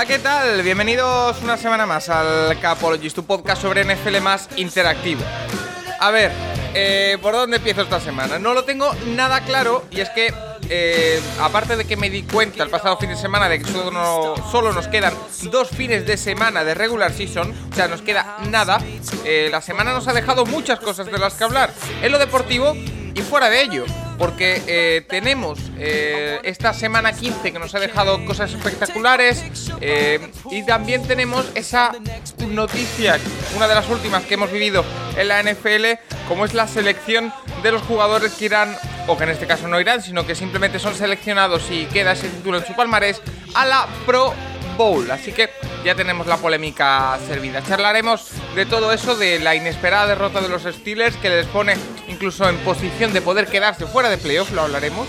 Hola, ¿qué tal? Bienvenidos una semana más al Capologist, tu podcast sobre NFL más interactivo. A ver, eh, ¿por dónde empiezo esta semana? No lo tengo nada claro y es que, eh, aparte de que me di cuenta el pasado fin de semana de que solo, solo nos quedan dos fines de semana de regular season, o sea, nos queda nada, eh, la semana nos ha dejado muchas cosas de las que hablar, en lo deportivo y fuera de ello. Porque eh, tenemos eh, esta semana 15 que nos ha dejado cosas espectaculares eh, y también tenemos esa noticia, una de las últimas que hemos vivido en la NFL, como es la selección de los jugadores que irán, o que en este caso no irán, sino que simplemente son seleccionados y queda ese título en su palmarés, a la Pro Así que ya tenemos la polémica servida. Charlaremos de todo eso, de la inesperada derrota de los Steelers que les pone incluso en posición de poder quedarse fuera de playoff, lo hablaremos.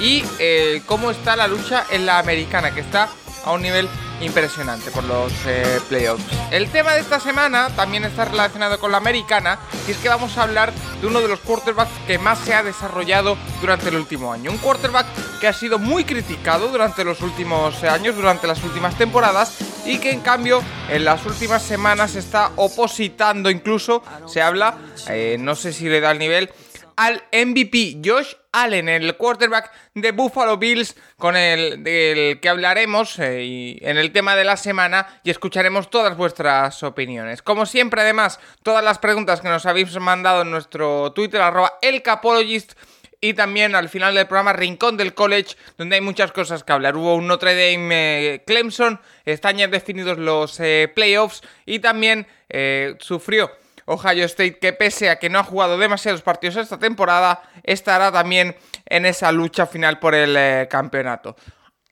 Y eh, cómo está la lucha en la americana, que está a un nivel impresionante por los eh, playoffs. El tema de esta semana también está relacionado con la americana, y es que vamos a hablar de uno de los quarterbacks que más se ha desarrollado durante el último año. Un quarterback que ha sido muy criticado durante los últimos años, durante las últimas temporadas, y que en cambio en las últimas semanas está opositando incluso, se habla, eh, no sé si le da el nivel, al MVP Josh Allen, el quarterback de Buffalo Bills, con el del que hablaremos eh, en el tema de la semana y escucharemos todas vuestras opiniones. Como siempre, además, todas las preguntas que nos habéis mandado en nuestro Twitter, arroba elcapologist, y también al final del programa Rincón del College, donde hay muchas cosas que hablar. Hubo un Notre Dame eh, Clemson, están ya definidos los eh, playoffs y también sufrió Ohio State, que pese a que no ha jugado demasiados partidos esta temporada, estará también en esa lucha final por el eh, campeonato.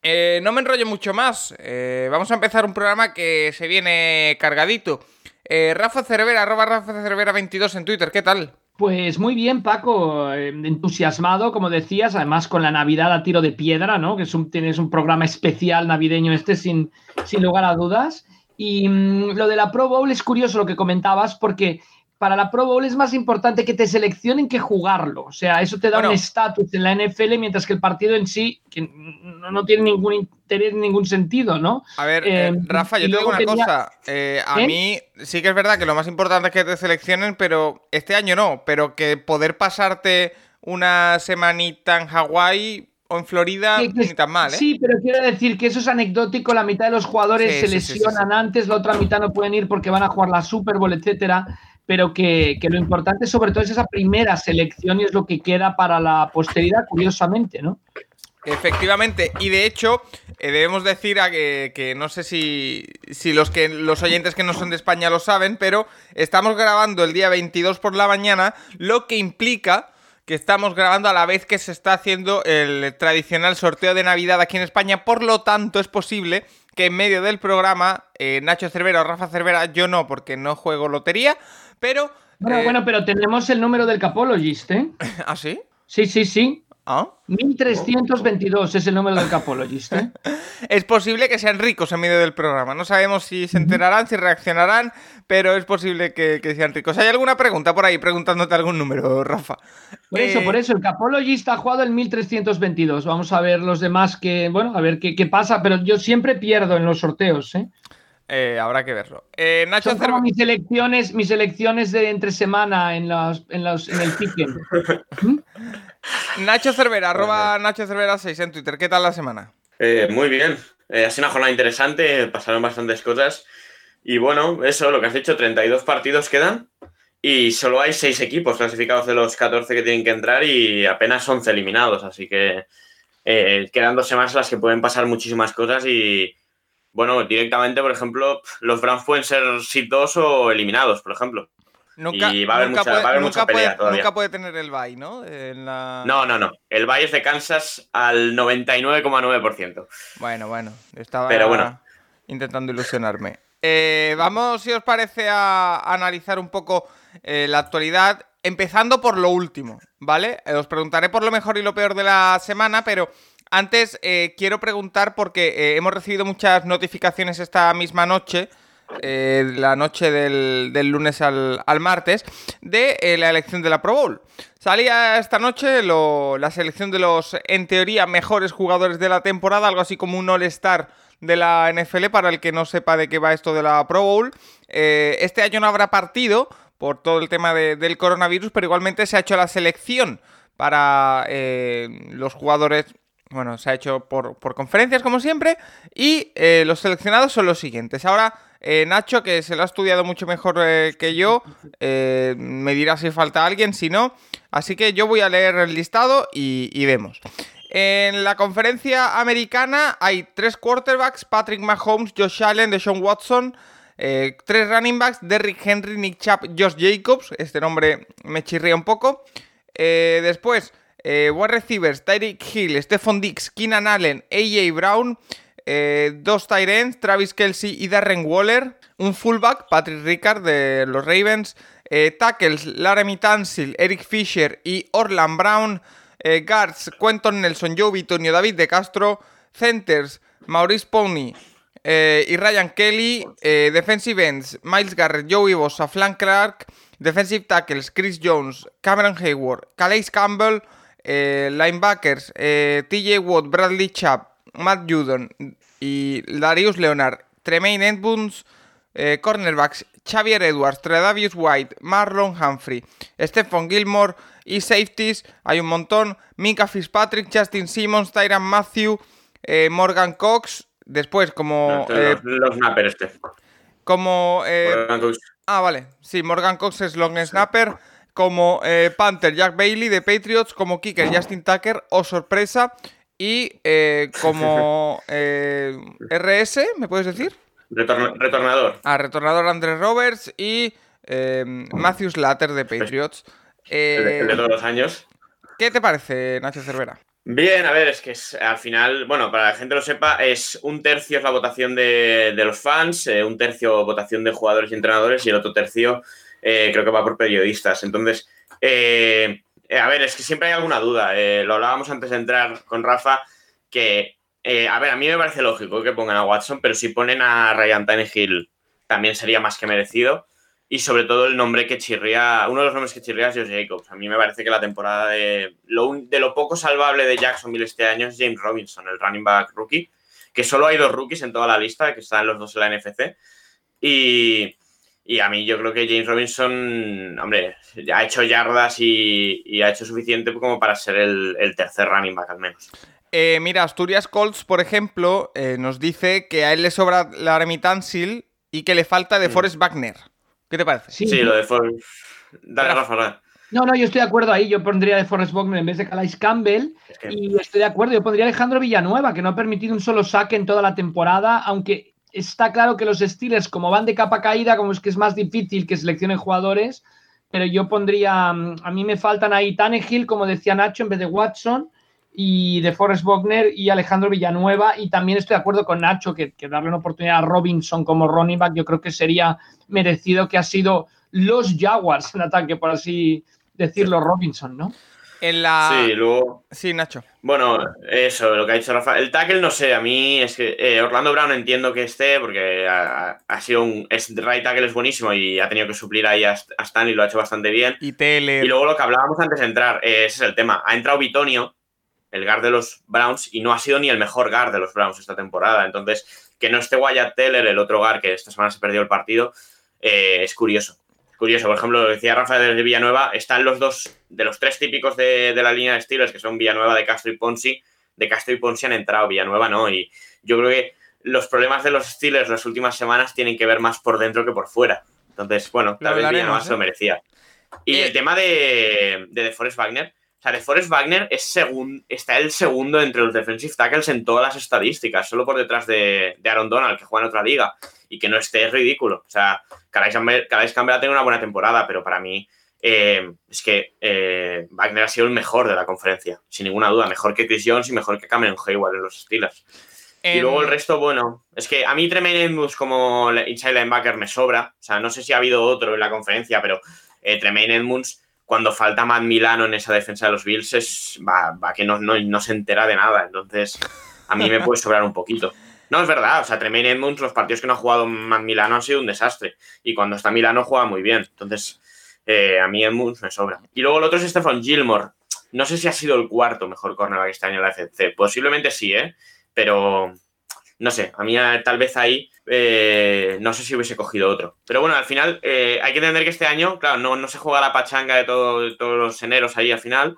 Eh, no me enrollo mucho más. eh, vamos a empezar un programa que se viene cargadito. Rafa Cervera, arroba Rafa Cervera 22 en Twitter, ¿qué tal? Pues muy bien, Paco, entusiasmado, como decías, además con la Navidad a tiro de piedra, ¿no? Que es un, tienes un programa especial navideño este sin lugar a dudas. Y mm, lo de la Pro Bowl es curioso lo que comentabas, porque para la Pro Bowl es más importante que te seleccionen que jugarlo. O sea, eso te da Bueno. un estatus en la NFL, mientras que el partido en sí, que no, no tiene ningún interés, ningún sentido, ¿no? A ver, eh, Eh, Rafa, yo te digo una tenía- cosa. eh, a ¿Eh? mí sí que es verdad que lo más importante es que te seleccionen, pero este año no. Pero que poder pasarte una semanita en Hawái o en Florida, Que- que- ni tan mal, ¿eh? Sí, pero quiero decir que eso es anecdótico. La mitad de los jugadores Sí, se sí, sí, sí, lesionan antes, la otra mitad no pueden ir porque van a jugar la Super Bowl, etcétera. Pero que, que lo importante sobre todo es esa primera selección y es lo que queda para la posteridad, curiosamente, ¿no? Efectivamente, y de hecho, eh, debemos decir a que, que no sé si, si los, que, los oyentes que no son de España lo saben, pero estamos grabando el día 22 por la mañana, lo que implica que estamos grabando a la vez que se está haciendo el tradicional sorteo de Navidad aquí en España, por lo tanto es posible que en medio del programa eh, Nacho Cervera o Rafa Cervera, yo no porque no juego lotería, pero... Bueno, eh, bueno, pero tenemos el número del Capologist, ¿eh? ¿Ah, sí? Sí, sí, sí. ¿Ah? 1322 es el número del Capologist, ¿eh? Es posible que sean ricos en medio del programa. No sabemos si se enterarán, si reaccionarán, pero es posible que, que sean ricos. ¿Hay alguna pregunta por ahí preguntándote algún número, Rafa? Por eso, Eh, por eso, el Capologist ha jugado el 1322. Vamos a ver los demás que, bueno, a ver qué, qué pasa, pero yo siempre pierdo en los sorteos, ¿eh? eh, habrá que verlo. Eh, Nacho Son como mis elecciones, mis elecciones de entre semana en, los, en, los, en el piquen. Nacho Cervera, arroba Nacho Cervera 6 en Twitter. ¿Qué tal la semana? Eh, muy bien. Eh, ha sido una jornada interesante, pasaron bastantes cosas. Y bueno, eso, lo que has dicho, 32 partidos quedan. Y solo hay 6 equipos clasificados de los 14 que tienen que entrar y apenas 11 eliminados. Así que eh, quedan dos semanas las que pueden pasar muchísimas cosas y, bueno, directamente, por ejemplo, los Browns pueden ser 2 o eliminados, por ejemplo. Nunca, y va a haber nunca mucha, puede, va a haber nunca mucha pelea puede- todavía. nunca puede tener el bye, ¿no? En la- No, no, no. El Valle es de Kansas al 99,9%. Bueno, bueno, estaba Pero bueno. intentando ilusionarme. Eh, vamos, si os parece, a analizar un poco eh, la actualidad, empezando por lo último, ¿vale? Eh, os preguntaré por lo mejor y lo peor de la semana, pero antes quiero preguntar porque hemos recibido muchas notificaciones esta misma noche. Eh, la noche del, lunes al, martes, de eh, la elección de la Pro Bowl. Salía esta noche la selección de los, en teoría, mejores jugadores de la temporada, algo así como un All-Star de la NFL, para el que no sepa de qué va esto de la Pro Bowl. Eh, este año no habrá partido por todo el tema de- del coronavirus, pero igualmente se ha hecho la selección para los jugadores. Bueno, se ha hecho por, por conferencias como siempre. Y eh, los seleccionados son los siguientes. Ahora, eh, Nacho, que se lo ha estudiado mucho mejor eh, que yo, me dirá si falta alguien, si no. Así que yo voy a leer el listado y, y vemos. En la conferencia americana hay tres quarterbacks, Patrick Mahomes, Josh Allen, Deshaun Watson, tres running backs, Derrick Henry, Nick Chubb, Josh Jacobs, este nombre me chirría un poco. Después, eh, wide receivers, Tyreek Hill, Stephon Dix, Keenan Allen, AJ Brown, eh, dos tight Travis Kelsey y Darren Waller, un fullback, Patrick Ricard de los Ravens, eh, tackles, Laramie Tansil, Eric Fisher y Orland Brown, eh, guards, Quentin Nelson, Joe Bitonio, David de Castro, centers, Maurice Pony y Ryan Kelly, defensive ends, Miles Garrett, Joey Bosa, Flank Clark, defensive tackles, Chris Jones, Cameron Hayward, Calais Campbell, eh, linebackers, eh, TJ Watt, Bradley Chubb, Matt Judon y Darius Leonard, Tremaine Edmunds, eh, cornerbacks, Xavier Edwards, Tredavious White, Marlon Humphrey, Stephon Gilmore y safeties, hay un montón, Mika Fitzpatrick, Justin Simmons, Tyran Matthew, Morgan Cox, después como... los, los snapper este. como Morgan Cox. Ah, vale. Sí, Morgan Cox es long snapper. Como eh, Panther, Jack Bailey de Patriots. Como kicker, Justin Tucker. O sorpresa. Y eh, como eh, RS, ¿me puedes decir? Retorn- retornador. Ah, retornador Andrés Roberts. Y eh, Matthew Slater de Patriots. El de, Eh, el de todos los años. ¿Qué te parece, Nacho Cervera? Bien, a ver, es que es, al final, bueno, para que la gente lo sepa, es un tercio es la votación de, de los fans, eh, un tercio votación de jugadores y entrenadores y el otro tercio eh, creo que va por periodistas. Entonces, eh, eh, a ver, es que siempre hay alguna duda. lo hablábamos antes de entrar con Rafa, que, a ver, a mí me parece lógico que pongan a Watson, pero si ponen a Ryan Tannehill también sería más que merecido. Y sobre todo el nombre que chirría, uno de los nombres que chirría es Josh Jacobs. A mí me parece que la temporada de lo, de lo poco salvable de Jacksonville este año es James Robinson, el running back rookie, que solo hay dos rookies en toda la lista, que están los dos en la NFC. Y, y a mí yo creo que James Robinson, hombre, ha hecho yardas y, y ha hecho suficiente como para ser el, el tercer running back al menos. Eh, mira, Asturias Colts, por ejemplo, eh, nos dice que a él le sobra la Tansil y que le falta de Mm. Forrest Wagner. ¿Qué te parece? Sí, Sí, lo de For... Dale, Rafa. Rafa, dale. No, no, yo estoy de acuerdo ahí. Yo pondría de Forrest Wagner en vez de Calais Campbell. Es que- Y estoy de acuerdo. Yo pondría a Alejandro Villanueva, que no ha permitido un solo saque en toda la temporada, aunque está claro que los Steelers, como van de capa caída, como es que es más difícil que seleccionen jugadores, pero yo pondría, mm, a mí me faltan ahí Tannehill, como decía Nacho, en vez de Watson, y de Forrest Wagner y Alejandro Villanueva. Y también estoy de acuerdo con Nacho que, que darle una oportunidad a Robinson como running back, yo creo que sería merecido que ha sido los Jaguars en ataque, por así decirlo, Robinson, ¿no? En la... Sí, luego... Sí, Nacho. Bueno, eso, lo que ha dicho Rafa. El tackle, no sé, a mí es que eh, Orlando Brown entiendo que esté porque ha, ha sido un. Es, right tackle es buenísimo y ha tenido que suplir ahí a, a Stan y lo ha hecho bastante bien. Y Taylor. Y luego lo que hablábamos antes de entrar, eh, ese es el tema. Ha entrado Bitonio, el guard de los Browns, y no ha sido ni el mejor guard de los Browns esta temporada. Entonces, que no esté Wyatt Teller, el otro guard que esta semana se perdió el partido, eh, es curioso. Curioso, por ejemplo, lo decía Rafa desde Villanueva, están los dos de los tres típicos de, de la línea de Steelers, que son Villanueva, de Castro y Ponzi. De Castro y Ponzi han entrado, Villanueva no. Y yo creo que los problemas de los Steelers las últimas semanas tienen que ver más por dentro que por fuera. Entonces, bueno, tal vez Villanueva se ¿eh? lo merecía. Y Eh, el tema de, de DeForest Wagner, O sea, de Forrest Wagner es segun, está el segundo entre los defensive tackles en todas las estadísticas, solo por detrás de, de Aaron Donald, que juega en otra liga. Y que no esté es ridículo. O sea, Calais Campbell, tenido una buena temporada, pero para mí eh, es que eh, Wagner ha sido el mejor de la conferencia, sin ninguna duda. Mejor que Chris Jones y mejor que Cameron Hayward en los Steelers. Y luego el resto, bueno, es que a mí Tremaine como inside linebacker me sobra. O sea, no sé si ha habido otro en la conferencia, pero eh, Tremaine Edmunds, cuando falta Matt Milano en esa defensa de los Bills, es, va, va que no, no, no, se entera de nada. Entonces, a mí me puede sobrar un poquito. No, es verdad. O sea, Tremaine Edmunds, los partidos que no ha jugado Matt Milano han sido un desastre. Y cuando está Milano juega muy bien. Entonces, eh, a mí Edmunds me sobra. Y luego el otro es Stephen Gilmore. No sé si ha sido el cuarto mejor cornerback este año en la FC. Posiblemente sí, ¿eh? Pero no sé, a mí eh, tal vez ahí eh, no sé si hubiese cogido otro. Pero bueno, al final eh, hay que entender que este año, claro, no, no se juega la pachanga de, todo, todos los eneros ahí al final.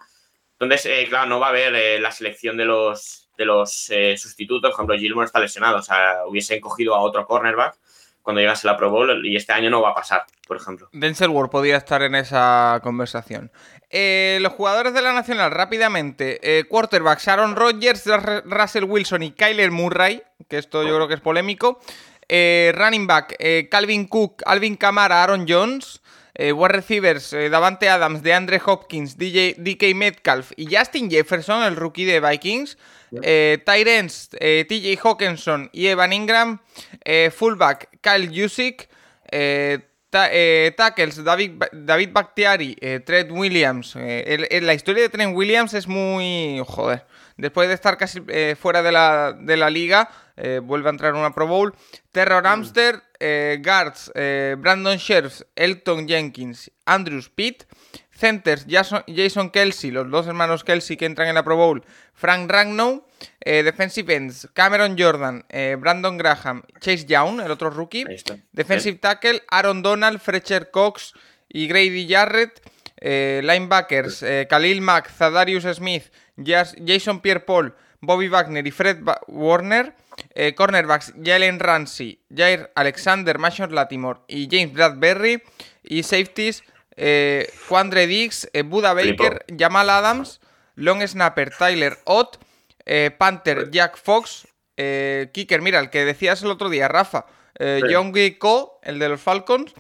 Entonces, claro, no va a haber la selección de los, de los sustitutos. Por ejemplo, Gilmore está lesionado, o sea, hubiesen cogido a otro cornerback cuando llegase la Pro Bowl y este año no va a pasar, por ejemplo. Denzel Ward podría estar en esa conversación. Eh, los jugadores de la Nacional, rápidamente. Eh, quarterbacks, Aaron Rodgers, Russell Wilson y Kyler Murray, que esto yo creo que es polémico. Eh, running back, eh, Calvin Cook, Alvin Kamara, Aaron Jones. Wide receivers, Davante Adams, de Andre Hopkins, DJ, DK Metcalf y Justin Jefferson, el rookie de Vikings. Eh, TJ Hawkinson y Evan Ingram. Fullback, Kyle Jusic. Tackles, David, David Bakhtiari, Trent Williams. la historia de Trent Williams es muy... Joder. Después de estar casi fuera de la, de la liga, vuelve a entrar en una Pro Bowl. Terror Amster, guards, Brandon Sheriff, Elton Jenkins, Andrew Pitt. Centers, Jason, Kelsey, los dos hermanos Kelsey que entran en la Pro Bowl, Frank Ragnow. Eh, defensive ends, Cameron Jordan, eh, Brandon Graham, Chase Young, el otro rookie. Defensive tackle, Aaron Donald, Fletcher Cox y Grady Jarrett. Eh, linebackers, Khalil Mack, Zadarius Smith, Jason Pierre-Paul, Bobby Wagner y Fred Warner. cornerbacks, Jalen Ramsey, Jair Alexander, Mashon Latimore y James Bradbury. Y safeties, eh, Quandre Dix, eh, Buda Baker, Jamal Adams, Long Snapper, Tyler Ott, eh, Panther, Jack Fox, Kicker, mira, el que decías el otro día, Rafa, John Co, el de los Falcons,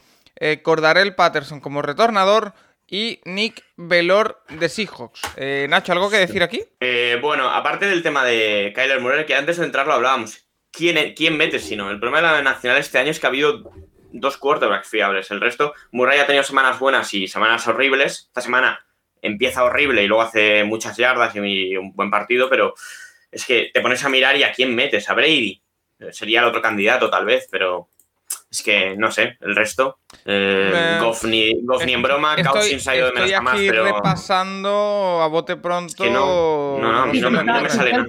Cordarel Patterson como retornador, y Nick Velor de Seahawks. Nacho, ¿algo que decir aquí? bueno, aparte del tema de Kyler Murray, que antes de entrar lo hablábamos, ¿quién, quién mete si no? El problema de la Nacional este año es que ha habido dos quarterbacks fiables. El resto, Murray ha tenido semanas buenas y semanas horribles. Esta semana empieza horrible y luego hace muchas yardas y un buen partido, pero es que te pones a mirar y a quién metes, a Brady. Sería el otro candidato, tal vez, pero es que no sé, el resto. Eh, Goff, ni, en broma, Cousins ha ido de menos a más, pero. repasando a bote pronto. no, no, no, me, sale nada.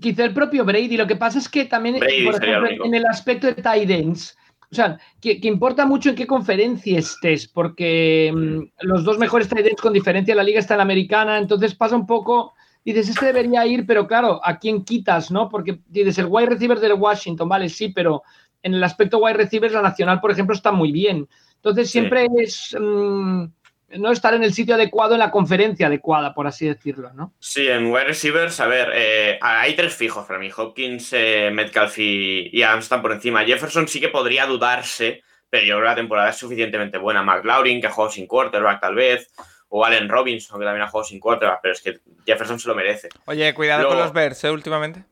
Quizá el propio Brady, lo que pasa es que también, por ejemplo, en el aspecto de tight ends, o sea, que, importa mucho en qué conferencia estés, porque mm, los dos mejores tight con diferencia de la liga está en la americana, entonces pasa un poco, dices, este debería ir, pero claro, ¿a quién quitas, no? Porque dices, el wide receiver del Washington, vale, sí, pero en el aspecto wide receiver, la nacional, por ejemplo, está muy bien. Entonces siempre es... Mm, no estar en el sitio adecuado, en la conferencia adecuada, por así decirlo, ¿no? Sí, en wide receivers, a ver, eh, hay tres fijos para mí. Hopkins, eh, Metcalf y, y, Adams están por encima. Jefferson sí que podría dudarse, pero yo creo que la temporada es suficientemente buena. McLaurin, que ha jugado sin quarterback tal vez, o Allen Robinson, que también ha jugado sin quarterback, pero es que Jefferson se lo merece. Oye, cuidado con los Bears, ¿eh? Últimamente.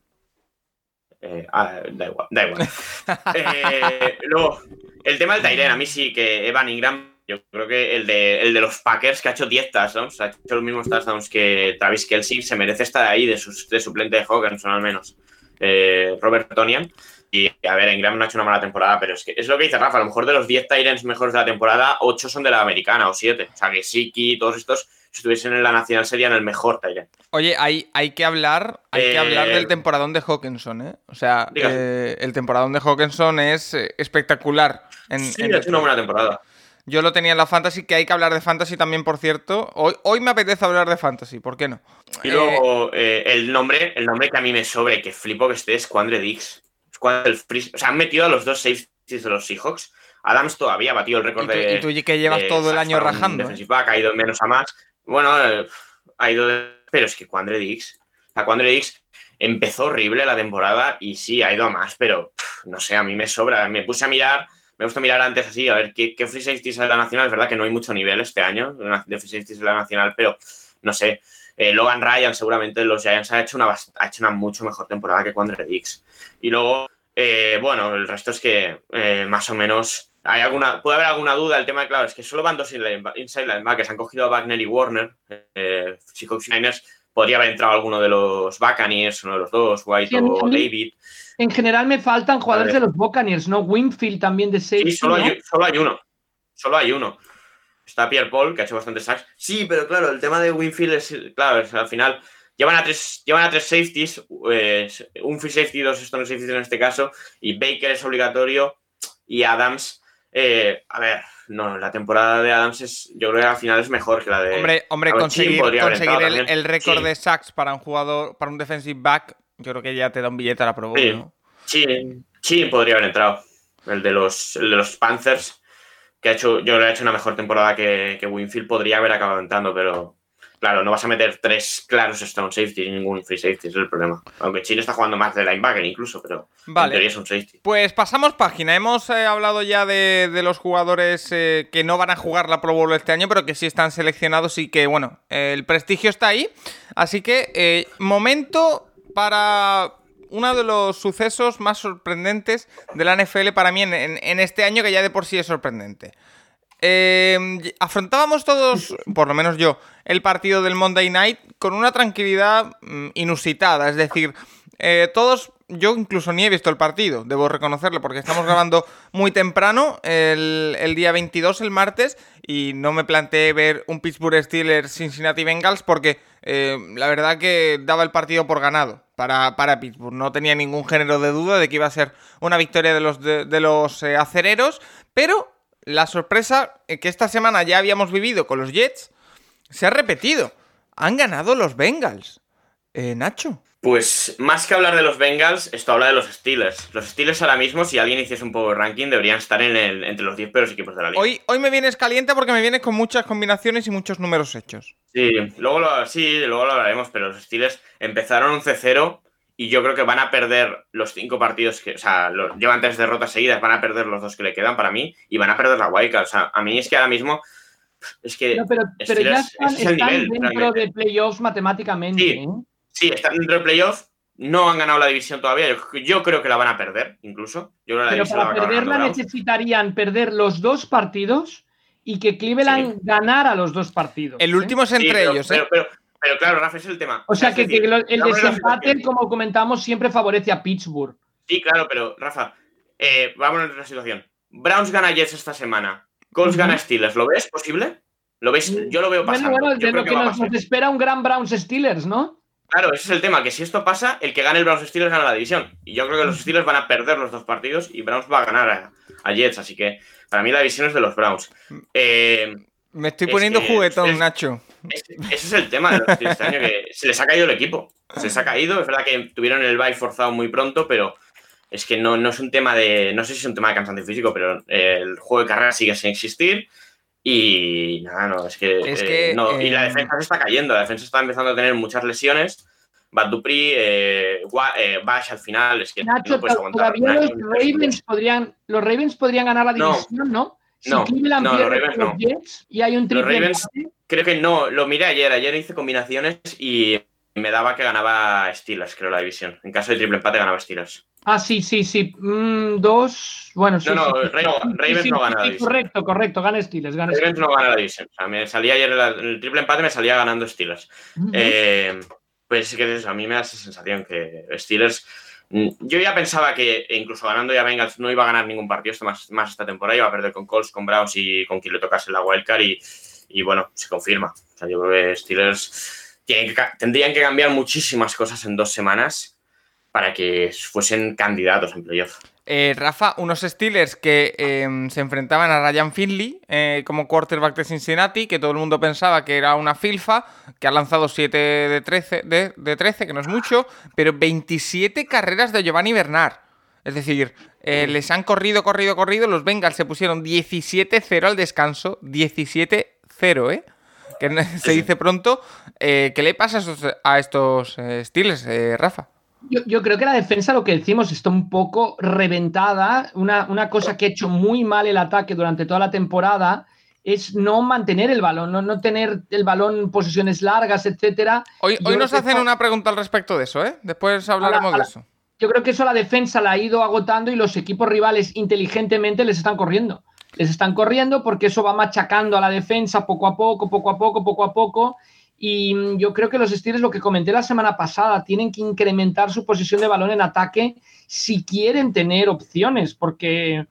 Eh, ah, da igual, da igual. luego, el tema del Tyren, a mí sí que Evan Ingram yo creo que el de, el de los Packers, que ha hecho 10 touchdowns, ha hecho los mismos touchdowns que Travis Kelsey, se merece estar ahí de, de suplente de Hawkinson al menos. Eh, Robert Tonian. Y a ver, Ingram no ha hecho una mala temporada, pero es que es lo que dice Rafa, a lo mejor de los 10 Tyrants mejores de la temporada, 8 son de la americana o 7. O sea que Siki, todos estos, si estuviesen en la nacional, serían el mejor Tyrant. Oye, hay, hay que hablar, hay que hablar del eh, temporadón de Hawkinson, ¿eh? O sea, eh, el temporadón de Hawkinson es espectacular. En, sí, ha hecho una buena temporada. Yo lo tenía en la fantasy, que hay que hablar de fantasy también, por cierto. Hoy, hoy me apetece hablar de fantasy, ¿por qué no? Y luego eh, el nombre, el nombre que a mí me sobre, que flipo que esté, es Quandre Dix. O sea, han metido a los dos safeties de los Seahawks. Adams todavía ha batido el récord de. Y tú que llevas todo el año rajando. ¿eh? ha caído menos a más. Bueno, eh, ha ido de... Pero es que Quandre Dix, o sea, Quandre Dix empezó horrible la temporada y sí, ha ido a más, pero pff, no sé, a mí me sobra. Me puse a mirar, me gusta mirar antes así, a ver qué, qué free safeties de la Nacional. Es verdad que no hay mucho nivel este año de free safeties de la Nacional, pero no sé. Eh, Logan Ryan, seguramente los Giants ha hecho una, ha hecho una mucho mejor temporada que Quandre Dix. Y luego, eh, bueno, el resto es que eh, más o menos hay alguna, puede haber alguna duda. El tema, claro, es que solo van dos inside linebackers. Han cogido a Wagner y Warner. Eh, Niners podría haber entrado alguno de los Buccaneers, uno de los dos, White o David. En general me faltan jugadores de los Buccaneers, ¿no? Winfield también de safety, Sí, solo ¿no? hay, solo hay uno. Solo hay uno. Está Pierre Paul, que ha hecho bastante sacks. Sí, pero claro, el tema de Winfield es, claro, es, al final llevan a tres, llevan a tres safeties, eh, un free safety y dos strong safeties en este caso, y Baker es obligatorio, y Adams, eh, a ver, no, la temporada de Adams es, yo creo que al final es mejor que la de... Hombre, hombre conseguir, conseguir el, récord Sí. de sacks para un jugador, para un defensive back, yo creo que ya te da un billete a la Pro Bowl, Sí. ¿no? Chin, Chin podría haber entrado. El de los, el de los Panthers, que ha hecho, yo que ha hecho una mejor temporada que, que Winfield, podría haber acabado entrando, pero claro, no vas a meter tres claros strong safety y ningún free safety, ese es el problema. Aunque Chin está jugando más de linebacker incluso, pero en Vale. teoría es un safety. Pues pasamos página. Hemos eh, hablado ya de, de los jugadores eh, que no van a jugar la Pro Bowl este año, pero que sí están seleccionados y que, bueno, eh, el prestigio está ahí. Así que, momento para uno de los sucesos más sorprendentes de la NFL para mí en, este año, que ya de por sí es sorprendente. Eh, afrontábamos todos, por lo menos yo, el partido del Monday Night con una tranquilidad mm, inusitada. Es decir, eh, todos, yo incluso ni he visto el partido, debo reconocerlo, porque estamos grabando muy temprano, el, el día 22, el martes, y no me planteé ver un Pittsburgh Steelers Cincinnati Bengals porque eh, la verdad que daba el partido por ganado para, para Pittsburgh. No tenía ningún género de duda de que iba a ser una victoria de los, de, los eh, acereros, pero la sorpresa eh, que esta semana ya habíamos vivido con los Jets se ha repetido. Han ganado los Bengals. Eh, Nacho. Pues más que hablar de los Bengals, esto habla de los Steelers. Los Steelers ahora mismo, si alguien hiciese un power ranking, deberían estar en el- entre los 10 peores equipos de la liga. Hoy, hoy me vienes caliente porque me vienes con muchas combinaciones y muchos números hechos. Sí, luego lo, sí, luego lo hablaremos, pero los Steelers empezaron 11-0 y yo creo que van a perder los cinco partidos que, o sea, lo- llevan tres derrotas seguidas, van a perder los dos que le quedan para mí y van a perder la Wildcard. O sea, a mí es que ahora mismo es que No, pero, pero ya están, ese es el están nivel, dentro realmente. de playoffs matemáticamente. Sí. ¿eh? Sí, están dentro del playoff, no han ganado la división todavía. Yo, yo creo que la van a perder, incluso. Yo creo que la Pero división la para va a acabar perderla necesitarían perder los dos partidos y que Cleveland ganara los dos partidos. El ¿eh? último es entre Sí, pero, ellos, ¿eh? pero, pero, pero claro, Rafa, ese es el tema. O sea Es que, decir, que lo- el la desempate, como comentamos, siempre favorece a Pittsburgh. Sí, claro, pero Rafa, eh, vamos a la situación. Browns gana Jets esta semana. Colts Ujú. gana Steelers. ¿Lo ves posible? ¿Lo ves? Yo lo veo pasando. Bueno, bueno, Yo de creo lo que, nos espera un gran Browns Steelers, ¿no? Claro, ese es el tema, que si esto pasa, el que gane el Browns Steelers gana la división. Y yo creo que los Steelers van a perder los dos partidos y Browns va a ganar a, a Jets. Así que para mí la división es de los Browns. Eh, Me estoy es poniendo que juguetón, es- Nacho. ese, ese es el tema de los Steelers este año, que se les ha caído el equipo. Se les ha caído. Es verdad que tuvieron el bye forzado muy pronto, pero es que no, no es un tema de. No sé si es un tema de cansancio físico, pero el juego de carrera sigue sin existir. Y nada, no, es que. Es eh, y la eh, defensa se está cayendo. La defensa está empezando a tener muchas lesiones. Bad Dupri, eh, eh, Bash al final, es que Nacho, no puedes aguantar. todavía los. Ravens podrían, los Ravens podrían ganar la No. división, ¿no? Si No, los Ravens los no. Jets y hay un triple Ravens- Creo que no, lo miré ayer. Ayer hice combinaciones y me daba que ganaba Steelers, creo, la división. En caso de triple empate ganaba Steelers. Ah, sí, sí, sí. Mm, dos. Bueno, sí. No, no, sí, sí. Ra- Sí, Ravens sí, no gana la división. Correcto, correcto. Gana Steelers, gana Ravens Steelers. no gana la división. O sea, me salía ayer el, el triple empate, me salía ganando Steelers. Eh, pues sí que es eso, a mí me da esa sensación que Steelers. mm, Yo ya pensaba que incluso ganando ya Bengals no iba a ganar ningún partido más, más esta temporada, iba a perder con Colts, con Browns y con quien le tocase la wildcard y, y bueno, se confirma. O sea, yo creo que Steelers tienen que ca- tendrían que cambiar muchísimas cosas en dos semanas para que fuesen candidatos en playoff. Eh, Rafa, unos Steelers que eh, se enfrentaban a Ryan Finley eh, como quarterback de Cincinnati, que todo el mundo pensaba que era una filfa, que ha lanzado 7 de 13, de, de 13, que no es mucho, pero 27 carreras de Giovanni Bernard. Es decir, eh, les han corrido, corrido, corrido. Los Bengals se pusieron 17-0 al descanso. 17-0, ¿eh? Que se dice pronto. Eh, ¿Qué le pasa a estos, estilos, Rafa? Yo, creo que la defensa, lo que decimos, está un poco reventada. Una, una, cosa que ha hecho muy mal el ataque durante toda la temporada es no mantener el balón, no, no tener el balón en posiciones largas, etcétera. Hoy, hoy nos hacen una pregunta al respecto de eso, ¿eh? Después hablaremos de eso. Yo creo que eso la defensa la ha ido agotando y los equipos rivales inteligentemente les están corriendo. Les están corriendo porque eso va machacando a la defensa poco a poco, poco a poco, poco a poco. Y mm, yo creo que los Steelers, lo que comenté la semana pasada, tienen que incrementar su posición de balón en ataque si quieren tener opciones, porque eh,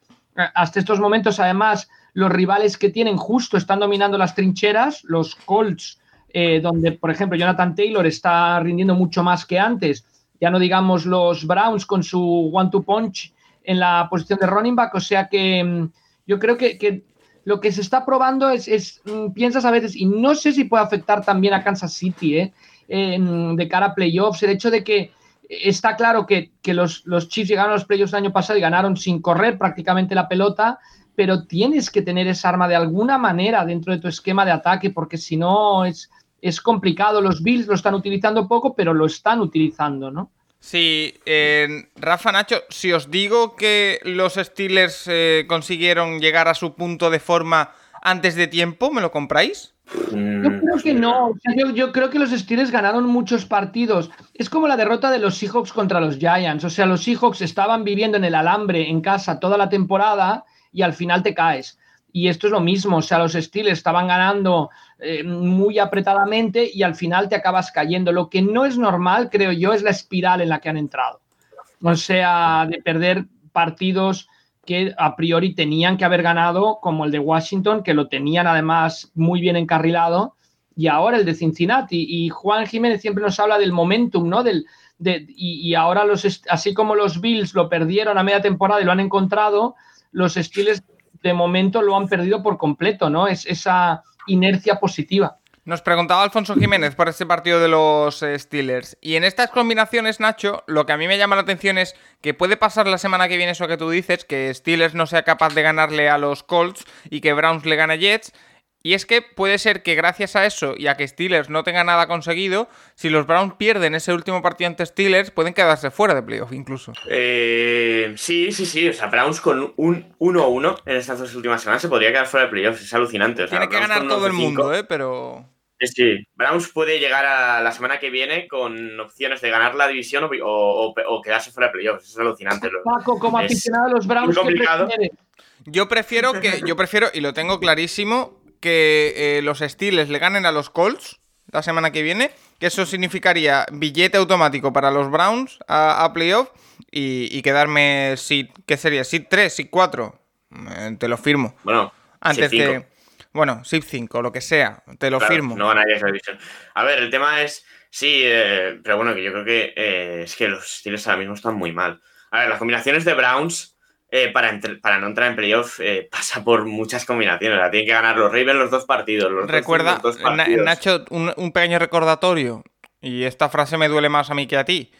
hasta estos momentos, además, los rivales que tienen justo están dominando las trincheras, los Colts, eh, donde, por ejemplo, Jonathan Taylor está rindiendo mucho más que antes, ya no digamos los Browns con su one-two punch en la posición de running back, o sea que mm, yo creo que, lo que se está probando es, mm, piensas a veces, y no sé si puede afectar también a Kansas City, ¿eh? de cara a playoffs, el hecho de que está claro que, los, los, Chiefs llegaron a los playoffs el año pasado y ganaron sin correr prácticamente la pelota, pero tienes que tener esa arma de alguna manera dentro de tu esquema de ataque, porque si no es, es complicado. Los Bills lo están utilizando poco, pero lo están utilizando, ¿no? Sí, Rafa Nacho, si os digo que los Steelers eh, consiguieron llegar a su punto de forma antes de tiempo, ¿me lo compráis? Mm, yo creo que no. yo, yo, creo que los Steelers ganaron muchos partidos. Es como la derrota de los Seahawks contra los Giants. O sea, los Seahawks estaban viviendo en el alambre en casa toda la temporada y al final te caes. Y esto es lo mismo, o sea, los Steelers estaban ganando eh, muy apretadamente y al final te acabas cayendo. Lo que no es normal, creo yo, es la espiral en la que han entrado. O sea, de perder partidos que a priori tenían que haber ganado, como el de Washington, que lo tenían además muy bien encarrilado, y ahora el de Cincinnati. Y Juan Jiménez siempre nos habla del momentum, ¿no? Del, y, y, ahora, los, así como los Bills lo perdieron a media temporada y lo han encontrado, los Steelers de momento lo han perdido por completo, ¿no? Es esa inercia positiva. Nos preguntaba Alfonso Jiménez por este partido de los eh, Steelers. Y en estas combinaciones, Nacho, lo que a mí me llama la atención es que puede pasar la semana que viene eso que tú dices, que Steelers no sea capaz de ganarle a los Colts y que Browns le gane a Jets. Y es que puede ser que gracias a eso y a que Steelers no tenga nada conseguido, si los Browns pierden ese último partido ante Steelers, pueden quedarse fuera de playoff incluso. Eh, sí, sí, sí. O sea, Browns con un 1-1 en estas dos últimas semanas se podría quedar fuera de playoffs. Es alucinante. Tiene que ganar todo el mundo, ¿eh? Pero... Sí, sí. Browns puede llegar a la semana que viene con opciones de ganar la división o, quedarse fuera de playoffs. Es alucinante. Paco, como aficionado a los Browns, muy complicado. Yo prefiero que, yo prefiero, y lo tengo clarísimo, que eh, los Steelers le ganen a los Colts la semana que viene, que eso significaría billete automático para los Browns a, playoff y, quedarme, si, ¿qué sería? ¿SIP 3, SIP 4? te lo firmo. Bueno, antes. Bueno, SIP 5, lo que sea, te lo firmo. No ganaría esa división. A ver, el tema es, sí, eh, pero bueno, que yo creo que eh, es que los Steelers ahora mismo están muy mal. A ver, las combinaciones de Browns eh, para, para no entrar en playoff eh, pasa por muchas combinaciones. La tienen que ganar los Ravens los dos partidos. Recuerda, Nacho, un, pequeño recordatorio. Y esta frase me duele más a mí que a ti.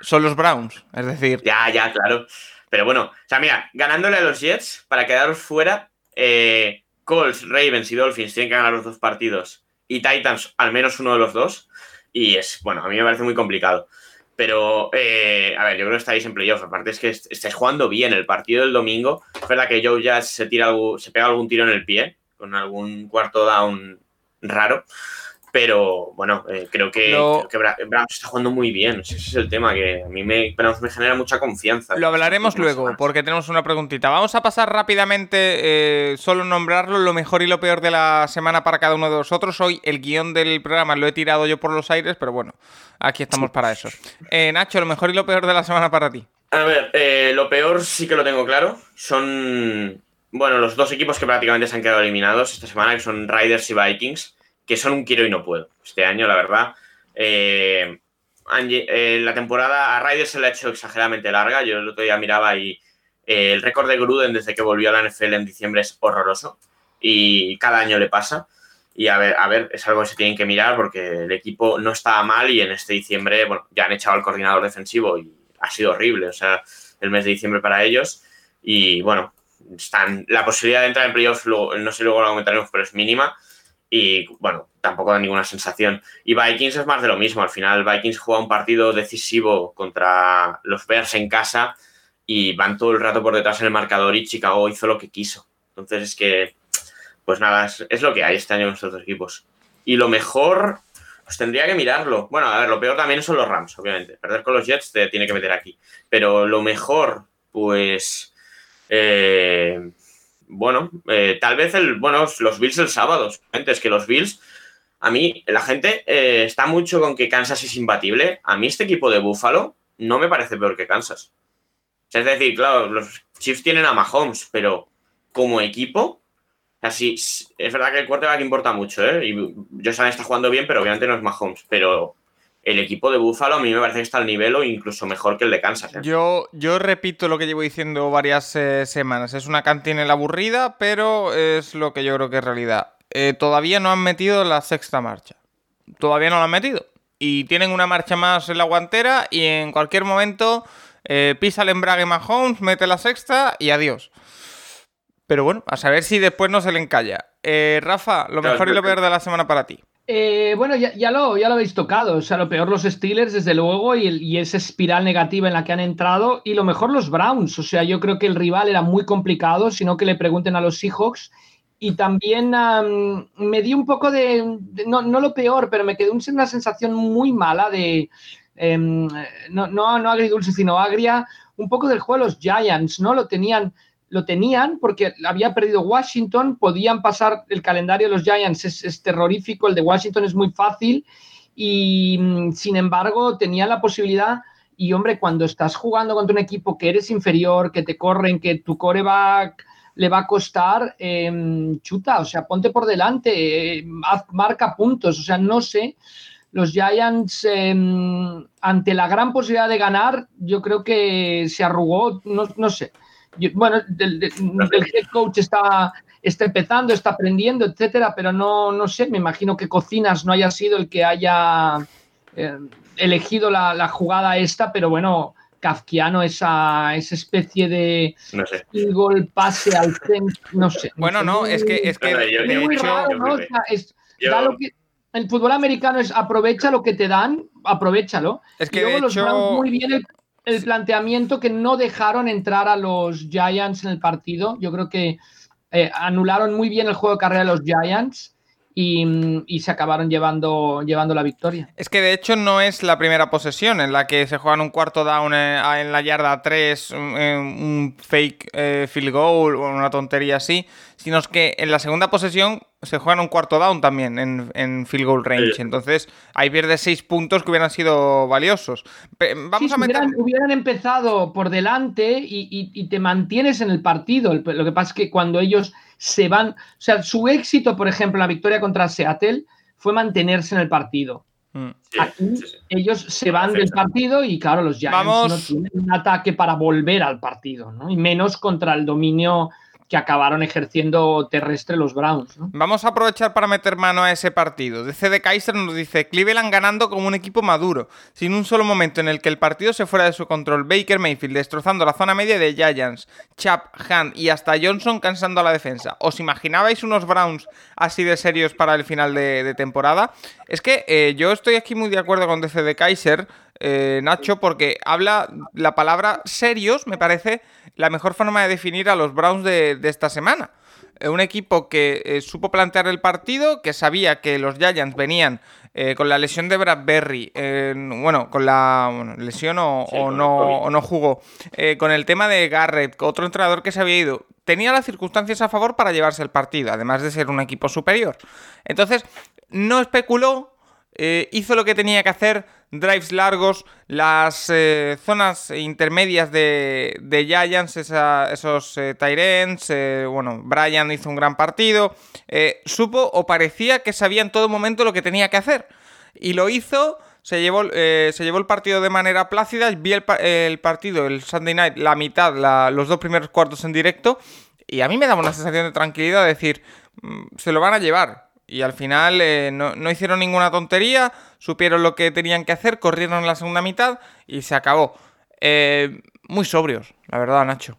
Son los Browns, es decir. Ya, ya, claro. Pero bueno, o sea, mira, ganándole a los Jets para quedaros fuera, eh, Colts, Ravens y Dolphins tienen que ganar los dos partidos. Y Titans, al menos uno de los dos. Y es, bueno, a mí me parece muy complicado. Pero, eh, a ver, yo creo que estáis en playoff. Aparte es que estáis jugando bien. El partido del domingo, es verdad que Joe ya se, tira se pega algún tiro en el pie, con algún cuarto down raro. Pero bueno, eh, creo, que, Browns está jugando muy bien. Ese es el tema que a mí me, me genera mucha confianza. Lo hablaremos luego, porque tenemos una preguntita. Vamos a pasar rápidamente, eh, solo nombrarlo, lo mejor y lo peor de la semana para cada uno de vosotros. Hoy el guion del programa lo he tirado yo por los aires, pero bueno, aquí estamos para eso. Eh, Nacho, lo mejor y lo peor de la semana para ti. A ver, lo peor sí que lo tengo claro. Son, bueno, los dos equipos que prácticamente se han quedado eliminados esta semana, que son Riders y Vikings que son un quiero y no puedo. Este año, la verdad. Eh, eh, la temporada a Riders se le ha hecho exageradamente larga. Yo el otro día miraba y eh, el récord de Gruden desde que volvió a la NFL en diciembre es horroroso. Y cada año le pasa. Y a ver, a ver, es algo que se tienen que mirar porque el equipo no estaba mal y en este diciembre, bueno, ya han echado al coordinador defensivo y ha sido horrible. O sea, el mes de diciembre para ellos. Y bueno, están, la posibilidad de entrar en playoffs, no sé luego lo comentaremos, pero es mínima. Y bueno, tampoco da ninguna sensación. Y Vikings es más de lo mismo. Al final, Vikings juega un partido decisivo contra los Bears en casa y van todo el rato por detrás en el marcador y Chicago hizo lo que quiso. Entonces es que, pues nada, es, lo que hay este año en estos equipos. Y lo mejor, pues tendría que mirarlo. Bueno, a ver, lo peor también son los Rams, obviamente. Perder con los Jets te tiene que meter aquí. Pero lo mejor, pues... Eh, bueno, eh, tal vez el, bueno, los Bills el sábado. Es que los Bills, a mí, la gente eh, está mucho con que Kansas es imbatible. A mí este equipo de Buffalo no me parece peor que Kansas. Es decir, claro, los Chiefs tienen a Mahomes, pero como equipo, así es verdad que el quarterback importa mucho, ¿eh? Y Josh está jugando bien, pero obviamente no es Mahomes. Pero el equipo de Buffalo a mí me parece que está al nivel o incluso mejor que el de Kansas. ¿eh? Yo, yo repito lo que llevo diciendo varias eh, semanas. Es una cantina aburrida, pero es lo que yo creo que es realidad. Eh, todavía no han metido la sexta marcha. Todavía no la han metido. Y tienen una marcha más en la guantera y en cualquier momento pisa el embrague Mahomes, mete la sexta y adiós. Pero bueno, a saber si después no se le encalla. Rafa, lo mejor y lo peor de la semana para ti. Eh, bueno, ya, lo, ya lo habéis tocado. O sea, lo peor los Steelers, desde luego, y, esa espiral negativa en la que han entrado. Y lo mejor los Browns. O sea, yo creo que el rival era muy complicado, sino que le pregunten a los Seahawks. Y también me di un poco de, no, no, lo peor, pero me quedó una sensación muy mala de, em, no, no, no agridulce, sino agria, un poco del juego de los Giants, ¿no? Lo tenían lo tenían porque había perdido Washington, podían pasar el calendario de los Giants, es, terrorífico, el de Washington es muy fácil y mm, sin embargo tenían la posibilidad y hombre, cuando estás jugando contra un equipo que eres inferior, que te corren, que tu coreback le va a costar, em, chuta, o sea, ponte por delante, eh, marca puntos, o sea, no sé. Los Giants, em, ante la gran posibilidad de ganar, yo creo que se arrugó, no, no sé bueno, el, head coach está, está empezando, está aprendiendo, etcétera, pero no, no sé, me imagino que Cocinas no haya sido el que haya eh, elegido la, jugada esta, pero bueno, kafkiano esa, esa especie de no sé. gol pase al centro, no sé. Bueno, no, es que es que muy raro, ¿no? el fútbol americano es aprovecha lo que te dan, aprovechalo. Es que de hecho... muy bien el el planteamiento que no dejaron entrar a los Giants en el partido. Yo creo que eh, anularon muy bien el juego de carrera de los Giants y, se acabaron llevando, llevando la victoria. Es que de hecho no es la primera posesión en la que se juegan un cuarto down eh, en la yarda 3, un, fake eh, field goal o una tontería así, sino que en la segunda posesión se juegan un cuarto down también en, field goal range. Entonces ahí pierdes seis puntos que hubieran sido valiosos. Vamos a meter... hubieran, empezado por delante y, te mantienes en el partido. Lo que pasa es que cuando ellos se van, o sea, su éxito, por ejemplo, en la victoria contra Seattle fue mantenerse en el partido. Mm. Aquí ellos se van del partido y claro, los Giants no tienen un ataque para volver al partido, ¿no? Y menos contra el dominio que acabaron ejerciendo terrestre los Browns. Vamos a aprovechar para meter mano a ese partido. DC de Kaiser nos dice Cleveland ganando como un equipo maduro, sin un solo momento en el que el partido se fuera de su control. Baker Mayfield destrozando la zona media de Giants, Chap, Hunt y hasta Johnson cansando a la defensa. ¿Os imaginabais unos Browns así de serios para el final de, temporada? Es que eh, yo estoy aquí muy de acuerdo con DC de Kaiser. Eh, Nacho, porque habla la palabra serios, me parece la mejor forma de definir a los Browns de, esta semana. Eh, un equipo que eh, supo plantear el partido, que sabía que los Giants venían con la lesión de Bradbury, bueno, con la lesión o, no, no, jugó, con el tema de Garrett, otro entrenador que se había ido, tenía las circunstancias a favor para llevarse el partido, además de ser un equipo superior. Entonces, no especuló, hizo lo que tenía que hacer, drives largos, las eh, zonas intermedias de, de Giants, esos eh, eh, bueno, Brian hizo un gran partido, supo o parecía que sabía en todo momento lo que tenía que hacer. Y lo hizo, se llevó, se llevó el partido de manera plácida, vi el, partido, el Sunday Night, la mitad, los dos primeros cuartos en directo, y a mí me daba una sensación de tranquilidad, de decir, mm, se lo van a llevar. Y al final no, no hicieron ninguna tontería, supieron lo que tenían que hacer, corrieron la segunda mitad y se acabó. Eh, muy sobrios, la verdad, Nacho.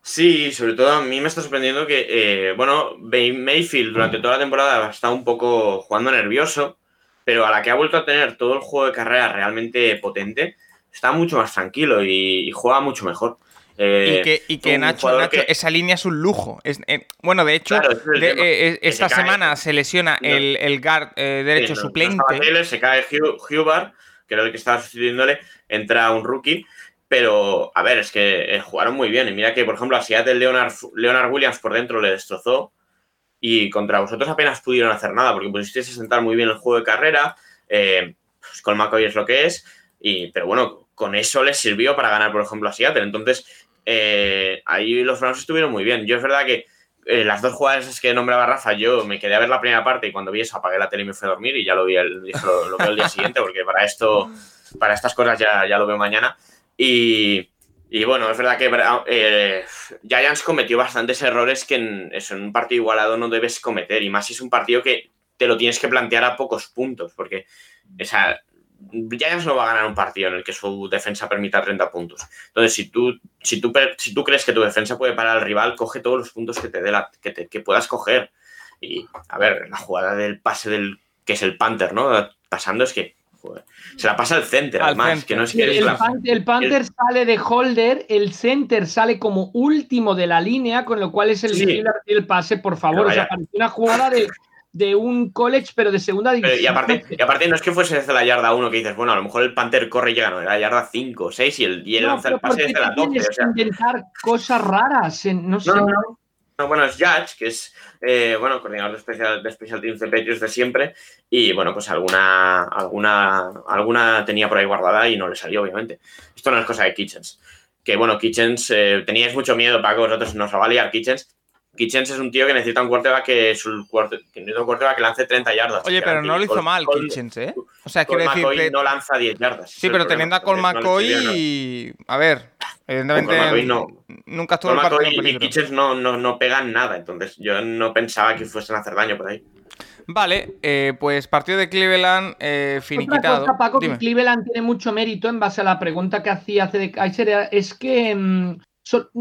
Sí, sobre todo a mí me está sorprendiendo que, eh, bueno, Mayfield durante toda la temporada estado un poco jugando nervioso, pero a la que ha vuelto a tener todo el juego de carrera realmente potente, está mucho más tranquilo y, juega mucho mejor. Eh, y que, Nacho, esa línea es un lujo. Eh, bueno, de hecho, esta semana se lesiona el, el guard derecho suplente. se cae Hubar, que era el que estaba sustituyéndole, entra un rookie. Pero, a ver, es que eh, jugaron muy bien. Y mira que, por ejemplo, a Seattle Leonard, Leonard Williams por dentro le destrozó. Y contra vosotros apenas pudieron hacer nada, porque pusisteis a sentar muy bien el juego de carrera. Eh, pues con McCoy es lo que es. Y, pero bueno, con eso les sirvió para ganar, por ejemplo, a Seattle. Entonces, eh, ahí los Browns estuvieron muy bien. Yo es verdad que las dos jugadas que nombraba Rafa, yo me quedé a ver la primera parte y cuando vi eso apagué la tele y me fui a dormir y ya lo vi el, día siguiente, porque para esto, para estas cosas ya, ya lo veo mañana. Y, bueno, es verdad que eh, Giants cometió bastantes errores que en, en un partido igualado no debes cometer. Y más si es un partido que te lo tienes que plantear a pocos puntos. Porque esa, Giants no va a ganar un partido en el que su defensa permita 30 puntos. Entonces, si tú, si tú, si tú crees que tu defensa puede parar al rival, coge todos los puntos que te dé la, que, que puedas coger. Y a ver, la jugada del pase del que es el Panther, ¿no? Pasando es que se la pasa al center, además, que no es el, el, Panther sale de holder, el center sale como último de la línea, con lo cual es el, el pase, por favor. O sea, parece una jugada de, un college, pero de segunda división. y, aparte, y aparte, no es que fuese desde la yarda 1 que dices, bueno, a lo mejor el Panther corre y llega, no, era la yarda 5 o 6 y él, y lanza el pase desde la 12. O sea. inventar cosas raras, no sé. bueno, es Judge, que es eh, bueno, coordinador de Special, de Special Teams de Patriots de siempre. Y bueno, pues alguna, alguna, alguna tenía por ahí guardada y no le salió, obviamente. Esto no es cosa de Kitchens. Que bueno, Kitchens, eh, teníais mucho miedo, Paco, vosotros nos va a liar Kitchens. Kitchens es un tío que necesita un quarterback que, es un que lance 30 yardas. Oye, pero no lo hizo mal Kitchens, ¿eh? O sea, quiere decir que... no lanza 10 yardas. Sí, pero teniendo a Col McCoy y... A ver, evidentemente no. nunca estuvo el partido en peligro. Y Kitchens no, no, no pegan nada, entonces yo no pensaba que fuesen a hacer daño por ahí. Vale, eh, pues partido de Cleveland eh, finiquitado. Otra cosa, Paco, que Cleveland tiene mucho mérito en base a la pregunta que hacía hace de Kaiser, es que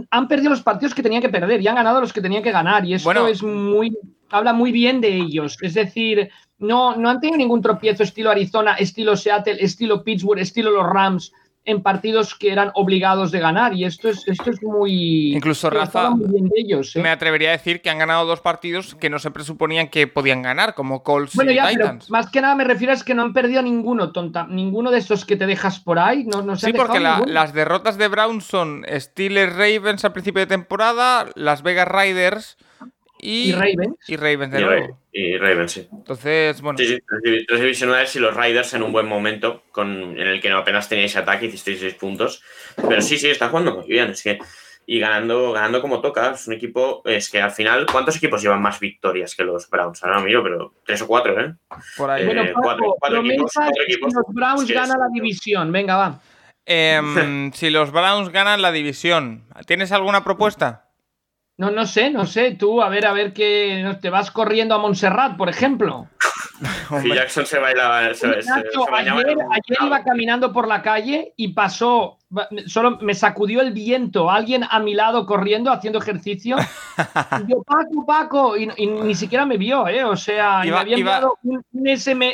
han perdido los partidos que tenían que perder y han ganado los que tenían que ganar. Y esto es muy. habla muy bien de ellos. Es decir, no, no han tenido ningún tropiezo estilo Arizona, estilo Seattle, estilo Pittsburgh, estilo los Rams en partidos que eran obligados de ganar y esto es, esto es muy... Incluso Rafa, ellos, ¿eh? me atrevería a decir que han ganado dos partidos que no se presuponían que podían ganar, como Colts bueno, y ya, Titans. más que nada me refiero a que no han perdido ninguno, tonta, ninguno de estos que te dejas por ahí. No, no sí, porque las derrotas de Brown son Steelers Ravens al principio de temporada, Las Vegas Riders y, Ravens. Y Ravens, de nuevo. Y Ravens, sí. Entonces, bueno. Sí, sí, tres divisionales y los Riders en un buen momento, con, en el que no apenas teníais ataque, hicisteis seis puntos. Pero sí, sí, está jugando muy bien. Es que, y ganando, ganando como toca. Es un equipo. Es que al final, ¿cuántos equipos llevan más victorias que los Browns? Ahora no miro, pero tres o cuatro, ¿eh? Por ahí. bueno, eh, cuatro, equipos, Los Browns ganan la división. Venga, va. Em, si los Browns ganan la división, ¿tienes alguna propuesta? No, no sé, no sé. Tú, a ver, a ver que te vas corriendo a Montserrat, por ejemplo. y Jackson se bailaba. ayer, ayer iba caminando por la calle y pasó solo me sacudió el viento, alguien a mi lado corriendo, haciendo ejercicio. y yo, Paco, Paco, y, ni siquiera me vio, ¿eh? O sea, me había enviado un,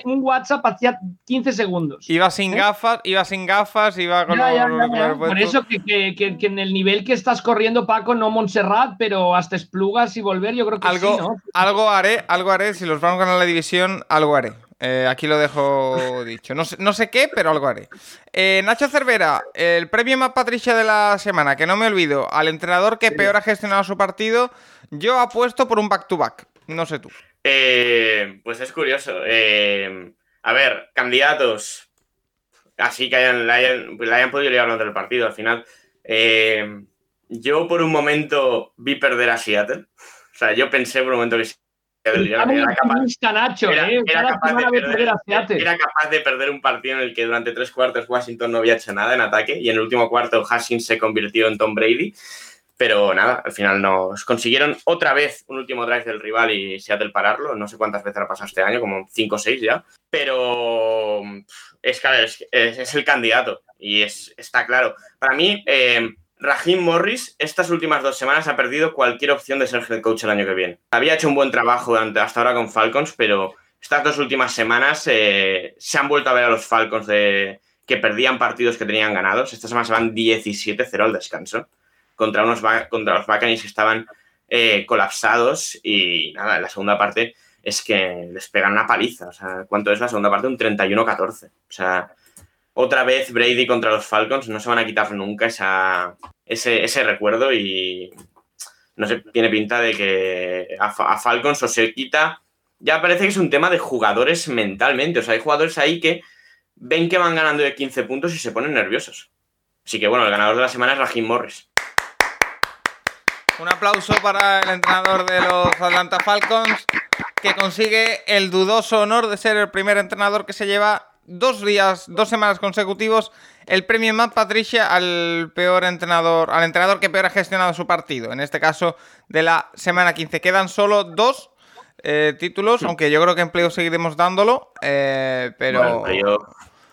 un, WhatsApp hacía 15 segundos. Iba sin ¿eh? gafas, iba sin gafas, iba con. Por eso que, que, en el nivel que estás corriendo, Paco, no Montserrat, pero hasta Esplugas y volver, yo creo que algo, sí, ¿no? Algo haré, algo haré. Si los vamos a ganar la división, algo haré. Eh, aquí lo dejo dicho. No sé, no sé, qué, pero algo haré. Eh, Nacho Cervera, el premio más Patricia de la semana, que no me olvido, al entrenador que peor ha gestionado su partido, yo apuesto por un back-to-back. No sé tú. Eh, pues es curioso. a ver, candidatos. Así que hayan, hayan, le hayan podido llevar del partido al final. yo por un momento vi perder a Seattle. O sea, yo pensé por un momento que era, capaz, de perder, un partido en el que durante tres cuartos Washington no había hecho nada en ataque y en el último cuarto Hashing se convirtió en Tom Brady. Pero nada, al final nos consiguieron otra vez un último drive del rival y Seattle pararlo. No sé cuántas veces ha pasado este año, como 5 o 6 ya. Pero es, es, es, el candidato y es, está claro. Para mí, eh, Raheem Morris estas últimas dos semanas ha perdido cualquier opción de ser head coach el año que viene. Había hecho un buen trabajo hasta ahora con Falcons, pero estas dos últimas semanas eh, se han vuelto a ver a los Falcons que perdían partidos que tenían ganados. Esta semana se van 17-0 al descanso contra, unos, contra los Buccaneers que estaban eh, colapsados y nada, en la segunda parte es que les pegan una paliza. O sea, ¿cuánto es la segunda parte? Un 31-14. O sea, otra vez Brady contra los Falcons, no se van a quitar nunca esa, ese, recuerdo y no sé, tiene pinta de que a, Falcons o se quita, ya parece que es un tema de jugadores mentalmente, o sea, hay jugadores ahí que ven que van ganando de 15 puntos y se ponen nerviosos. Así que bueno, el ganador de la semana es Raheem Morris. Un aplauso para el entrenador de los Atlanta Falcons, que consigue el dudoso honor de ser el primer entrenador que se lleva dos días, dos semanas consecutivos, el premio Matt Patricia al peor entrenador, al entrenador que peor ha gestionado su partido. En este caso, de la semana 15. Quedan solo dos eh, títulos, aunque yo creo que empleo seguiremos dándolo. Eh, pero.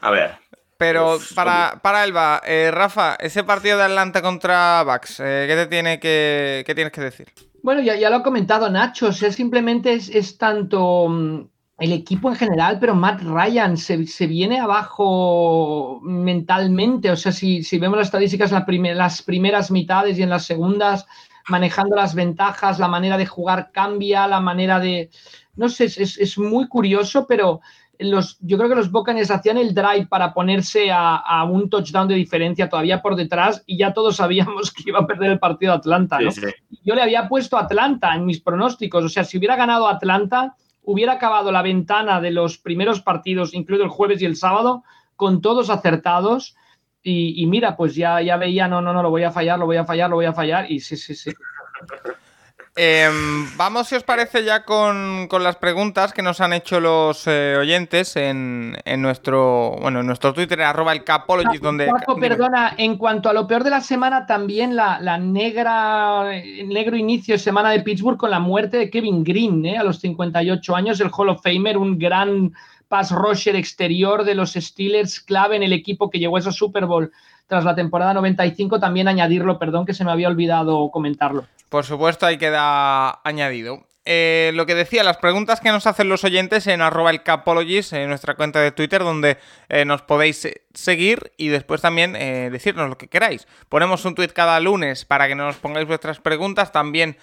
a ver. Pero para, para Elba, eh, Rafa, ese partido de Atlanta contra Bucks, ¿qué te tiene que, qué tienes que decir? Bueno, ya, ya lo ha comentado Nacho, o simplemente es, es tanto mm, el equipo en general, pero Matt Ryan se, viene abajo mentalmente. O sea, si, vemos las estadísticas en las primeras mitades y en las segundas, manejando las ventajas, la manera de jugar cambia, la manera de. No sé, es, muy curioso, pero los, yo creo que los Buccaneers hacían el drive para ponerse a, un touchdown de diferencia todavía por detrás y ya todos sabíamos que iba a perder el partido Atlanta. Yo le había puesto Atlanta en mis pronósticos. O sea, si hubiera ganado Atlanta hubiera acabado la ventana de los primeros partidos, incluido el jueves y el sábado, con todos acertados. Y, mira, pues ya, ya veía, no, no, no, lo voy a fallar, lo voy a fallar, lo voy a fallar. Y sí, sí, sí. Em, vamos, si os parece, ya con, las preguntas que nos han hecho los eh, oyentes en, nuestro bueno en nuestro Twitter, arroba el Capologist, donde. perdona, en cuanto a lo peor de la semana, también la, negra, el negro inicio de semana de Pittsburgh con la muerte de Kevin Green, ¿eh? a los 58 años, el Hall of Famer, un gran pass rusher exterior de los Steelers, clave en el equipo que llegó a esa Super Bowl tras la temporada 95. También añadirlo, perdón, que se me había olvidado comentarlo. Por supuesto, ahí queda añadido. Eh, lo que decía, las preguntas que nos hacen los oyentes en arroba el Capologist, en nuestra cuenta de Twitter, donde eh, nos podéis seguir y después también eh, decirnos lo que queráis. Ponemos un tweet cada lunes para que nos pongáis vuestras preguntas, también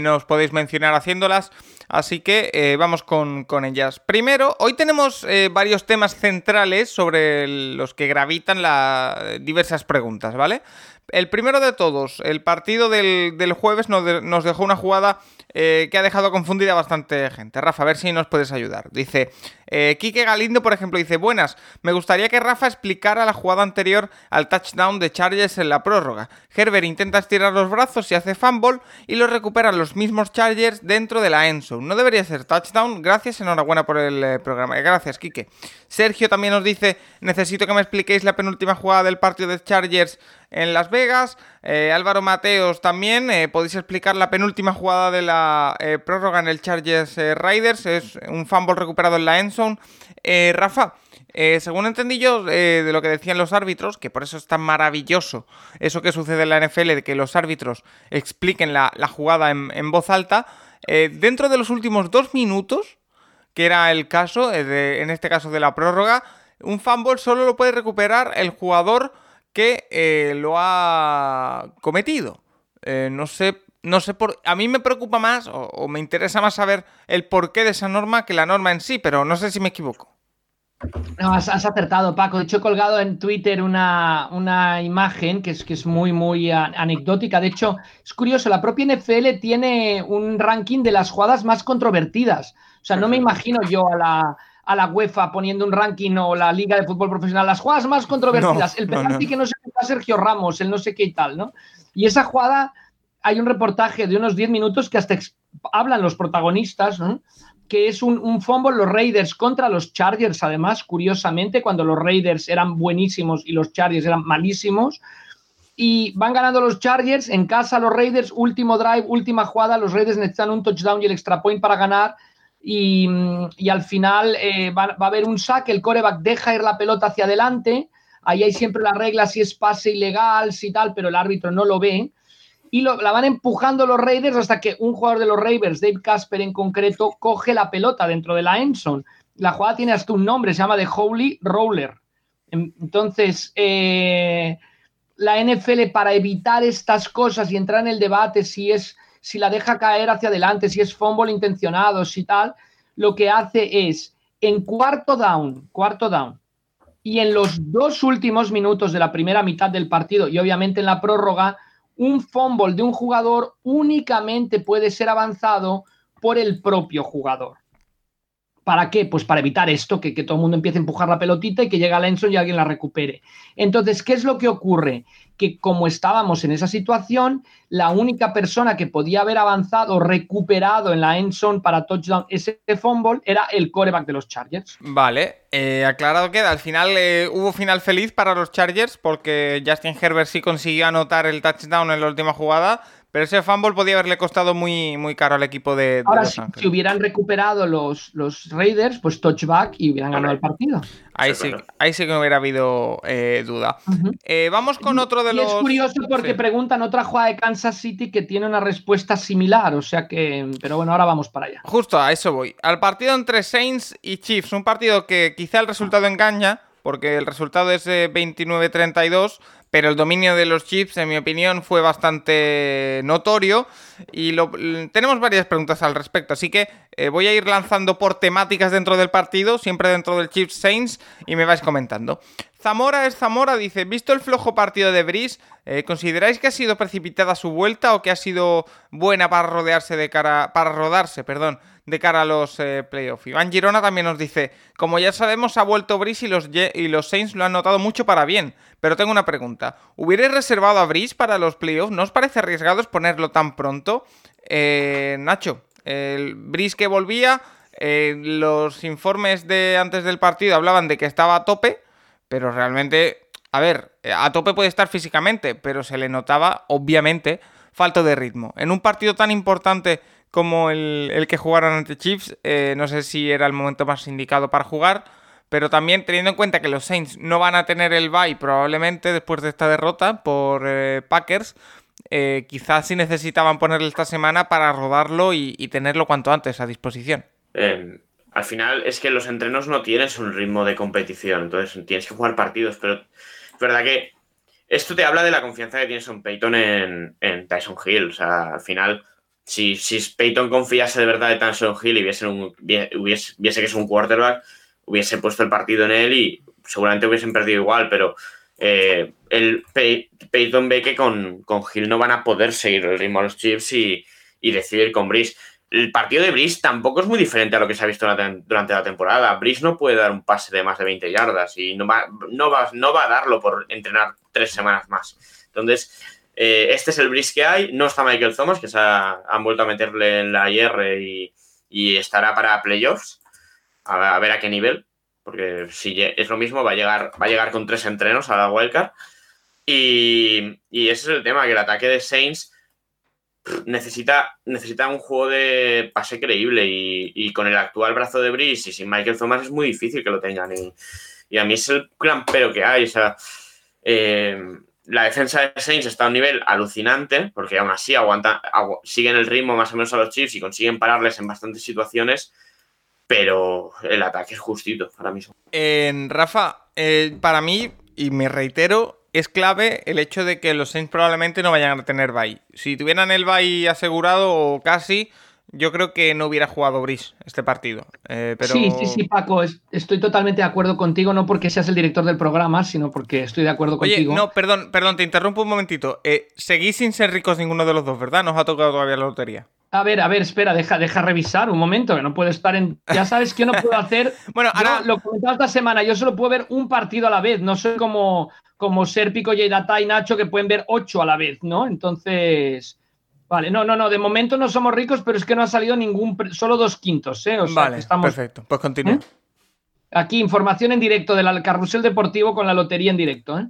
nos podéis mencionar haciéndolas, así que vamos con, con, ellas. Primero, hoy tenemos varios temas centrales sobre los que gravitan las diversas preguntas, ¿vale? El primero de todos, el partido del, jueves nos, dejó una jugada eh, que ha dejado confundida bastante gente. Rafa, a ver si nos puedes ayudar. Dice, eh, Quique Galindo, por ejemplo, dice, buenas, me gustaría que Rafa explicara la jugada anterior al touchdown de Chargers en la prórroga. Herbert intenta estirar los brazos y hace fumble y lo recuperan los mismos Chargers dentro de la endzone. No debería ser touchdown. Gracias, enhorabuena por el eh, programa. Gracias, Quique. Sergio también nos dice, necesito que me expliquéis la penúltima jugada del partido de Chargers en Las Vegas. Eh, Álvaro Mateos también, eh, podéis explicar la penúltima jugada de la eh, prórroga en el Chargers Riders, es un fumble recuperado en la endzone. Rafa, según entendí yo de lo que decían los árbitros, que por eso es tan maravilloso eso que sucede en la NFL, de que los árbitros expliquen la, jugada en, voz alta, dentro de los últimos dos minutos, que era el caso, en este caso de la prórroga, un fumble solo lo puede recuperar el jugador que eh, lo ha cometido. Eh, no sé, no sé por. A mí me preocupa más o, me interesa más saber el porqué de esa norma que la norma en sí, pero no sé si me equivoco. No, has, acertado, Paco. De hecho, he colgado en Twitter una, una imagen que es, que es muy, muy anecdótica. De hecho, es curioso, la propia NFL tiene un ranking de las jugadas más controvertidas. O sea, no me imagino yo a la, a la UEFA poniendo un ranking o la Liga de Fútbol Profesional, las jugadas más controvertidas, el penalti que no se qué Sergio Ramos, el no sé qué y tal, ¿no? Y esa jugada, hay un reportaje de unos 10 minutos que hasta hablan los protagonistas, que es un, un fumble los Raiders contra los Chargers, además, curiosamente, cuando los Raiders eran buenísimos y los Chargers eran malísimos. Y van ganando los Chargers en casa, los Raiders, último drive, última jugada, los Raiders necesitan un touchdown y el extra point para ganar y, al final eh, va, a haber un saque, el coreback deja ir la pelota hacia adelante, ahí hay siempre la regla si es pase ilegal, si tal, pero el árbitro no lo ve. Y la van empujando los Raiders hasta que un jugador de los Raiders, Dave Casper en concreto, coge la pelota dentro de la Enson. La jugada tiene hasta un nombre, se llama The Holy Roller. Entonces, eh, la NFL para evitar estas cosas y entrar en el debate si es si la deja caer hacia adelante, si es fumble intencionado, si tal, lo que hace es en cuarto down, cuarto down, y en los dos últimos minutos de la primera mitad del partido y obviamente en la prórroga, un fumble de un jugador únicamente puede ser avanzado por el propio jugador. ¿Para qué? Pues para evitar esto, que, todo el mundo empiece a empujar la pelotita y que llegue Lenson y alguien la recupere. Entonces, ¿qué es lo que ocurre? Que como estábamos en esa situación, la única persona que podía haber avanzado, recuperado en la Enson para touchdown ese fumble era el coreback de los Chargers. Vale, eh, aclarado queda. Al final eh, hubo final feliz para los Chargers porque Justin Herbert sí consiguió anotar el touchdown en la última jugada pero ese fumble podía haberle costado muy, muy caro al equipo de, Ahora, si, hubieran recuperado los, los Raiders, pues touchback y hubieran ganado el partido. Ahí sí, ahí sí que no hubiera habido eh, duda. Eh, vamos con otro de los. Es curioso porque preguntan otra jugada de Kansas City que tiene una respuesta similar, o sea que. Pero bueno, ahora vamos para allá. Justo a eso voy. Al partido entre Saints y Chiefs, un partido que quizá el resultado engaña, porque el resultado es 29-32 pero el dominio de los chips, en mi opinión, fue bastante notorio y tenemos varias preguntas al respecto, así que eh, voy a ir lanzando por temáticas dentro del partido, siempre dentro del Chips Saints, y me vais comentando. Zamora es Zamora, dice, visto el flojo partido de Brice, eh, ¿consideráis que ha sido precipitada su vuelta o que ha sido buena para rodearse de cara, para rodarse, perdón, de cara a los eh, playoffs. Iván Girona también nos dice, como ya sabemos, ha vuelto Brice y los, y los Saints lo han notado mucho para bien. Pero tengo una pregunta. ¿Hubierais reservado a Brice para los playoffs? ¿No os parece arriesgado ponerlo tan pronto? Eh, Nacho, el Brice que volvía, eh, los informes de antes del partido hablaban de que estaba a tope, pero realmente, a ver, a tope puede estar físicamente, pero se le notaba, obviamente, falto de ritmo. En un partido tan importante como el, que jugaron ante Chiefs. Eh, no sé si era el momento más indicado para jugar. Pero también teniendo en cuenta que los Saints no van a tener el bye probablemente después de esta derrota por eh, Packers, eh, quizás sí necesitaban ponerle esta semana para rodarlo y, tenerlo cuanto antes a disposición. Em, al final es que los entrenos no tienes un ritmo de competición, entonces tienes que jugar partidos, pero es verdad que esto te habla de la confianza que tienes en Peyton en, en Tyson Hill. O sea, al final si, si Peyton confiase de verdad de Tyson Hill y viese, que es un quarterback, hubiese puesto el partido en él y seguramente hubiesen perdido igual, pero eh, el Peyton ve que con, con, Hill no van a poder seguir el ritmo a los Chiefs y, y decidir con Brice. El partido de Brice tampoco es muy diferente a lo que se ha visto durante la temporada. Brice no puede dar un pase de más de 20 yardas y no va, no va, no va a darlo por entrenar tres semanas más. Entonces, eh, este es el bris que hay. No está Michael Thomas, que se han vuelto a meterle en la IR y, estará para playoffs. A, ver a qué nivel. Porque si es lo mismo, va a llegar, va a llegar con tres entrenos a la wildcard. Y, y ese es el tema, que el ataque de Saints necesita, necesita un juego de pase creíble y, con el actual brazo de Brice y sin Michael Thomas es muy difícil que lo tengan. Y, a mí es el gran pero que hay. O sea, eh, la defensa de Saints está a un nivel alucinante, porque aún así aguantan, siguen el ritmo más o menos a los Chiefs y consiguen pararles en bastantes situaciones, pero el ataque es justito ahora mismo. Rafa, eh, para mí, y me reitero, es clave el hecho de que los Saints probablemente no vayan a tener bye. Si tuvieran el bye asegurado o casi, yo creo que no hubiera jugado Brice este partido. Eh, sí, sí, sí, Paco, estoy totalmente de acuerdo contigo, no porque seas el director del programa, sino porque estoy de acuerdo contigo. no, perdón, perdón, te interrumpo un momentito. Eh, seguís sin ser ricos ninguno de los dos, ¿verdad? Nos ha tocado todavía la lotería. A ver, a ver, espera, deja, deja revisar un momento, que no puedo estar en. Ya sabes que no puedo hacer. bueno, ahora. lo comentaba esta semana, yo solo puedo ver un partido a la vez, no soy como, como Serpico, Data y Nacho que pueden ver ocho a la vez, ¿no? Entonces. Vale, no, no, no, de momento no somos ricos, pero es que no ha salido ningún, solo dos quintos, ¿eh? vale, perfecto, pues continúa. ¿Eh? Aquí, información en directo del carrusel deportivo con la lotería en directo, ¿eh?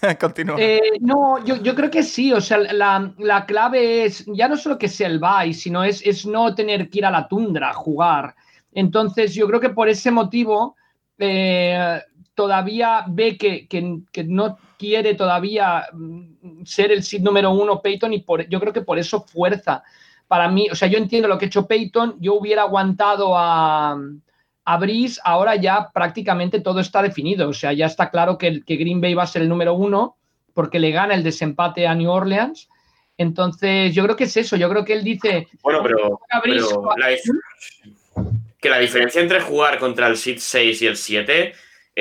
Continúa. Eh, no, yo, creo que sí, o sea, la, clave es ya no solo que sea el bye, sino es, es, no tener que ir a la tundra a jugar. Entonces, yo creo que por ese motivo, eh, todavía ve que, que, no quiere todavía mm, ser el seed número uno Peyton y por, yo creo que por eso fuerza. Para mí, o sea, yo entiendo lo que ha hecho Peyton, yo hubiera aguantado a, a Brice, ahora ya prácticamente todo está definido, o sea, ya está claro que, que Green Bay va a ser el número uno porque le gana el desempate a New Orleans. Entonces, yo creo que es eso, yo creo que él dice... Bueno, pero, que la diferencia entre jugar contra el Seed 6 y el 7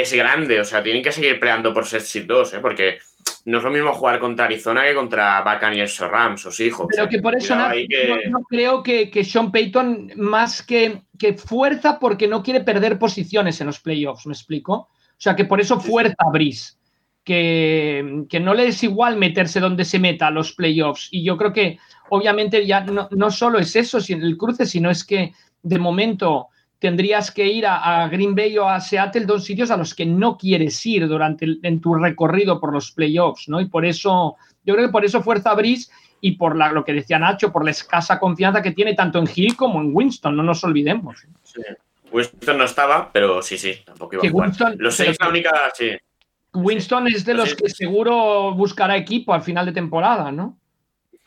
es grande. O sea, tienen que seguir peleando por Seed 2, ¿eh? porque no es lo mismo jugar contra Arizona que contra Buccaneers o Rams, o hijos. Pero que por eso no, creo que, que, Sean Payton más que, que fuerza porque no quiere perder posiciones en los playoffs, ¿me explico? O sea, que por eso fuerza a Brice. Que, que, no le es igual meterse donde se meta a los playoffs. Y yo creo que, obviamente, ya no, no solo es eso, el cruce, sino es que de momento tendrías que ir a, Green Bay o a Seattle, dos sitios a los que no quieres ir durante en tu recorrido por los playoffs, ¿no? Y por eso, yo creo que por eso fuerza Brice y por lo que decía Nacho, por la escasa confianza que tiene tanto en Hill como en Winston, no nos olvidemos. Winston no estaba, pero sí, sí, tampoco iba a jugar. los seis, la única, sí. Winston es de los que seguro buscará equipo al final de temporada, ¿no?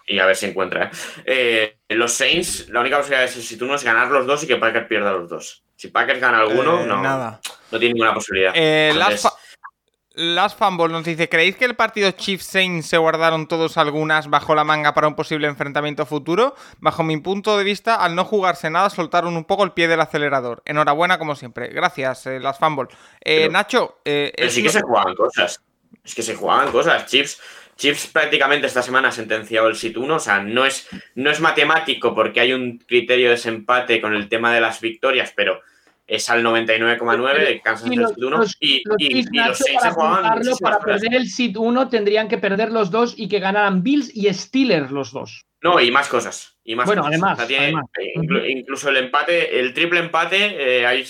Y a ver si encuentra. ¿eh? Eh, los Saints, la única posibilidad de si tú no es ganar los dos y que Packers pierda los dos. Si Packers gana alguno, eh, no, nada. no tiene ninguna posibilidad. Last, Fumble nos dice: ¿Creéis que el partido Chiefs Saints se guardaron todos algunas bajo la manga para un posible enfrentamiento futuro? Bajo mi punto de vista, al no jugarse nada, soltaron un poco el pie del acelerador. Enhorabuena, como siempre. Gracias, Last Fumble. Nacho. pero sí que se jugaban cosas. Es que se jugaban cosas. Chiefs Chips prácticamente esta semana ha sentenciado el sit 1, o sea, no es, no es matemático porque hay un criterio de desempate con el tema de las victorias, pero es al 99,9 de Kansas sit 1 y, los seis se jugaban Para perder el sit 1 tendrían que perder los dos y que ganaran Bills y Steelers los dos. No, y más cosas. Y más bueno, además, Incluso el empate, el triple empate, eh, hay,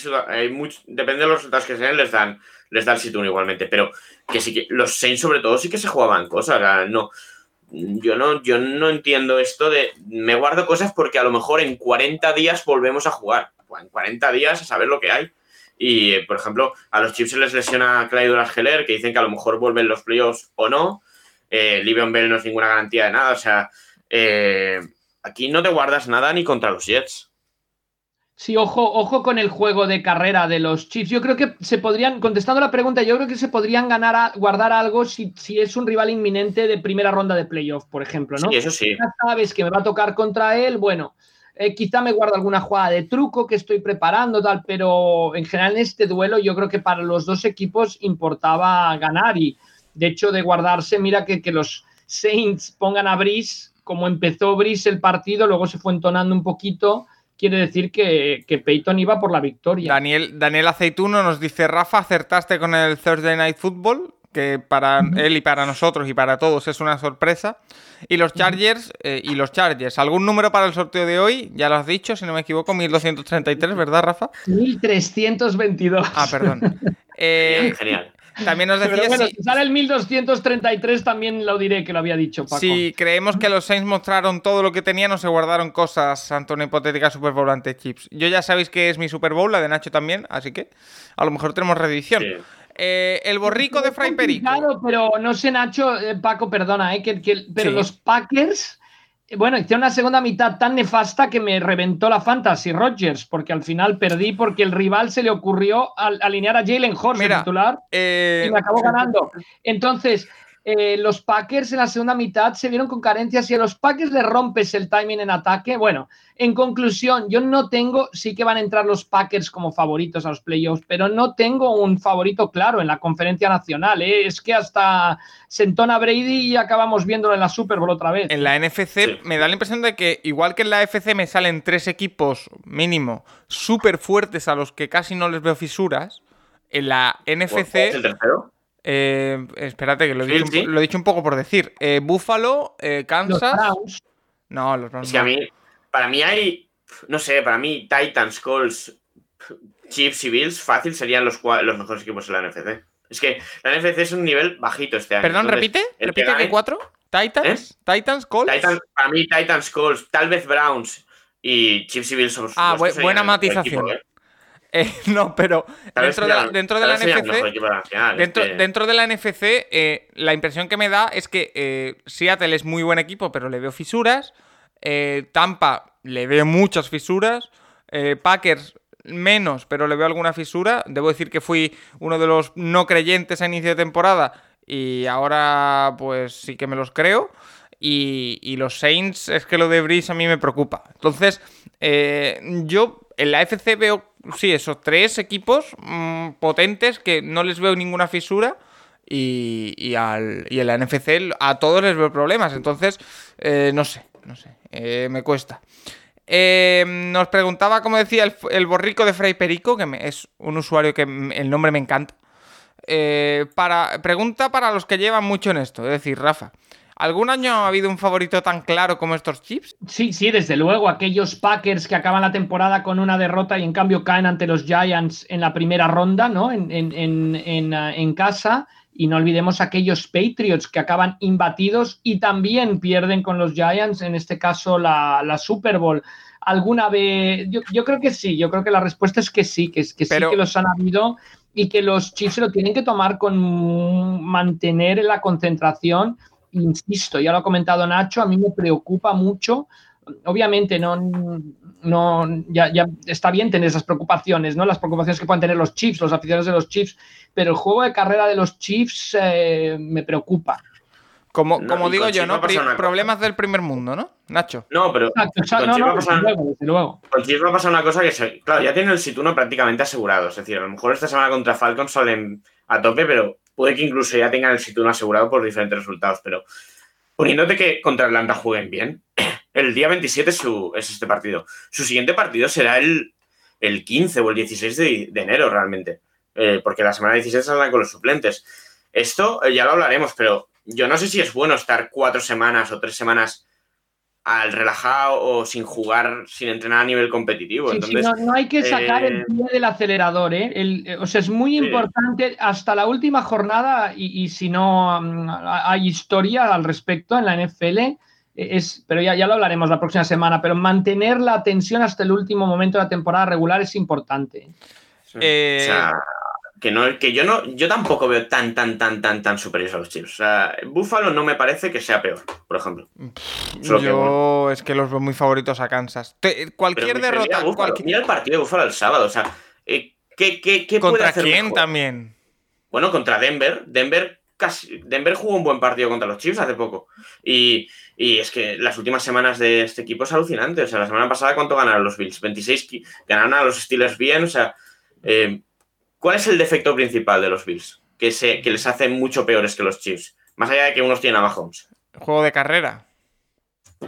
depende de los resultados que sean, les dan, les da el sit 1 igualmente, pero que sí que los Saints sobre todo sí que se jugaban cosas, no, yo no, yo no entiendo esto de me guardo cosas porque a lo mejor en 40 días volvemos a jugar, en 40 días a saber lo que hay. Y, por ejemplo, a los Chiefs se les lesiona Clyde Geller, que dicen que a lo mejor vuelven los playoffs o no. Eh, Bell no es ninguna garantía de nada. O sea, eh, aquí no te guardas nada ni contra los Jets. Sí, ojo, ojo con el juego de carrera de los Chiefs. Yo creo que se podrían, contestando la pregunta, yo creo que se podrían ganar a, guardar algo si, si, es un rival inminente de primera ronda de playoff, por ejemplo, ¿no? Sí, eso sí. Ya sabes que me va a tocar contra él, bueno, eh, quizá me guardo alguna jugada de truco que estoy preparando, tal, pero en general en este duelo yo creo que para los dos equipos importaba ganar y de hecho de guardarse, mira que, que los Saints pongan a Brice, como empezó Brice el partido, luego se fue entonando un poquito quiere decir que, que, Peyton iba por la victoria. Daniel, Daniel Aceituno nos dice, Rafa, acertaste con el Thursday Night Football, que para él y para nosotros y para todos es una sorpresa. Y los Chargers, eh, y los Chargers, ¿algún número para el sorteo de hoy? Ya lo has dicho, si no me equivoco, 1233, ¿verdad, Rafa? 1322. Ah, perdón. Eh, Genial. También nos decía. bueno, si sale el 1233, también lo diré que lo había dicho, Paco. Si creemos que los Saints mostraron todo lo que tenían o se guardaron cosas ante una hipotética Super Bowl ante Chips. Yo ya sabéis que es mi Super Bowl, la de Nacho también, así que a lo mejor tenemos reedición. Eh, el borrico de Fray Perico. Claro, pero no sé, Nacho, eh, Paco, perdona, eh, que, pero los Packers bueno, hice una segunda mitad tan nefasta que me reventó la fantasy Rogers, porque al final perdí porque el rival se le ocurrió alinear a Jalen Horst, titular, y me acabó ganando. Entonces, eh, los Packers en la segunda mitad se vieron con carencias y a los Packers le rompes el timing en ataque. Bueno, en conclusión, yo no tengo, sí que van a entrar los Packers como favoritos a los playoffs, pero no tengo un favorito claro en la conferencia nacional. ¿eh? Es que hasta sentona Brady y acabamos viéndolo en la Super Bowl otra vez. En la NFC me da la impresión de que, igual que en la FC me salen tres equipos mínimo súper fuertes a los que casi no les veo fisuras, en la NFC. ¿Es el tercero? Eh, espérate, que lo he, dicho, un poco por decir. Eh, Buffalo, eh, Kansas. no, los Browns. Es que a mí, para mí hay, no sé, para mí Titans, Colts, Chiefs y Bills fácil serían los, los mejores equipos en la NFC. Es que la NFC es un nivel bajito este año. Perdón, repite, repite de cuatro. Titans, Titans, Colts. para mí Titans, Colts, tal vez Browns y Chiefs y Bills son Ah, buena matización. Eh, no, pero dentro de la, dentro de la NFC. Dentro, dentro, de la NFC, eh, la impresión que me da es que eh, Seattle es muy buen equipo, pero le veo fisuras. Tampa le veo muchas fisuras. Packers menos, pero le veo alguna fisura. Debo decir que fui uno de los no creyentes a inicio de temporada y ahora pues sí que me los creo. Y, los Saints, es que lo de Breeze a mí me preocupa. Entonces, yo en la FC veo sí, esos tres equipos mm, potentes que no les veo ninguna fisura. Y, y, al, y en la NFC a todos les veo problemas. Entonces, eh, no sé, no sé, eh, me cuesta. Eh, nos preguntaba, como decía, el, borrico de Fray Perico, que es un usuario que el nombre me encanta. para, pregunta para los que llevan mucho en esto, es decir, Rafa. ¿Algún año ha habido un favorito tan claro como estos chips? Sí, sí, desde luego. Aquellos Packers que acaban la temporada con una derrota y en cambio caen ante los Giants en la primera ronda, ¿no? En, en, casa. Y no olvidemos aquellos Patriots que acaban imbatidos y también pierden con los Giants, en este caso la, Super Bowl. ¿Alguna vez? Yo, creo que sí, yo creo que la respuesta es que sí, que, es, que sí que los han habido y que los Chiefs lo tienen que tomar con mantener la concentración insisto, ya lo ha comentado Nacho, a mí me preocupa mucho. Obviamente, no, no, ya, está bien tener esas preocupaciones, ¿no? Las preocupaciones que puedan tener los Chiefs, los aficionados de los Chiefs, pero el juego de carrera de los Chiefs eh, me preocupa. Como, como digo yo, ¿no? Problemas del primer mundo, ¿no? Nacho. No, pero con Chiefs va a pasar, Con Chiefs va a pasar una cosa que, claro, ya tiene el situno prácticamente asegurado. Es decir, a lo mejor esta semana contra Falcons salen a tope, pero puede que incluso ya tengan el sitio asegurado por diferentes resultados, pero poniéndote que contra Atlanta jueguen bien, el día 27 es, es este partido. Su siguiente partido será el, el 15 o el 16 de, enero realmente, eh, porque la semana 16 saldrán con los suplentes. Esto eh, ya lo hablaremos, pero yo no sé si es bueno estar cuatro semanas o tres semanas al relajado o sin jugar, sin entrenar a nivel competitivo. Entonces, no, hay que sacar el eh, pie del acelerador. ¿eh? eh o sea, es muy importante hasta la última jornada y, si no mm, hay historia al respecto en la NFL. Eh, es, pero ya, ya lo hablaremos la próxima semana, pero mantener la tensión hasta el último momento de la temporada regular es importante. o sea, que, no, que yo no, yo tampoco veo tan, tan, tan, tan, tan superiores a los Chiefs. O sea, Buffalo no me parece que sea peor, por ejemplo. yo es que los veo muy favoritos a Kansas. cualquier derrota. Mira, el partido de Buffalo el sábado. O sea, eh, ¿qué, qué, qué ¿Contra quién también? Bueno, contra Denver. Denver casi. Denver jugó un buen partido contra los Chiefs hace poco. Y, y es que las últimas semanas de este equipo es alucinante. O sea, la semana pasada, ¿cuánto ganaron los Bills? 26. Ganaron a los Steelers bien. O sea. Eh, ¿Cuál es el defecto principal de los Bills? Que, se, que les hace mucho peores que los Chiefs. Más allá de que unos tienen a Mahomes. Juego de carrera.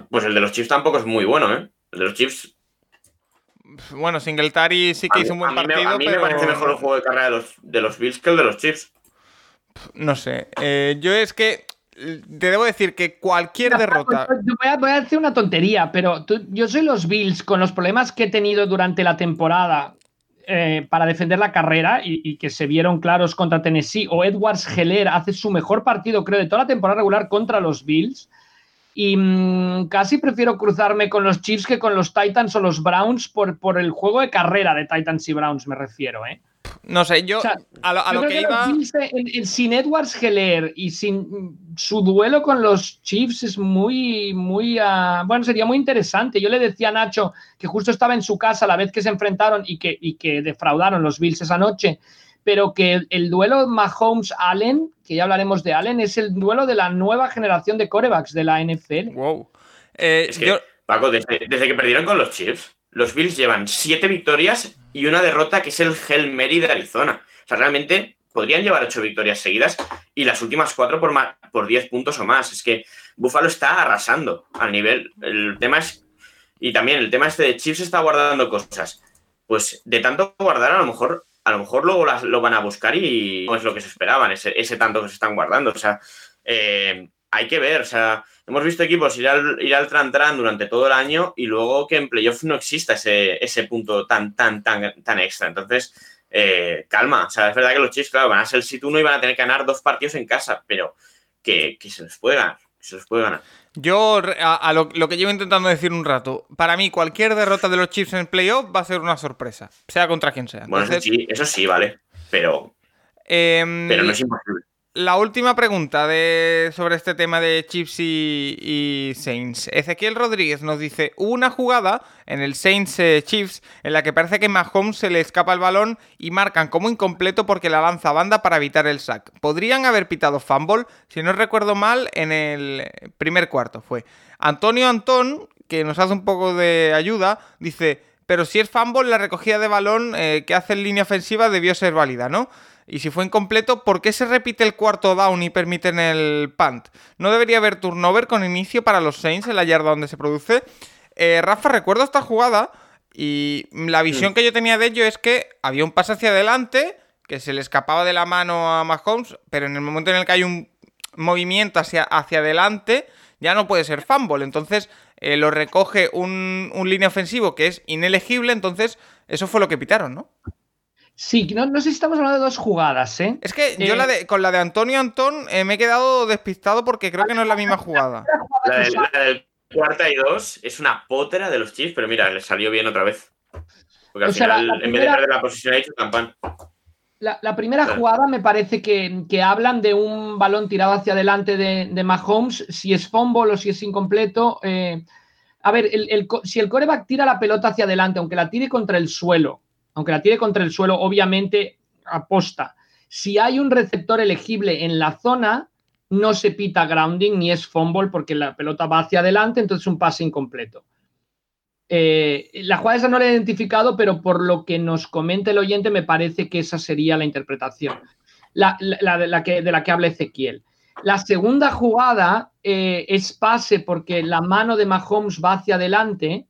Pues el de los Chiefs tampoco es muy bueno, ¿eh? El de los Chiefs. Bueno, Singletary sí que hizo un buen partido. a mí me parece mejor el juego de carrera de los, de los Bills que el de los Chiefs. No sé. Eh, yo es que te debo decir que cualquier derrota. Voy a, voy a, decir una tontería, pero yo soy los Bills con los problemas que he tenido durante la temporada eh, para defender la carrera y, que se vieron claros contra Tennessee, o Edwards Heller hace su mejor partido, creo, de toda la temporada regular contra los Bills. Y mm, casi prefiero cruzarme con los Chiefs que con los Titans o los Browns por, por el juego de carrera de Titans y Browns, me refiero, ¿eh? No sé, yo a lo, que iba. sin Edwards Heller y sin su duelo con los Chiefs es muy, muy. Ah, bueno, sería muy interesante. Yo le decía a Nacho que justo estaba en su casa la vez que se enfrentaron y que, y que defraudaron los Bills esa noche, pero que el, duelo Mahomes-Allen, que ya hablaremos de Allen, es el duelo de la nueva generación de corebacks de la NFL. Wow. Eh, es que, Paco, desde que perdieron con los Chiefs los Bills llevan siete victorias y una derrota que es el Hell Mary de Arizona. O sea, realmente podrían llevar ocho victorias seguidas y las últimas cuatro por, por 10 puntos o más. Es que Buffalo está arrasando al nivel. El tema es. Y también el tema este de Chiefs está guardando cosas. Pues de tanto guardar, a lo mejor, a lo mejor luego lo van a buscar y no es lo que se esperaban, ese, ese tanto que se están guardando. O sea, eh, hay que ver, o sea, hemos visto equipos ir al, ir al tran, tran durante todo el año y luego que en playoff no exista ese, ese punto tan, tan, tan, tan extra. Entonces, eh, calma, o sea, es verdad que los Chiefs, claro, van a ser el sit 1 y van a tener que ganar dos partidos en casa, pero que, se les puede ganar, se les puede ganar. Yo, a, lo, que llevo intentando decir un rato, para mí cualquier derrota de los Chiefs en playoff va a ser una sorpresa, sea contra quien sea. Bueno, eso, sí, eso sí, vale, pero, em, pero no es imposible la última pregunta de, sobre este tema de Chiefs y, Saints. Ezequiel Rodríguez nos dice, hubo una jugada en el Saints eh, Chiefs en la que parece que Mahomes se le escapa el balón y marcan como incompleto porque la lanza banda para evitar el sack. ¿Podrían haber pitado fumble? Si no recuerdo mal, en el primer cuarto fue. Antonio Antón, que nos hace un poco de ayuda, dice, pero si es fumble, la recogida de balón eh, que hace en línea ofensiva debió ser válida, ¿no? Y si fue incompleto, ¿por qué se repite el cuarto down y permiten el punt? ¿No debería haber turnover con inicio para los Saints en la yarda donde se produce? Eh, Rafa, recuerdo esta jugada y la visión que yo tenía de ello es que había un pase hacia adelante que se le escapaba de la mano a Mahomes, pero en el momento en el que hay un movimiento hacia, hacia adelante ya no puede ser fumble. Entonces eh, lo recoge un, un línea ofensivo que es inelegible, entonces eso fue lo que pitaron, ¿no? Sí, no, no, sé si estamos hablando de dos jugadas, ¿eh? Es que yo la de, con la de Antonio Antón eh, me he quedado despistado porque creo que no es la misma jugada. La del, cuarta y dos es una pótera de los Chiefs, pero mira, le salió bien otra vez. Porque al final, en vez de perder la posición, ha hecho campán. La, primera jugada me parece que, hablan de un balón tirado hacia adelante de, de Mahomes, si es fumble o si es incompleto. Eh, a ver, si el coreback tira la pelota hacia adelante, aunque la tire contra el suelo, aunque la tire contra el suelo, obviamente aposta. Si hay un receptor elegible en la zona, no se pita grounding ni es fumble porque la pelota va hacia adelante, entonces un pase incompleto. Eh, la jugada esa no la he identificado, pero por lo que nos comenta el oyente, me parece que esa sería la interpretación la, de, la que, de, la que, habla Ezequiel. La segunda jugada eh, es pase porque la mano de Mahomes va hacia adelante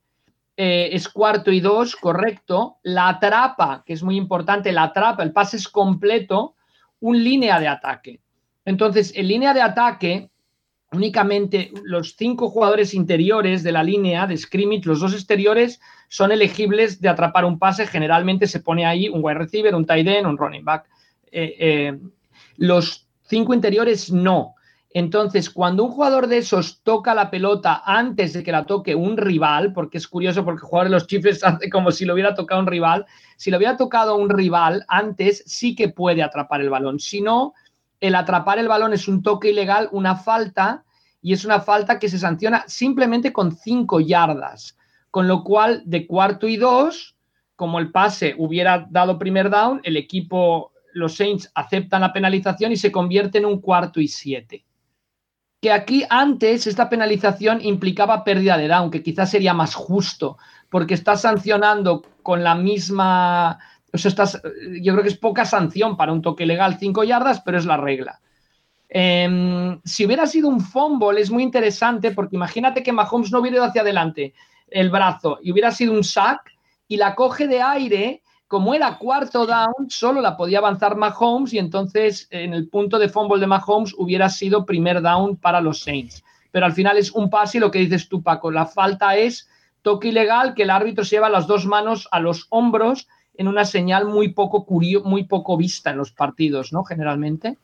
eh, es cuarto y dos, correcto. La atrapa, que es muy importante, la atrapa, el pase es completo, un línea de ataque. Entonces, en línea de ataque, únicamente los cinco jugadores interiores de la línea de scrimmage, los dos exteriores, son elegibles de atrapar un pase. Generalmente se pone ahí un wide receiver, un tight end, un running back. Eh, eh, los cinco interiores no. Entonces, cuando un jugador de esos toca la pelota antes de que la toque un rival, porque es curioso porque el jugador de los Chiefs hace como si lo hubiera tocado un rival, si lo hubiera tocado un rival antes, sí que puede atrapar el balón. Si no, el atrapar el balón es un toque ilegal, una falta, y es una falta que se sanciona simplemente con cinco yardas. Con lo cual, de cuarto y dos, como el pase hubiera dado primer down, el equipo, los Saints aceptan la penalización y se convierte en un cuarto y siete que aquí antes esta penalización implicaba pérdida de down, que quizás sería más justo, porque estás sancionando con la misma... O sea, estás, yo creo que es poca sanción para un toque legal, cinco yardas, pero es la regla. Em, si hubiera sido un fumble, es muy interesante, porque imagínate que Mahomes no hubiera ido hacia adelante el brazo y hubiera sido un sack y la coge de aire como era cuarto down, solo la podía avanzar Mahomes y entonces en el punto de fumble de Mahomes hubiera sido primer down para los Saints. Pero al final es un pase y lo que dices tú, Paco, la falta es toque ilegal que el árbitro se lleva las dos manos a los hombros en una señal muy poco muy poco vista en los partidos, ¿no? Generalmente.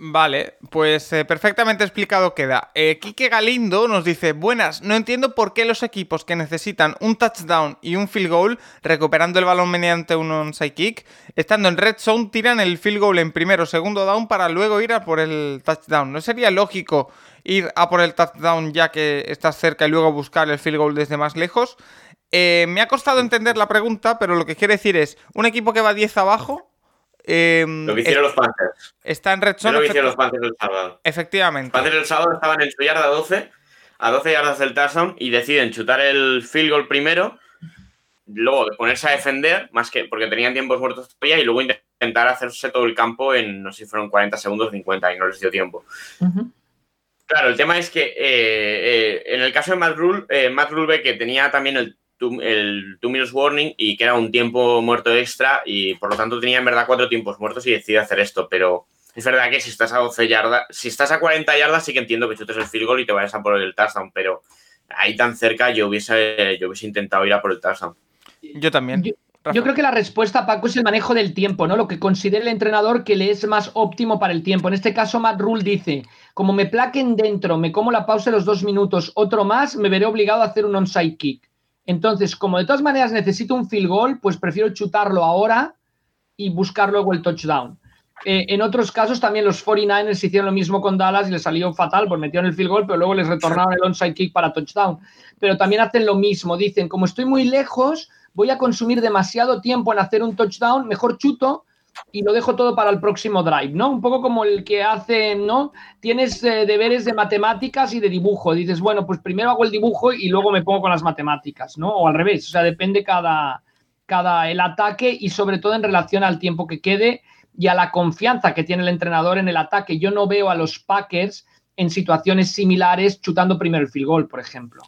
Vale, pues eh, perfectamente explicado queda. Eh, Quique Galindo nos dice, buenas, no entiendo por qué los equipos que necesitan un touchdown y un field goal, recuperando el balón mediante un onside kick, estando en red zone, tiran el field goal en primero o segundo down para luego ir a por el touchdown. ¿No sería lógico ir a por el touchdown ya que estás cerca y luego buscar el field goal desde más lejos? Eh, me ha costado entender la pregunta, pero lo que quiere decir es, un equipo que va 10 abajo Em, lo que hicieron los Panthers. Está en red zone. lo que hicieron los Panthers el sábado. Efectivamente. Panthers el sábado estaban en su yarda 12, a 12 yardas del touchdown, y deciden chutar el field goal primero, luego ponerse a defender, más que porque tenían tiempos muertos todavía, y luego intentar hacerse todo el campo en, no sé si fueron 40 segundos, 50, y no les dio tiempo. Claro, el tema es que eh, eh, en el caso de Matt Rule, eh, Matt Rule ve que tenía también el el two minutes warning y que era un tiempo muerto extra y por lo tanto tenía en verdad cuatro tiempos muertos y decide hacer esto, pero es verdad que si estás a 12 yardas, si estás a 40 yardas sí que entiendo que chutes el field goal y te vayas a por el touchdown, pero ahí tan cerca yo hubiese, yo hubiese intentado ir a por el touchdown. Yo también. Yo creo que la respuesta, Paco, es el manejo del tiempo, ¿no? Lo que considere el entrenador que le es más óptimo para el tiempo. En este caso, Matt Rule dice: como me plaquen dentro, me como la pausa de los dos minutos, otro más, me veré obligado a hacer un onside kick. Entonces, como de todas maneras necesito un field goal, pues prefiero chutarlo ahora y buscar luego el touchdown. Eh, en otros casos también los 49ers hicieron lo mismo con Dallas y les salió fatal, pues metieron el field goal, pero luego les retornaron el onside kick para touchdown. Pero también hacen lo mismo, dicen, como estoy muy lejos, voy a consumir demasiado tiempo en hacer un touchdown, mejor chuto y lo dejo todo para el próximo drive, ¿no? Un poco como el que hace, ¿no? Tienes eh, deberes de matemáticas y de dibujo. Dices, bueno, pues primero hago el dibujo y luego me pongo con las matemáticas, ¿no? O al revés, o sea, depende cada, cada el ataque y sobre todo en relación al tiempo que quede y a la confianza que tiene el entrenador en el ataque. Yo no veo a los Packers en situaciones similares chutando primero el field goal, por ejemplo.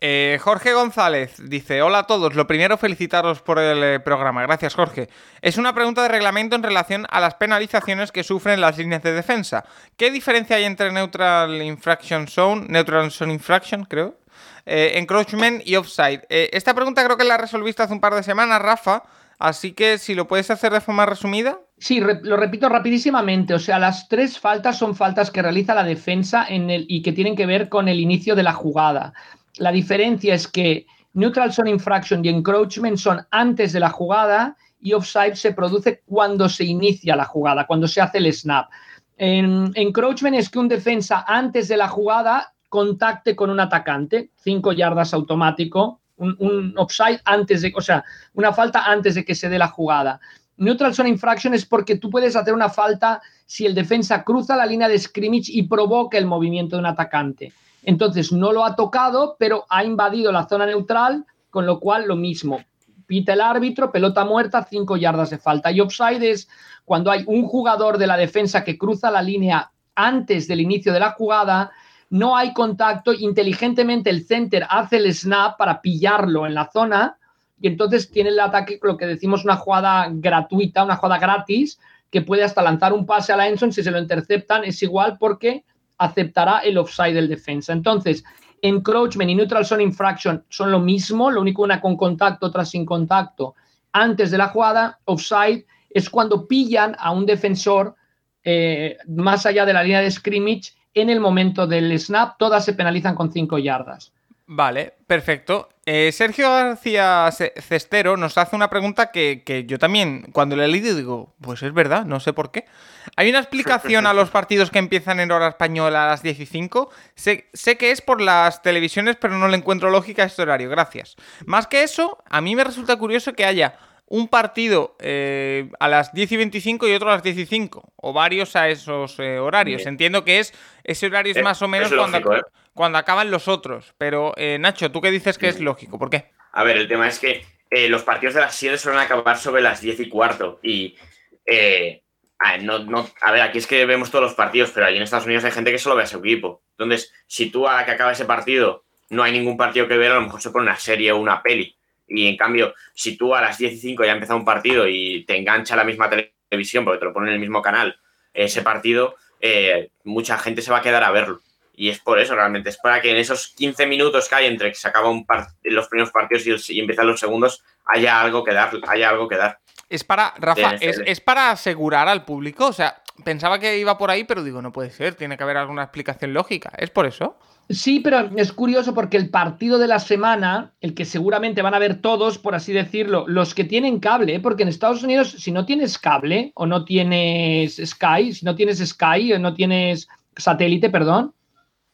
Eh, Jorge González dice: Hola a todos. Lo primero, felicitaros por el eh, programa. Gracias, Jorge. Es una pregunta de reglamento en relación a las penalizaciones que sufren las líneas de defensa. ¿Qué diferencia hay entre Neutral Infraction Zone, Neutral Zone Infraction, creo, eh, Encroachment y Offside? esta pregunta creo que la resolviste hace un par de semanas, Rafa. Así que si lo puedes hacer de forma resumida. Sí, lo repito rapidísimamente. O sea, las tres faltas son faltas que realiza la defensa en el, y que tienen que ver con el inicio de la jugada. La diferencia es que neutral zone infraction y encroachment son antes de la jugada y offside se produce cuando se inicia la jugada, cuando se hace el snap. En, encroachment es que un defensa antes de la jugada contacte con un atacante, cinco yardas automático, un, offside antes de, o sea, una falta antes de que se dé la jugada. Neutral zone infraction es porque tú puedes hacer una falta si el defensa cruza la línea de scrimmage y provoca el movimiento de un atacante. Entonces no lo ha tocado, pero ha invadido la zona neutral, con lo cual lo mismo. Pita el árbitro, pelota muerta, cinco yardas de falta. Y offside es cuando hay un jugador de la defensa que cruza la línea antes del inicio de la jugada, no hay contacto, inteligentemente el center hace el snap para pillarlo en la zona y entonces tiene el ataque, lo que decimos una jugada gratuita, una jugada gratis, que puede hasta lanzar un pase a la Enson, si se lo interceptan es igual porque aceptará el offside del defensa. Entonces, encroachment y neutral zone infraction son lo mismo, lo único una con contacto, otra sin contacto. Antes de la jugada, offside es cuando pillan a un defensor eh, más allá de la línea de scrimmage en el momento del snap, todas se penalizan con 5 yardas. Vale, perfecto. Eh, Sergio García Cestero nos hace una pregunta que, yo también, cuando le he leído, digo, pues es verdad, no sé por qué. ¿Hay una explicación a los partidos que empiezan en hora española a las 15? Sé, sé que es por las televisiones, pero no le encuentro lógica a este horario, gracias. Más que eso, a mí me resulta curioso que haya un partido eh, a las 10 y 25 y otro a las 10 y 5, o varios a esos eh, horarios. Entiendo que es ese horario es más o menos cuando cuando acaban los otros. Pero, eh, Nacho, ¿tú qué dices que es lógico? ¿Por qué? A ver, el tema es que eh, los partidos de las 7 suelen acabar sobre las 10 y cuarto. Y, eh, a, no, no, a ver, aquí es que vemos todos los partidos, pero allí en Estados Unidos hay gente que solo ve a su equipo. Entonces, si tú a la que acaba ese partido no hay ningún partido que ver, a lo mejor se pone una serie o una peli. Y en cambio, si tú a las 10 y 5 ya ha empezado un partido y te engancha la misma televisión porque te lo ponen en el mismo canal, ese partido, mucha gente se va a quedar a verlo. Y es por eso realmente, es para que en esos 15 minutos que hay entre que se acaban los primeros partidos y, empiezan los segundos, haya algo que dar, haya algo que dar. Es para, Rafa, es, para asegurar al público, o sea, pensaba que iba por ahí, pero digo, no puede ser, tiene que haber alguna explicación lógica, ¿es por eso? Sí, pero es curioso porque el partido de la semana, el que seguramente van a ver todos, por así decirlo, los que tienen cable, ¿eh? porque en Estados Unidos, si no tienes cable o no tienes Sky, si no tienes Sky o no tienes satélite, perdón,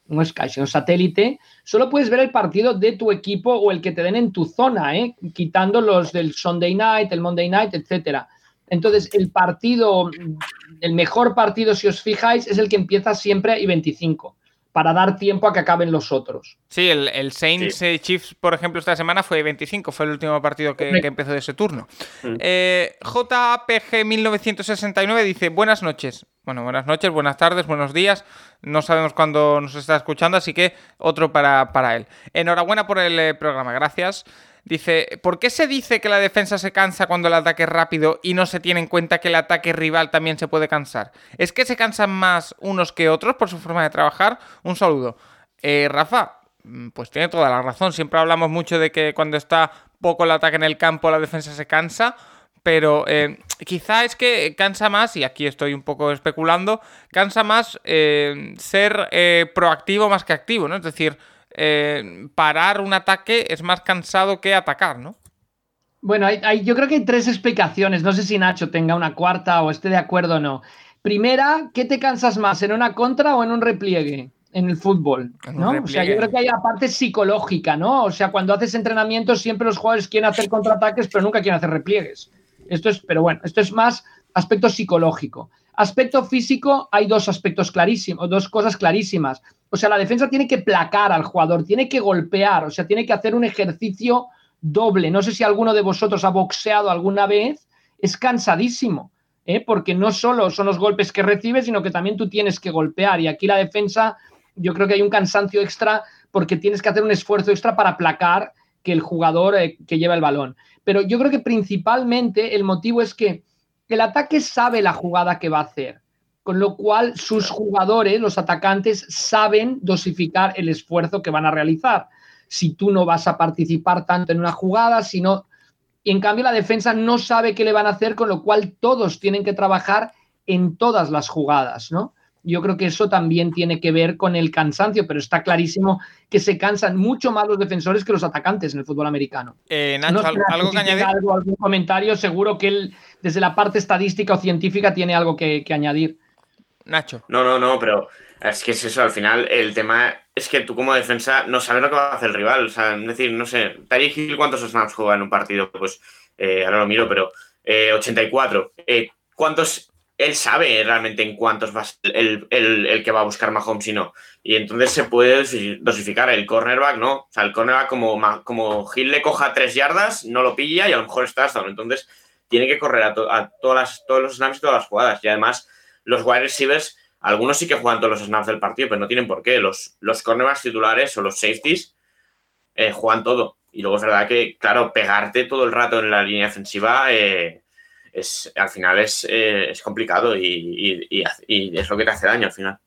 no Sky, sino satélite, solo puedes ver el partido de tu equipo o el que te den en tu zona, ¿eh? quitando los del Sunday night, el Monday night, etcétera. Entonces, el partido, el mejor partido, si os fijáis, es el que empieza siempre y 25 para dar tiempo a que acaben los otros. Sí, el, Saints eh, Chiefs, por ejemplo, esta semana fue 25, fue el último partido que, empezó de ese turno. Mm. Eh, JPG 1969 dice, buenas noches. Bueno, buenas noches, buenas tardes, buenos días. No sabemos cuándo nos está escuchando, así que otro para, para él. Enhorabuena por el eh, programa, gracias. Dice, ¿por qué se dice que la defensa se cansa cuando el ataque es rápido y no se tiene en cuenta que el ataque rival también se puede cansar? ¿Es que se cansan más unos que otros por su forma de trabajar? Un saludo. Eh, Rafa, mm, pues tiene toda la razón. Siempre hablamos mucho de que cuando está poco el ataque en el campo, la defensa se cansa. Pero eh, quizá es que cansa más, y aquí estoy un poco especulando, cansa más eh, ser eh, proactivo más que activo, ¿no? Es decir, parar un ataque es más cansado que atacar, ¿no? Bueno, hay, yo creo que hay tres explicaciones. No sé si Nacho tenga una cuarta o esté de acuerdo o no. Primera, ¿qué te cansas más, en una contra o en un repliegue? En el fútbol, ¿no? O sea, yo creo que hay la parte psicológica, ¿no? O sea, cuando haces entrenamientos siempre los jugadores quieren hacer contraataques, pero nunca quieren hacer repliegues. Esto es, pero bueno, esto es más aspecto psicológico. Aspecto físico, hay dos aspectos clarísimos, dos cosas clarísimas. O sea, la defensa tiene que placar al jugador, tiene que golpear, o sea, tiene que hacer un ejercicio doble. No sé si alguno de vosotros ha boxeado alguna vez, es cansadísimo, ¿eh? porque no solo son los golpes que recibes, sino que también tú tienes que golpear. Y aquí la defensa, yo creo que hay un cansancio extra porque tienes que hacer un esfuerzo extra para placar que el jugador eh, que lleva el balón. Pero yo creo que principalmente el motivo es que el ataque sabe la jugada que va a hacer, con lo cual sus jugadores, los atacantes, saben dosificar el esfuerzo que van a realizar. Si tú no vas a participar tanto en una jugada, sino y en cambio la defensa no sabe qué le van a hacer, con lo cual todos tienen que trabajar en todas las jugadas, ¿no? Yo creo que eso también tiene que ver con el cansancio, pero está clarísimo que se cansan mucho más los defensores que los atacantes en el fútbol americano. Eh, Nacho, ¿algo que añadir? algún comentario, seguro que él, desde la parte estadística o científica, tiene algo que, añadir. Nacho. No, no, no, pero es que es eso, al final el tema es que tú como defensa no sabes lo que va a hacer el rival. O sea, es decir, no sé, Tari Hill, ¿cuántos snaps juega en un partido? Pues eh, ahora lo miro, pero 84. Eh, ¿Cuántos él sabe realmente en cuántos va ser el, el, que va a buscar Mahomes y no. Y entonces se puede dosificar el cornerback, ¿no? O sea, el cornerback, como, como Hill le coja tres yardas, no lo pilla y a lo mejor está hasta Entonces tiene que correr a, todas todos los snaps y todas las jugadas. Y además, los wide receivers, algunos sí que juegan todos los snaps del partido, pero no tienen por qué. Los, los cornerbacks titulares o los safeties eh, juegan todo. Y luego es verdad que, claro, pegarte todo el rato en la línea defensiva. Eh, es, al final es, eh, complicado y, es lo que te hace daño al final.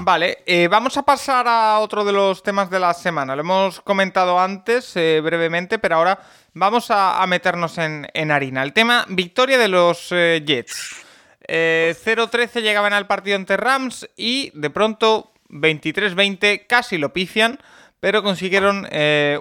Vale, eh, vamos a pasar a otro de los temas de la semana. Lo hemos comentado antes eh, brevemente, pero ahora vamos a, meternos en, harina. El tema, victoria de los Jets. 0-13 llegaban al partido ante Rams y de pronto 23-20 casi lo pician, pero consiguieron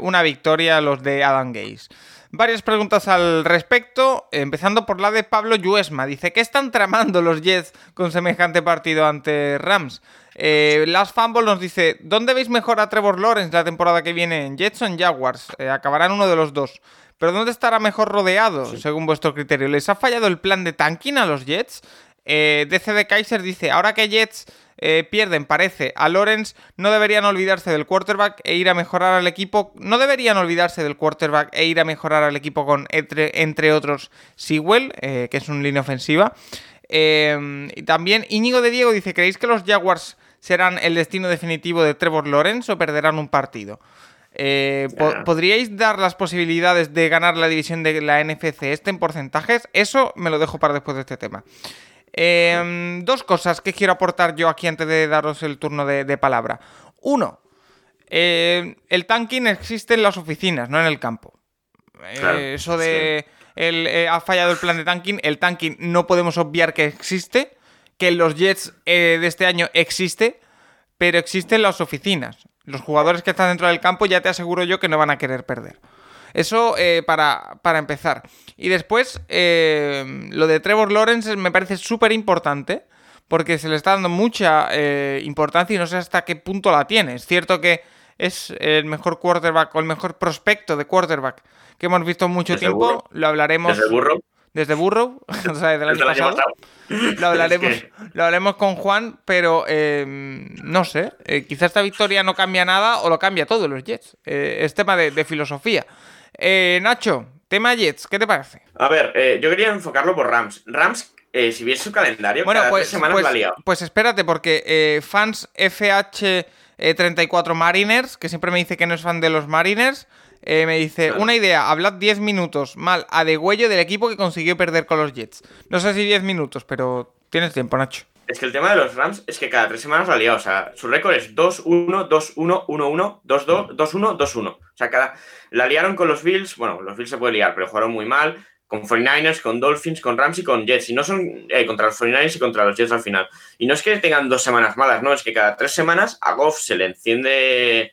una victoria los de Adam Gaze. Varias preguntas al respecto, empezando por la de Pablo Yuesma. Dice, ¿qué están tramando los Jets con semejante partido ante Rams? Eh, Last Fumble nos dice, ¿dónde veis mejor a Trevor Lawrence la temporada que viene? ¿En Jets o en Jaguars? Eh, acabarán uno de los dos. ¿Pero dónde estará mejor rodeado, según vuestro criterio? ¿Les ha fallado el plan de tanking a los Jets? Eh, DC de Kaiser dice, ahora que Jets eh, pierden, parece, a Lawrence, no deberían olvidarse del quarterback e ir a mejorar al equipo. No deberían olvidarse del quarterback e ir a mejorar al equipo con, entre, entre otros, Sewell, eh, que es un línea ofensiva. Eh, y también Íñigo de Diego dice: ¿Creéis que los Jaguars serán el destino definitivo de Trevor Lawrence o perderán un partido? ¿Podríais dar las posibilidades de ganar la división de la NFC este en porcentajes? Eso me lo dejo para después de este tema. Em, dos cosas que quiero aportar yo aquí antes de daros el turno de, palabra. Uno, eh, el tanking existe en las oficinas, no en el campo. Eh, eso de eh, ha fallado el plan de tanking. El tanking no podemos obviar que existe, que en los Jets de este año existe, pero existe en las oficinas. Los jugadores que están dentro del campo ya te aseguro yo que no van a querer perder. Eso eh, para, empezar. Y después, eh, lo de Trevor Lawrence me parece súper importante porque se le está dando mucha eh, importancia y no sé hasta qué punto la tiene. Es cierto que es el mejor quarterback o el mejor prospecto de quarterback que hemos visto mucho tiempo. Lo hablaremos. Desde Burrow. Desde Burrow, o sea, desde el año pasado. Lo hablaremos, lo hablaremos con Juan, pero no sé. quizás esta victoria no cambia nada o lo cambia todo los Jets. es tema de filosofía. Eh, Nacho, tema Jets, ¿qué te parece? A ver, eh, yo quería enfocarlo por Rams. Rams, eh, si ves su calendario, bueno, cada pues, semanas pues, Pues espérate, porque fans FH34 Mariners, que siempre me dice que no es fan de los Mariners, me dice, una idea, hablad 10 minutos mal a degüello del equipo que consiguió perder con los Jets. No sé si 10 minutos, pero tienes tiempo, Nacho. Es que el tema de los Rams es que cada tres semanas la liado. O sea, su récord es 2-1, 2-1, 1-1, 2-2, 2-1, 2-1. O sea, cada... la liaron con los Bills. Bueno, los Bills se puede liar, pero jugaron muy mal. Con 49ers, con Dolphins, con Rams y con Jets. Y no son eh, contra los 49ers y contra los Jets al final. Y no es que tengan dos semanas malas, no. Es que cada tres semanas a Goff se le enciende.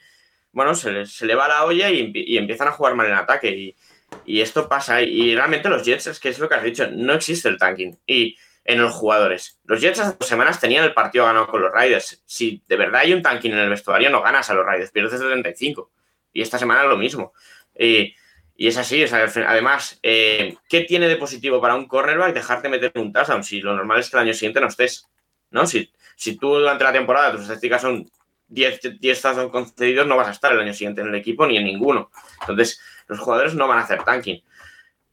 Bueno, se le, se le va la olla y, y, empiezan a jugar mal en ataque. Y, y esto pasa. Y realmente los Jets, es que es lo que has dicho, no existe el tanking. Y en los jugadores. Los Jets hace dos semanas tenían el partido ganado con los Raiders. Si de verdad hay un tanking en el vestuario, no ganas a los Raiders, pierdes 75. Y esta semana es lo mismo. y es así, además, eh, ¿qué tiene de positivo para un cornerback dejarte meter un touchdown? Si lo normal es que el año siguiente no estés, ¿no? Si, si tú durante la temporada tus estadísticas son 10, 10 touchdowns concedidos, no vas a estar el año siguiente en el equipo ni en ninguno. Entonces, los jugadores no van a hacer tanking.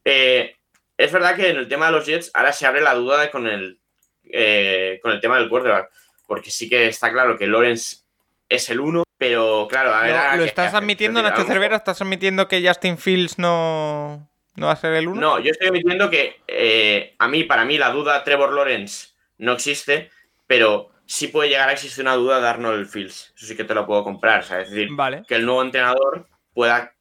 Eh, es verdad que en el tema de los Jets ahora se abre la duda con el, eh, con el tema del quarterback, porque sí que está claro que Lawrence es el uno, pero claro, a ver... ¿Lo, estás admitiendo, Nacho Cervera? ¿Estás admitiendo que Justin Fields no, no va a ser el uno? No, yo estoy admitiendo que eh, a mí, para mí, la duda Trevor Lawrence no existe, pero sí puede llegar a existir una duda de Arnold Fields. Eso sí que te lo puedo comprar. es decir, que el nuevo entrenador pueda,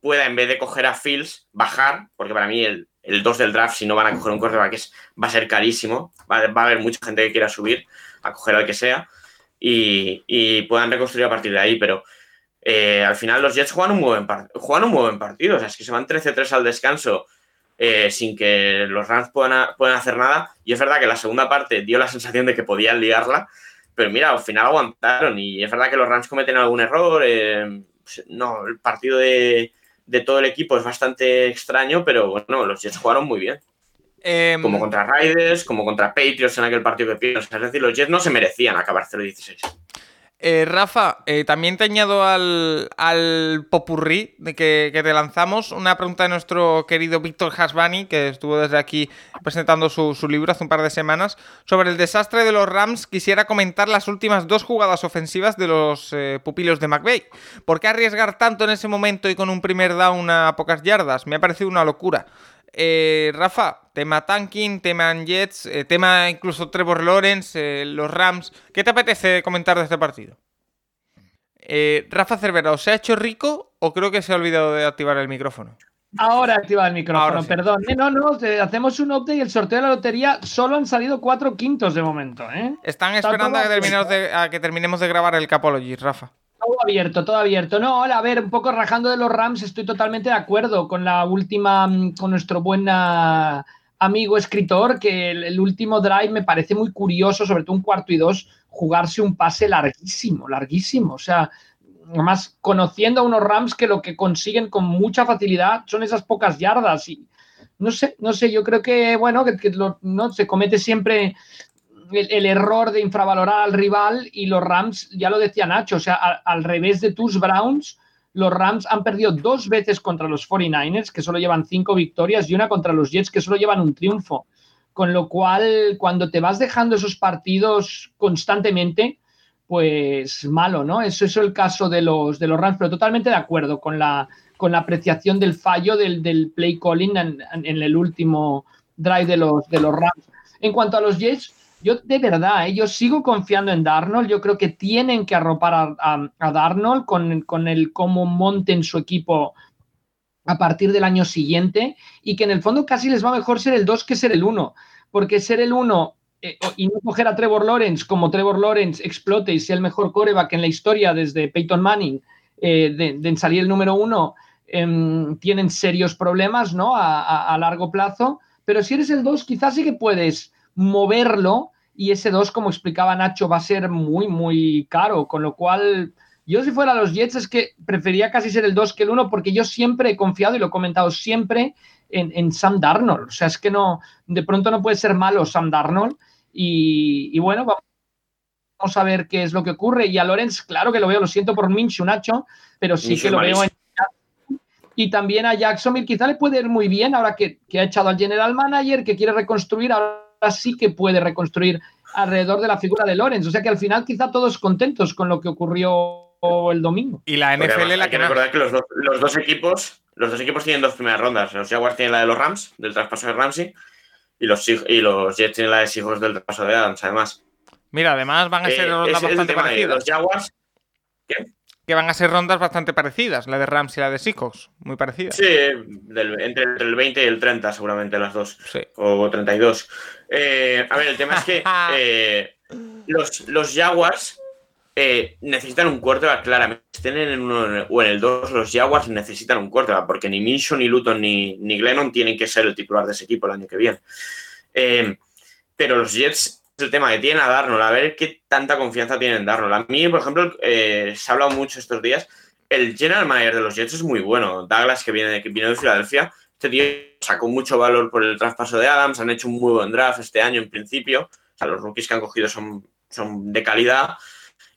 pueda, en vez de coger a Fields, bajar, porque para mí el, el 2 del draft, si no van a coger un quarterback, es, va a ser carísimo. Va, a haber mucha gente que quiera subir a coger al que sea y, puedan reconstruir a partir de ahí. Pero eh, al final los Jets juegan un, buen juegan un buen partido. O sea, es que se van 13-3 al descanso eh, sin que los Rams puedan, puedan hacer nada. Y es verdad que la segunda parte dio la sensación de que podían liarla. Pero mira, al final aguantaron. Y es verdad que los Rams cometen algún error. Eh, no, el partido de de todo el equipo es bastante extraño, pero bueno, los Jets jugaron muy bien. Em, como contra Raiders, como contra Patriots en aquel partido que pierden. Es decir, los Jets no se merecían acabar 0-16. Eh, Rafa, eh, también te añado al, al popurrí de que, te lanzamos una pregunta de nuestro querido Víctor Hasbani, que estuvo desde aquí presentando su, libro hace un par de semanas, sobre el desastre de los Rams. Quisiera comentar las últimas dos jugadas ofensivas de los eh, pupilos de McVeigh. ¿Por qué arriesgar tanto en ese momento y con un primer down a pocas yardas? Me ha parecido una locura. Eh, Rafa, tema tanking, tema Jets, eh, tema incluso Trevor Lawrence, eh, los Rams. ¿Qué te apetece comentar de este partido? Rafa Cervera, ¿o se ha hecho rico o creo que se ha olvidado de activar el micrófono? Ahora activa el micrófono, perdón. no, no, hacemos un update y el sorteo de la lotería solo han salido cuatro quintos de momento. Están esperando a que, a que terminemos de grabar el Capology, Rafa. Todo abierto, todo abierto. No, a ver, un poco rajando de los Rams, estoy totalmente de acuerdo con la última, mm, con nuestro buen ah, amigo escritor, que el, último drive me parece muy curioso, sobre todo un cuarto y dos, jugarse un pase larguísimo, larguísimo. O sea, además conociendo a unos Rams que lo que consiguen con mucha facilidad son esas pocas yardas y no sé, no sé, yo creo que, bueno, que, no se comete siempre el, error de infravalorar al rival y los Rams, ya lo decía Nacho, o sea, al revés de tus Browns, los Rams han perdido dos veces contra los 49ers, que solo llevan cinco victorias, y una contra los Jets, que solo llevan un triunfo. Con lo cual, cuando te vas dejando esos partidos constantemente, pues malo, ¿no? Eso es el caso de los, de los Rams, pero totalmente de acuerdo con la, con la apreciación del fallo del, del play calling en, en, el último drive de los, de los Rams. En cuanto a los Jets, yo de verdad, eh, yo sigo confiando en Darnold. Yo creo que tienen que arropar a, Darnold con, con, el cómo monten su equipo a partir del año siguiente y que en el fondo casi les va mejor ser el 2 que ser el 1. Porque ser el 1 eh, y no coger a Trevor Lawrence como Trevor Lawrence explote y sea el mejor coreback en la historia desde Peyton Manning eh, de, salir el número 1, em, tienen serios problemas ¿no? A, a largo plazo. Pero si eres el 2, quizás sí que puedes moverlo y ese 2, como explicaba Nacho, va a ser muy, muy caro, con lo cual yo si fuera los Jets es que prefería casi ser el 2 que el 1 porque yo siempre he confiado y lo he comentado siempre en, Sam Darnold. O sea, es que no, de pronto no puede ser malo Sam Darnold y, bueno, vamos a ver qué es lo que ocurre. Y a Lorenz, claro que lo veo, lo siento por Minshew, Nacho, pero sí que lo veo en y también a Jacksonville quizá le puede ir muy bien ahora que, que, ha echado al general manager, que quiere reconstruir, ahora sí que puede reconstruir alrededor de la figura de Lorenz. O sea que al final quizá todos contentos con lo que ocurrió el domingo. Y la NFL la que, recordar que los, dos equipos, los dos equipos tienen dos primeras rondas. Los Jaguars tienen la de los Rams, del traspaso de Ramsey, y los, y los Jets tienen la de Seahawks del traspaso de Adams, además. Mira, además van a ser Eh, rondas es el bastante parecidas. los Jaguars. Que van a ser rondas bastante parecidas, la de Rams y la de Seahawks. Muy parecidas. Sí, del- entre, el 20 y el 30 seguramente las dos. Sí. O 32. Eh, a ver, el tema es que eh, los, los Jaguars eh, necesitan un quarterback claramente. Estén en el uno o en el 2, los Jaguars necesitan un quarterback, porque ni Minshew, ni Luton, ni, ni Glennon tienen que ser el titular de ese equipo el año que viene. Pero los Jets el tema que tienen a Darnold, a ver qué tanta confianza tienen Darnold. A mí, por ejemplo, eh, se ha hablado mucho estos días, el general manager de los Jets es muy bueno. Douglas, que viene, que de Filadelfia, este tío sacó mucho valor por el traspaso de Adams, han hecho un muy buen draft este año en principio. O sea, los rookies que han cogido son, son de calidad.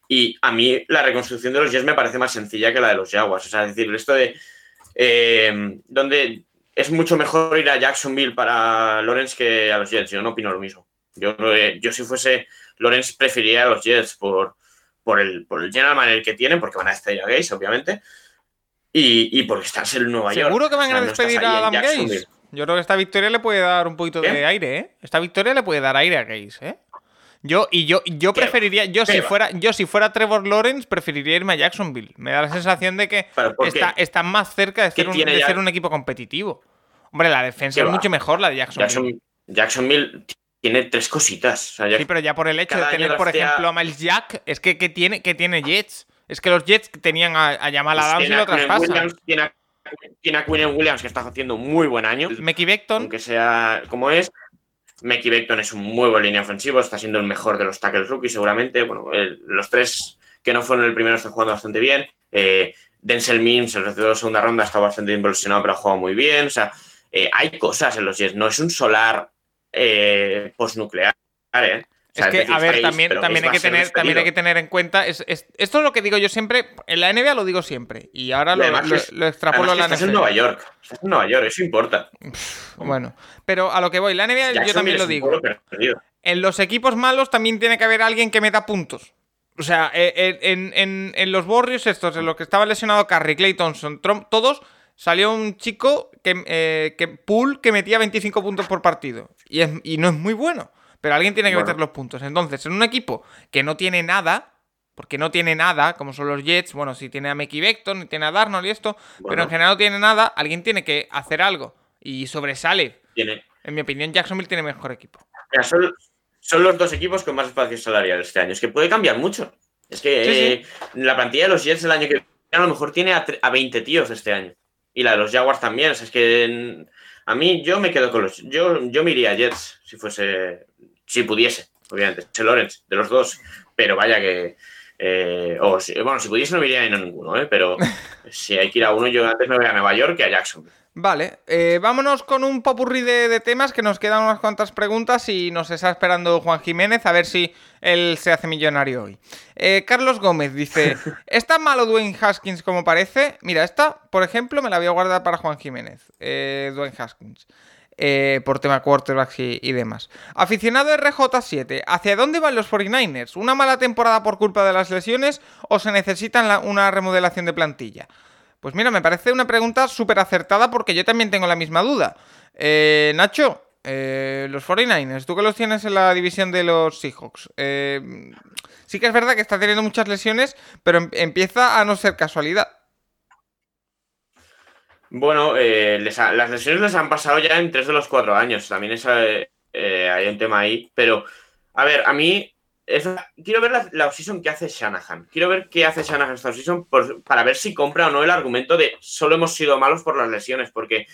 Y a mí la reconstrucción de los Jets me parece más sencilla que la de los Jaguars. O sea, es decir, esto de eh, donde es mucho mejor ir a Jacksonville para Lawrence que a los Jets. Yo no opino lo mismo. Yo, eh, yo si fuese Lawrence preferiría a los Jets por, por, el, por el general manager que tienen, porque van a despedir a Gaze, obviamente. Y, y porque estás en Nueva York. ¿Seguro que van O sea, a no despedir a Adam. Gaze? Yo creo que esta victoria le puede dar un poquito de aire, ¿eh? Esta victoria le puede dar aire a Gaze, ¿eh? Yo, y yo, yo preferiría, yo si fuera, yo si fuera Trevor Lawrence, preferiría irme a Jacksonville. Me da la sensación de que ¿Pero por está, más cerca de, ¿Qué ser un, tiene de ya- ser un equipo competitivo. Hombre, la defensa ¿Qué es va? mucho mejor la de Jacksonville. Jackson- Jacksonville tiene tres cositas. O sea, Sí, pero ya por el hecho de tener, por ejemplo, a Miles Jack, es que ¿qué tiene, qué tiene Jets? Es que los Jets tenían a, a Jamal pues Adams y lo traspasan. Williams, tiene, a, tiene a Quinnen Williams, que está haciendo un muy buen año. Mickey Beckton, aunque sea como es. Mickey Beckton es un muy buen línea ofensivo, está siendo el mejor de los tackles rookies seguramente. Bueno, el- los tres que no fueron el primero están jugando bastante bien. Eh, Denzel Mims, el receptor de segunda ronda, está bastante impresionado, pero ha jugado muy bien. O sea, eh, hay cosas en los Jets, no es un solar eh, postnuclear. ¿eh? O sea, Es que, a ver, también, también, hay que tener, también hay que tener en cuenta. Es, es- esto es lo que digo yo siempre. En la NBA lo digo siempre. Y ahora lo, extrapolo a la que estás en. Nueva York. Estás en Nueva York, eso importa. Bueno, pero a lo que voy, la NBA yo también lo digo. En los equipos malos también tiene que haber alguien que meta puntos. O sea, eh, en, en- en los Warriors estos, en los que estaba lesionado Curry, Clay Thompson, Trump, todos, salió un chico que, eh, que Pool que metía 25 puntos por partido. Y, es- y no es muy bueno. Pero alguien tiene que Bueno. meter los puntos. Entonces, en un equipo que no tiene nada, porque no tiene nada, como son los Jets, bueno, si tiene a Mickey Beckton, tiene a Darnold y esto, pero en general no tiene nada, alguien tiene que hacer algo. Y sobresale. Tiene, En mi opinión, Jacksonville tiene mejor equipo. Mira, son, son los dos equipos con más espacio salarial este año. Es que puede cambiar mucho. Es que Sí, eh, la plantilla de los Jets el año que viene a lo mejor tiene a, a 20 tíos este año. Y la de los Jaguars también. O sea, es que en- a mí yo me quedo con los. Yo, yo me iría a Jets si fuese. Si pudiese, obviamente. Si Lawrence, de los dos. Pero vaya que. eh, o si- bueno, si pudiese no me iría a ninguno, ¿eh? pero si hay que ir a uno, yo antes me voy a Nueva York que a Jacksonville. Vale, eh, vámonos con un popurrí de, de temas que nos quedan unas cuantas preguntas y nos está esperando Juan Jiménez a ver si él se hace millonario hoy. Eh, Carlos Gómez dice, ¿es tan malo Dwayne Haskins como parece? Mira, esta, por ejemplo, me la voy a guardar para Juan Jiménez, eh, Dwayne Haskins, eh, por tema quarterbacks y, y demás. Aficionado RJ7, ¿hacia dónde van los 49ers? ¿Una mala temporada por culpa de las lesiones o se necesitan la- una remodelación de plantilla? Pues mira, me parece una pregunta súper acertada porque yo también tengo la misma duda. Eh, Nacho, eh, los 49ers, tú que los tienes en la división de los Seahawks. eh, sí que es verdad que está teniendo muchas lesiones, pero em- empieza a no ser casualidad. Bueno, eh, las lesiones les han pasado ya en tres de los cuatro años. También es, hay un tema ahí. Pero, a ver, a mí quiero ver la, la que hace Shanahan. Quiero ver qué hace Shanahan esta offseason por- para ver si compra o no el argumento de solo hemos sido malos por las lesiones. Porque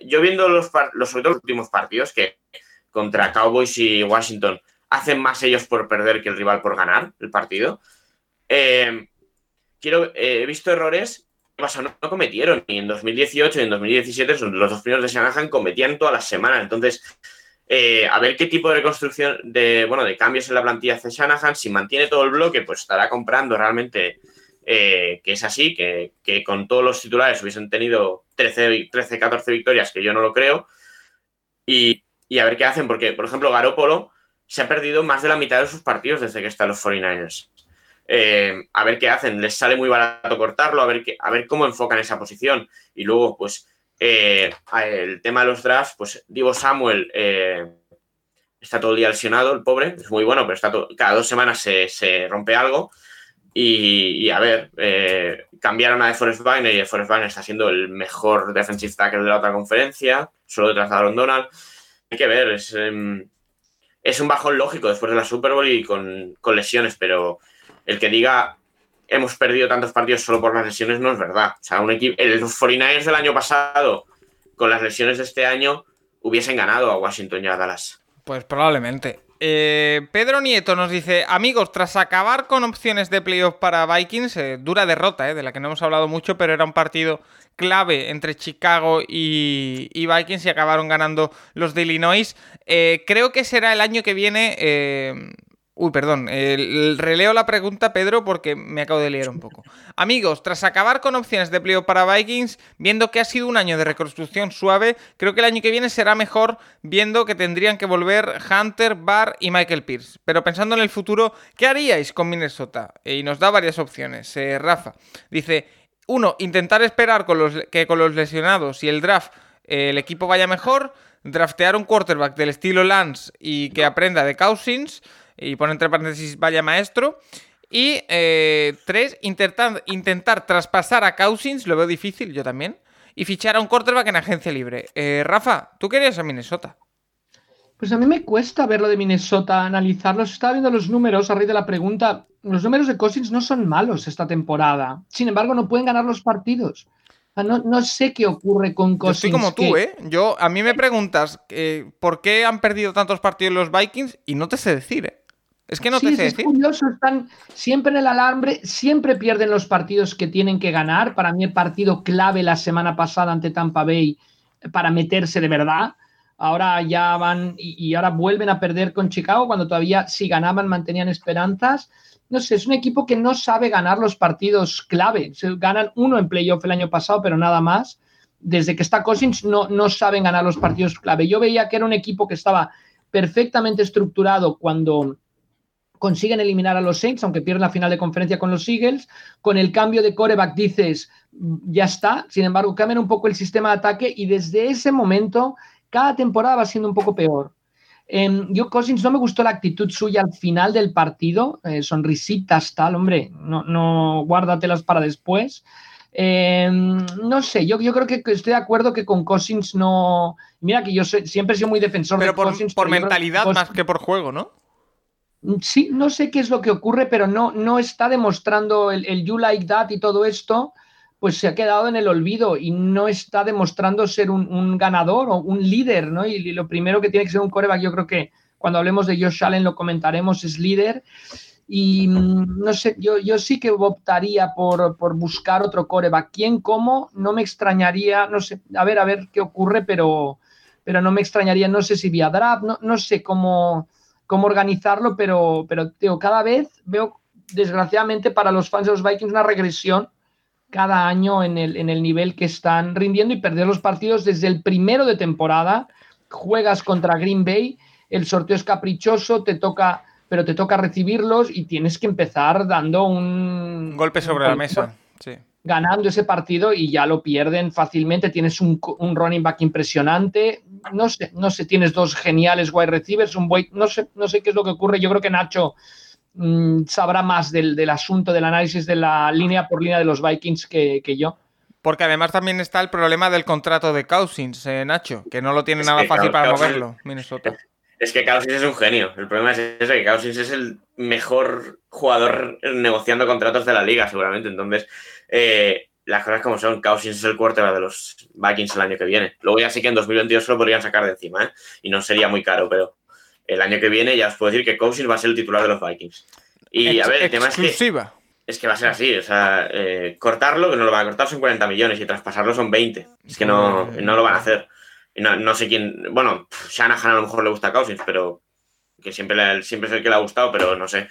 yo viendo los, los, sobre todo los últimos partidos que contra Cowboys y Washington hacen más ellos por perder que el rival por ganar el partido. eh, quiero, eh, he visto errores ¿Qué pasó? No, no cometieron. Y en 2018 y en 2017, son los dos primeros de Shanahan cometían todas las semanas. Entonces, eh, a ver qué tipo de reconstrucción, de, bueno, de cambios en la plantilla hace Shanahan. Si mantiene todo el bloque, pues estará comprando realmente eh, que es así, que, que con todos los titulares hubiesen tenido 13, 13, 14 victorias, que yo no lo creo. Y, y a ver qué hacen, porque, por ejemplo, Garópolo se ha perdido más de la mitad de sus partidos desde que están los 49ers. Eh, a ver qué hacen. Les sale muy barato cortarlo, a ver, a ver cómo enfocan esa posición. Y luego, pues, eh, el tema de los drafts, pues Divo Samuel eh, está todo el día lesionado, el pobre, es muy bueno, pero está cada dos semanas se, rompe algo. Y, a ver, eh, cambiaron a DeForest Wagner y DeForest Wagner está siendo el mejor defensive tackle de la otra conferencia, solo detrás de Aaron Donald. Hay que ver, es, em, es un bajón lógico después de la Super Bowl y con, con lesiones, pero el que diga hemos perdido tantos partidos solo por las lesiones no es verdad. O sea, un equipo, los 49ers del año pasado, con las lesiones de este año, hubiesen ganado a Washington y a Dallas. Pues probablemente. Eh, Pedro Nieto nos dice, amigos, tras acabar con opciones de playoff para Vikings, eh, dura derrota, eh, de la que no hemos hablado mucho, pero era un partido clave entre Chicago y, y Vikings y acabaron ganando los de Illinois. creo que será el año que viene Uy, perdón, el, releo la pregunta, Pedro, porque me acabo de leer un poco. Amigos, tras acabar con opciones de playoff para Vikings, viendo que ha sido un año de reconstrucción suave, creo que el año que viene será mejor, viendo que tendrían que volver Hunter, Barr y Michael Pierce. Pero pensando en el futuro, ¿qué haríais con Minnesota? y nos da varias opciones. Eh, Rafa dice: uno, intentar esperar con los, que con los lesionados y el draft eh, el equipo vaya mejor, draftear un quarterback del estilo Lance y que aprenda de Cousins y pone entre paréntesis vaya maestro. Y eh, tres, intentar, intentar traspasar a Cousins, lo veo difícil, yo también, y fichar a un quarterback en agencia libre. Eh, Rafa, ¿tú querías a Minnesota? Pues a mí me cuesta verlo de Minnesota, analizarlos. Estaba viendo los números a raíz de la pregunta. Los números de Cousins no son malos esta temporada. Sin embargo, no pueden ganar los partidos. No, sé qué ocurre con Cousins. Yo como tú, ¿eh? Yo, a mí me preguntas eh, por qué han perdido tantos partidos los Vikings y no te sé decir, ¿eh? Es que no te sé es curioso, están siempre en el alambre, siempre pierden los partidos que tienen que ganar. Para mí el partido clave la semana pasada ante Tampa Bay para meterse de verdad. Ahora ya van y, ahora vuelven a perder con Chicago cuando todavía si ganaban mantenían esperanzas. No sé, es un equipo que no sabe ganar los partidos clave. Se ganan uno en playoff el año pasado, pero nada más. Desde que está Cousins no, no saben ganar los partidos clave. Yo veía que era un equipo que estaba perfectamente estructurado cuando consiguen eliminar a los Saints, aunque pierden la final de conferencia con los Eagles. Con el cambio de coreback dices, ya está. Sin embargo, cambian un poco el sistema de ataque y desde ese momento cada temporada va siendo un poco peor. Eh, yo, Cousins, no me gustó la actitud suya al final del partido. Eh, sonrisitas, tal, hombre, no, no guárdatelas para después. Em, no sé, yo, yo creo que estoy de acuerdo que con Cousins no. Mira que yo siempre he sido muy defensor de por, Cousins. Por mentalidad más que por juego, ¿no? Sí, no sé qué es lo que ocurre, pero no, no está demostrando el, you like that y todo esto, pues se ha quedado en el olvido y no está demostrando ser un, ganador o un líder, ¿no? Y, lo primero que tiene que ser un coreback, yo creo que cuando hablemos de Josh Allen lo comentaremos, es líder. Y mm, no sé, yo, yo sí que optaría por, buscar otro coreback. ¿Quién, cómo? No me extrañaría, no sé, a ver, a ver qué ocurre, pero, pero no me extrañaría, no sé si vía draft, no, no sé cómo cómo organizarlo, pero, pero cada vez veo, desgraciadamente para los fans de los Vikings, una regresión cada año en el, en el nivel que están rindiendo y perder los partidos desde el primero de temporada. Juegas contra Green Bay, el sorteo es caprichoso, te toca, pero te toca recibirlos y tienes que empezar dando un golpe sobre la mesa. Sí ganando ese partido y ya lo pierden fácilmente. Tienes un, running back impresionante. No sé, no sé, tienes dos geniales wide receivers, un no sé, no sé qué es lo que ocurre. Yo creo que Nacho mm, sabrá más del, asunto, del análisis de la línea por línea de los Vikings que, yo. Porque además también está el problema del contrato de Cousins, eh, Nacho, que no lo tiene nada fácil para moverlo, Minnesota. Es que Cousins es un genio. El problema es ese, que Cousins es el mejor jugador negociando contratos de la liga, seguramente. Entonces, eh, las cosas como son, Cousins es el quarterback de los Vikings el año que viene. Luego ya sí que en 2022 se lo podrían sacar de encima, ¿eh? Y no sería muy caro, pero el año que viene ya os puedo decir que Cousins va a ser el titular de los Vikings. Y a ver, el tema es que, es que va a ser así, o sea, eh, cortarlo, que no lo van a cortar son 40 millones y traspasarlo son 20. Es que no, no lo van a hacer. no, no sé quién, bueno, Shanahan a lo mejor le gusta a Cousins, pero que siempre, siempre es el que le ha gustado, pero no sé.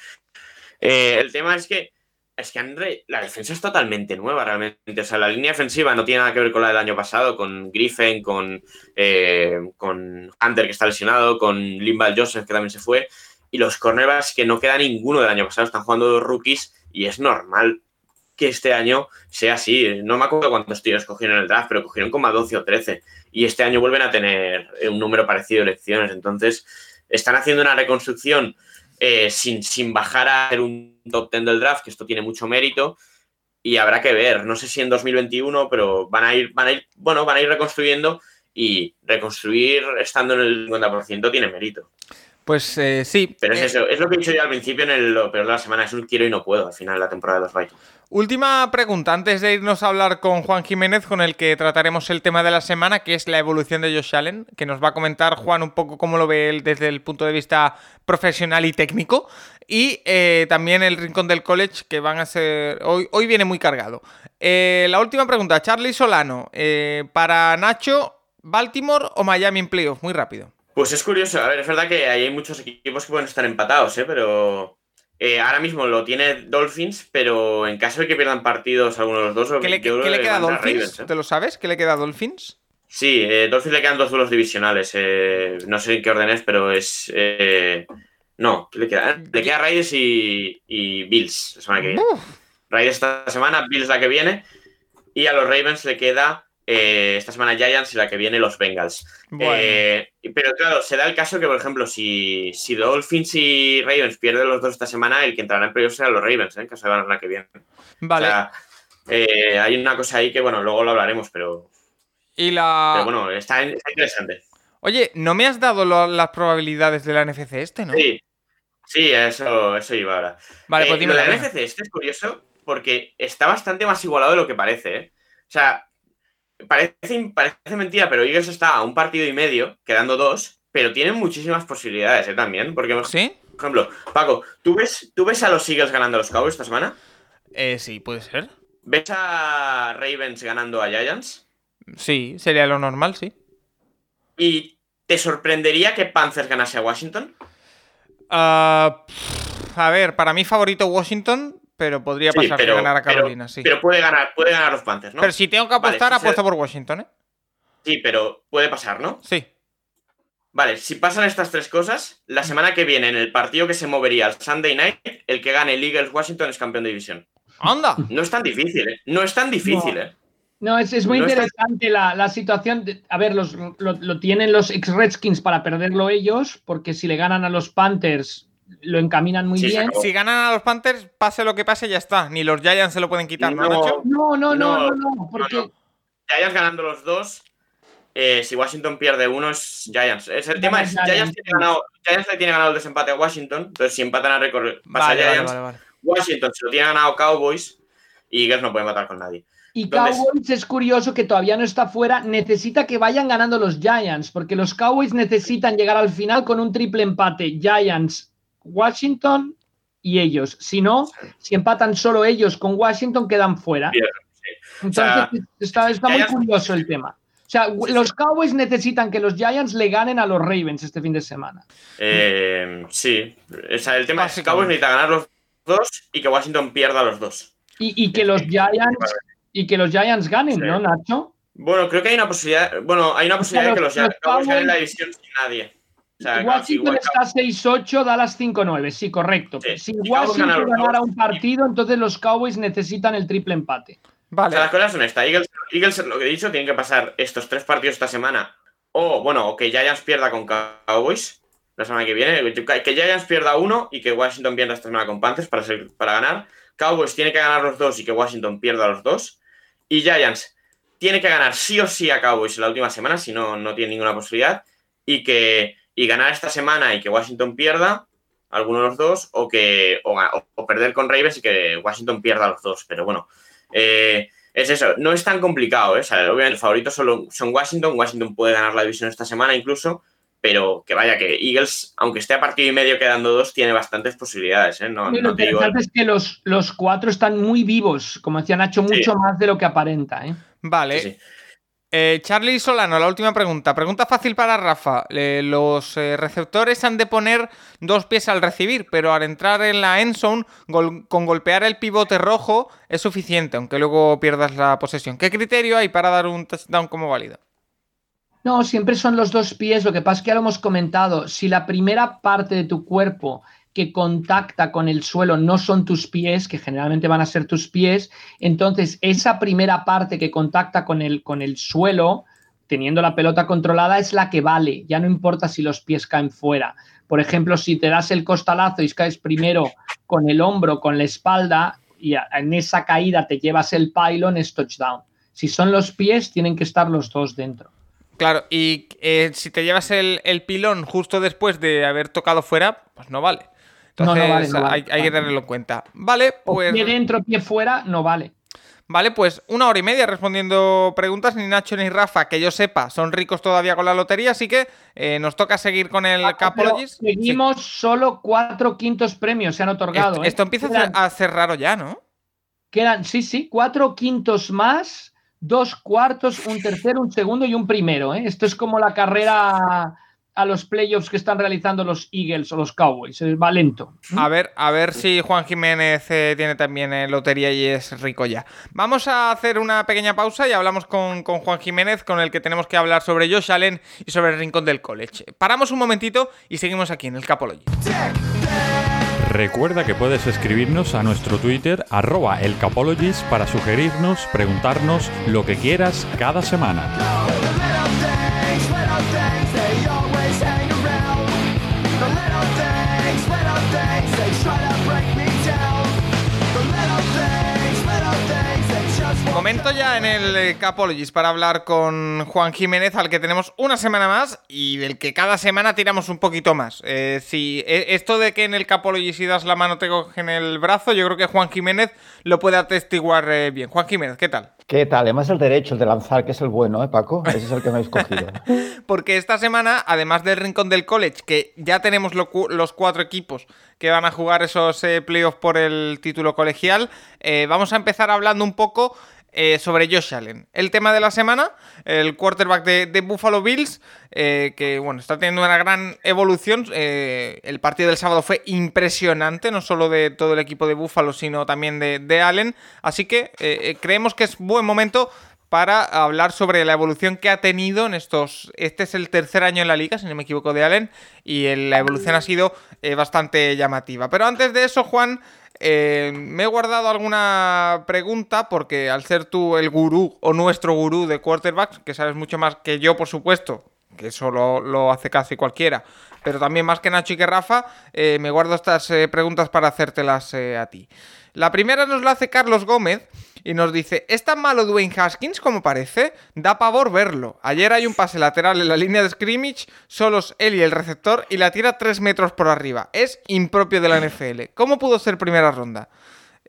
el tema es que es que André, la defensa es totalmente nueva realmente. O sea, la línea defensiva no tiene nada que ver con la del año pasado, con Griffin, con, eh, con Hunter que está lesionado, con Limbal Joseph que también se fue. Y los cornerbacks que no queda ninguno del año pasado, están jugando dos rookies y es normal que este año sea así. No me acuerdo cuántos tíos cogieron en el draft, pero cogieron como a 12 o 13. Y este año vuelven a tener un número parecido de elecciones. Entonces, están haciendo una reconstrucción eh, sin, sin bajar a un top 10 del draft, que esto tiene mucho mérito y habrá que ver. No sé si en 2021, pero van a ir, van a ir, bueno, van a ir reconstruyendo y reconstruir estando en el 50% tiene mérito. Pues eh, sí. Pero es Eh, eso, es lo que he dicho yo al principio en el lo peor de la semana, es un quiero y no puedo al final de la temporada de los Vikings. Última pregunta, antes de irnos a hablar con Juan Jiménez, con el que trataremos el tema de la semana, que es la evolución de Josh Allen, que nos va a comentar Juan un poco cómo lo ve él desde el punto de vista profesional y técnico. Y eh, también el rincón del college, que van a ser. Hoy, hoy viene muy cargado. Eh, la última pregunta, Charlie Solano. eh, para Nacho, ¿Baltimore o Miami en playoff? Muy rápido. Pues es curioso, a ver, es verdad que hay muchos equipos que pueden estar empatados, ¿eh? pero eh, ahora mismo lo tiene Dolphins, pero en caso de que pierdan partidos alguno de los dos, ¿Qué le, yo creo qué le que queda a Dolphins? Ravens, ¿eh? ¿Te lo sabes? ¿Qué le queda a Dolphins? Sí, eh, Dolphins le quedan dos duelos divisionales. eh, no sé en qué orden es, pero es. no, le queda, le queda Raiders y, y Bills la semana que viene. Raiders esta semana, Bills la que viene. Y a los Ravens le queda eh, esta semana Giants y la que viene los Bengals. Bueno. Eh, pero claro, se da el caso que, por ejemplo, si, si Dolphins y Ravens pierden los dos esta semana, el que entrará en playoffs será los Ravens, ¿eh? en caso de ganar la que viene. Vale. O sea, hay una cosa ahí que, bueno, luego lo hablaremos, pero, y la. pero bueno, está, está interesante. Oye, ¿no me has dado lo- las probabilidades de la NFC este, no? Sí, sí, eso, eso iba ahora. Vale, pues dime la. NFC este es curioso porque está bastante más igualado de lo que parece, ¿eh? O sea, parece, parece mentira, pero Eagles está a un partido y medio, quedando dos, pero tienen muchísimas posibilidades, ¿eh? También, porque, por ¿Sí? ejemplo, Paco, ¿tú ves, ¿tú ves a los Eagles ganando a los Cowboys esta semana? Eh, sí, puede ser. ¿Ves a Ravens ganando a Giants? Sí, sería lo normal, sí. ¿Y te sorprendería que Panthers ganase a Washington? Ah, pff, a ver, para mí favorito Washington, pero podría Sí, pasar que ganara pero- Carolina, sí. Pero puede ganar, puede ganar los Panthers, ¿no? Pero si tengo que Vale, apostar, si se- apuesto por Washington, ¿eh? Sí, pero puede pasar, ¿no? Sí. Vale, si pasan estas tres cosas, la semana que viene, en el partido que se movería al Sunday Night, el que gane el Eagles Washington es campeón de división. ¡Anda! No es tan difícil, ¿eh? No es tan difícil, No. ¿eh? No, es, es muy No está- interesante la, la situación. de- a ver, los, lo, lo tienen los ex-Redskins para perderlo ellos, porque si le ganan a los Panthers, lo encaminan muy Sí, bien. Si ganan a los Panthers, pase lo que pase, ya está. Ni los Giants se lo pueden quitar, ¿no, No. Nacho? No, no, no, No, no, no, porque no. Giants ganando los dos. eh, si Washington pierde uno, es Giants. Es, el tema es, Giants. Giants, tiene ganado, Giants le tiene ganado el desempate a Washington. Entonces, si empatan a récord, pasa Vale, Giants. vale, vale. Washington se lo tiene ganado Cowboys. Y Eagles no puede matar con nadie. Y Entonces- Cowboys es curioso que todavía no está fuera, necesita que vayan ganando los Giants, porque los Cowboys necesitan llegar al final con un triple empate, Giants, Washington y ellos. Si no, si empatan solo ellos con Washington, quedan fuera. Entonces sea, está, está muy curioso el tema. O sea, los Cowboys necesitan que los Giants le ganen a los Ravens este fin de semana. Eh, sí. O sea, el tema es que. Cowboys necesita ganar los dos y que Washington pierda los dos. Y, y que los Giants y que los Giants ganen, Sí. ¿no, Nacho? Bueno, creo que hay una posibilidad. Bueno, hay una posibilidad de que los- los, Cowboys ganen la división sin nadie. O sea, claro, si Washington está 6-8, Dallas 5-9, sí, correcto. Sí. Si Washington ganara un partido, entonces los Cowboys necesitan el triple empate. O sea, las cosas son estas. Eagles, Eagles, lo que he dicho, tienen que pasar estos tres partidos esta semana. O, bueno, o que Giants pierda con Cowboys la semana que viene. Que Giants pierda uno y que Washington pierda esta semana con Panthers para, ser- para ganar. Cowboys tiene que ganar los dos y que Washington pierda los dos. Y Giants tiene que ganar sí o sí a Cowboys en la última semana, si no, no tiene ninguna posibilidad. Y que y ganar esta semana y que Washington pierda alguno de los dos, o que o, perder con Ravens y que Washington pierda los dos. Pero bueno, eh, es eso, no es tan complicado, ¿eh? O sea, obviamente los favoritos solo son Washington, Washington puede ganar la división esta semana incluso, pero que vaya que Eagles, aunque esté a partido y medio quedando dos, tiene bastantes posibilidades, ¿eh? No, te digo... interesante es que los, los cuatro están muy vivos, como decía Nacho, mucho más de lo que aparenta. ¿eh? Vale. Sí, sí. Eh, Charlie Solano, la última pregunta. Pregunta fácil para Rafa. Los eh, receptores han de poner dos pies al recibir, pero al entrar en la end zone, gol- con golpear el pivote rojo es suficiente, aunque luego pierdas la posesión. ¿Qué criterio hay para dar un touchdown como válido? No, siempre son los dos pies. Lo que pasa es que ya lo hemos comentado. Si la primera parte de tu cuerpo que contacta con el suelo no son tus pies, que generalmente van a ser tus pies, entonces esa primera parte que contacta con el, con el suelo teniendo la pelota controlada es la que vale, ya no importa si los pies caen fuera. Por ejemplo, si te das el costalazo y caes primero con el hombro, con la espalda, y en esa caída te llevas el pylon, es touchdown. Si son los pies, tienen que estar los dos dentro. Claro, y eh, si te llevas el, pilón justo después de haber tocado fuera, pues no vale. Entonces no, hay, que tenerlo en cuenta. Vale, pues. pie dentro, pie fuera, no vale. Vale, pues una hora y media respondiendo preguntas. Ni Nacho ni Rafa, que yo sepa, son ricos todavía con la lotería, así que eh, nos toca seguir con el ah, Capologist. Seguimos solo cuatro quintos premios, se han otorgado. Esto, ¿eh? empieza a ser raro ya, ¿no? Quedan, sí, sí, cuatro quintos más, dos cuartos, un tercero, un segundo y un primero. ¿eh? Esto es como la carrera a los playoffs que están realizando los Eagles o los Cowboys. Va lento. A ver, a ver si Juan Jiménez eh, tiene también eh, lotería y es rico ya. Vamos a hacer una pequeña pausa y hablamos con, con, Juan Jiménez, con el que tenemos que hablar sobre Josh Allen y sobre el rincón del college. Paramos un momentito y seguimos aquí en el Capology. Recuerda que puedes escribirnos a nuestro Twitter, arroba elcapologist, para sugerirnos, preguntarnos lo que quieras cada semana. Momento ya en el eh, Capologist para hablar con Juan Jiménez, al que tenemos una semana más y del que cada semana tiramos un poquito más. Eh, si e, esto de que en el Capologist si das la mano te cogen el brazo, yo creo que Juan Jiménez lo puede atestiguar eh, bien. Juan Jiménez, ¿qué tal? ¿Qué tal? Además el derecho, el de lanzar, que es el bueno, ¿eh, Paco? Ese es el que me habéis cogido. Porque esta semana, además del Rincón del College, que ya tenemos los cuatro equipos que van a jugar esos playoffs por el título colegial, vamos a empezar hablando un poco eh, sobre Josh Allen. El tema de la semana, el quarterback de, Buffalo Bills, eh, que bueno, está teniendo una gran evolución. Eh, el partido del sábado fue impresionante, no solo de todo el equipo de Buffalo, sino también de, Allen. Así que creemos que es buen momento para hablar sobre la evolución que ha tenido en estos... Este es el tercer año en la liga, si no me equivoco, de Allen, y la evolución ha sido bastante llamativa. Pero antes de eso, Juan, eh, me he guardado alguna pregunta porque al ser tú el gurú o nuestro gurú de quarterbacks, que sabes mucho más que yo, por supuesto, que eso lo, hace casi cualquiera, pero también más que Nacho y que Rafa, eh, me guardo estas eh, preguntas para hacértelas a ti. La primera nos la hace Carlos Gómez y nos dice, ¿es tan malo Dwayne Haskins como parece? Da pavor verlo. Ayer hay un pase lateral en la línea de scrimmage, solos él y el receptor, y la tira 3 metros por arriba. Es impropio de la NFL. ¿Cómo pudo ser primera ronda?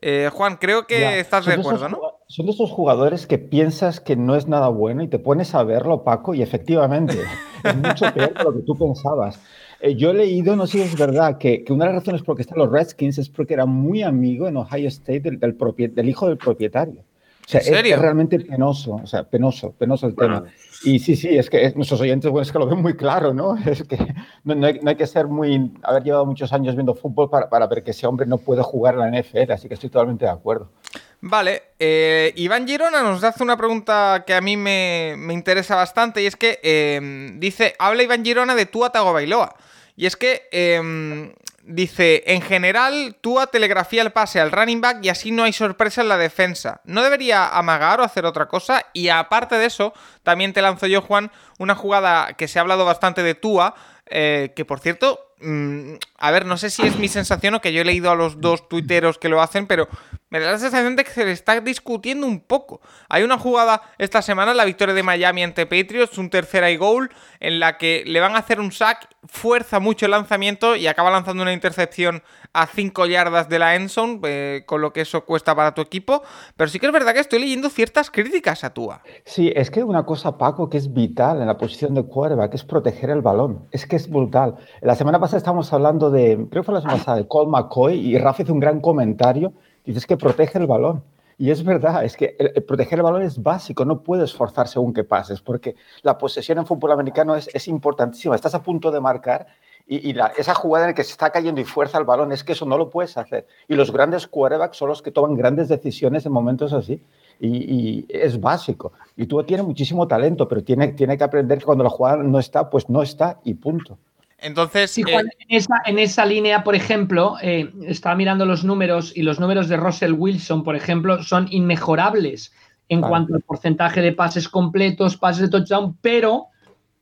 Eh, Juan, creo que estás de acuerdo, ¿no? Son de esos jugadores que piensas que no es nada bueno y te pones a verlo, Paco, y efectivamente es mucho peor de lo que tú pensabas. Eh, yo he leído, no sé si es verdad, que, una de las razones por las que están los Redskins es porque era muy amigo en Ohio State del, del, hijo del propietario. O sea, Es, realmente penoso, o sea, penoso, penoso el tema. Y sí, sí, es que nuestros oyentes, bueno, es que lo ven muy claro, ¿no? Es que no, hay, que ser muy, haber llevado muchos años viendo fútbol para, para, ver que ese hombre no puede jugar en la NFL, así que estoy totalmente de acuerdo. Vale, eh, Iván Girona nos hace una pregunta que a mí me, me interesa bastante y es que eh, dice, habla Iván Girona de Tua Bailoa. Y es que em, dice, en general, Tua telegrafía el pase al running back y así no hay sorpresa en la defensa. ¿No debería amagar o hacer otra cosa? Y aparte de eso, también te lanzo yo, Juan, una jugada que se ha hablado bastante de Tua, eh, que por cierto, mm, a ver, no sé si es mi sensación o que yo he leído a los dos tuiteros que lo hacen, pero me da la sensación de que se le está discutiendo un poco. Hay una jugada esta semana, la victoria de Miami ante Patriots, un tercera y goal, en la que le van a hacer un sack, fuerza mucho el lanzamiento y acaba lanzando una intercepción a 5 yardas de la endzone, eh, con lo que eso cuesta para tu equipo. Pero sí que es verdad que estoy leyendo ciertas críticas a Tua. Sí, es que una cosa, Paco, que es vital en la posición de quarterback, es proteger el balón. Es que es brutal. La semana pasada estábamos hablando de, creo que fue la semana pasada, de Cole McCoy y Rafa hizo un gran comentario Dices que protege el balón. Y es verdad, es que proteger el balón es básico, no puedes forzar según que pases, porque la posesión en fútbol americano es, es importantísima. Estás a punto de marcar y, esa jugada en la que se está cayendo y fuerza el balón, es que eso no lo puedes hacer. Y los grandes quarterbacks son los que toman grandes decisiones en momentos así. Y, es básico. Y tú tienes muchísimo talento, pero tiene, tiene que aprender que cuando la jugada no está, pues no está y punto. Entonces. Eh, en, esa, línea, por ejemplo, eh, estaba mirando los números y los números de Russell Wilson, por ejemplo, son inmejorables. en cuanto al porcentaje de pases completos, pases de touchdown, pero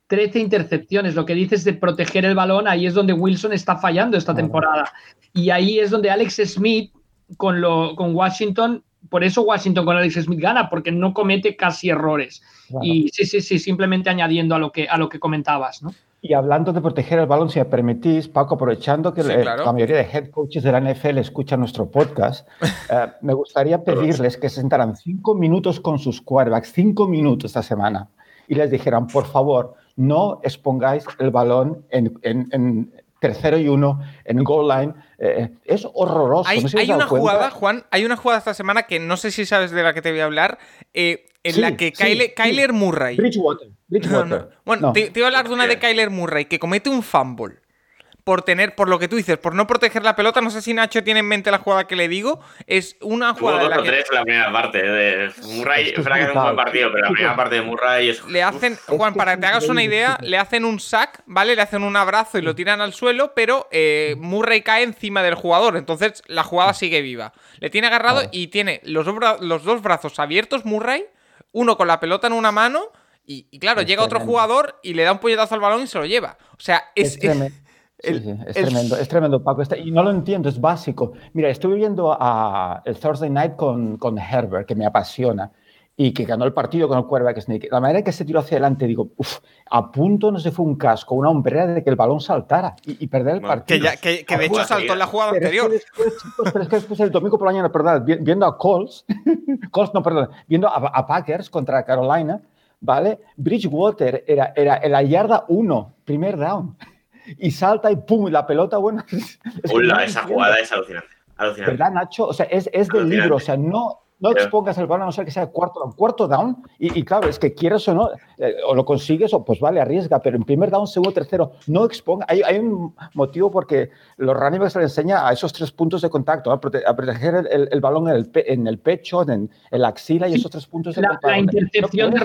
13 intercepciones. Lo que dices de proteger el balón, ahí es donde Wilson está fallando esta Claro. temporada. Y ahí es donde Alex Smith con, lo, con Washington, por eso Washington con Alex Smith gana, porque no comete casi errores. Claro. Y sí, sí, sí, simplemente añadiendo a lo que, a lo que comentabas, ¿no? Y hablando de proteger el balón, si me permitís, Paco, aprovechando que Sí, eh, claro. la mayoría de head coaches de la NFL escuchan nuestro podcast, eh, me gustaría pedirles que se sentaran cinco minutos con sus quarterbacks, cinco minutos esta semana, y les dijeran, por favor, no expongáis el balón en, en- en tercero y uno, en goal line. Eh, es horroroso. Hay, no sé si hay una cuenta. jugada, Juan, hay una jugada esta semana que no sé si sabes de la que te voy a hablar, eh, en Sí, la que sí, Kyle- sí. Kyler Murray. Bridgewater. No, Bridgewater. no. Bueno, No. Te, te iba a hablar de una de Kyler Murray que comete un fumble por tener, por lo que tú dices, por no proteger la pelota. No sé si Nacho tiene en mente la jugada que le digo. Es una jugada dos o que tres la primera parte. De Murray, Es verdad que es un buen partido, pero la primera parte de Murray es. le hacen, Juan, para que te hagas una idea, le hacen un sack, ¿vale? Le hacen un abrazo y lo tiran al suelo, pero eh, Murray cae encima del jugador. Entonces la jugada sigue viva. Le tiene agarrado y tiene los los dos brazos abiertos, Murray, uno con la pelota en una mano. Y, y claro, Es llega otro jugador y le da un puñetazo al balón y se lo lleva. O sea, es, Es, tremendo. Sí, el- sí, es el- tremendo, es tremendo, Paco. Este- y no lo entiendo, es básico. Mira, estuve viendo a, el Thursday Night con, con Herbert, que me apasiona, y que ganó el partido con el quarterback sneak. La manera que se tiró hacia adelante, digo, uff, a punto no se fue un casco, una hombrera de que el balón saltara y, y perder el Bueno, que, partido. ya- que- que de hecho saltó en la jugada Pero es, que anterior. después, chicos, pero es que después el domingo por la mañana, perdón, vi- viendo a Colts, Colts no, perdón, viendo a, a Packers contra Carolina, ¿vale? Bridgewater era, era en la yarda 1, primer down, y salta y pum, y la pelota, bueno. es Hola, esa jugada es alucinante. Alucinante. ¿Verdad, Nacho? O sea, es, es del libro, o sea, no, no expongas el balón a no ser que sea cuarto down. Cuarto down, y, y claro, es que quieres o no, eh, o lo consigues o pues vale, arriesga, pero en primer down, segundo, tercero, no exponga. Hay, hay un motivo porque los running backs se les enseña a esos tres puntos de contacto, a, prote- a proteger el, el- el balón en el, pe- en el pecho, en, en la axila y Sí, esos tres puntos de la- contacto. la intercepción de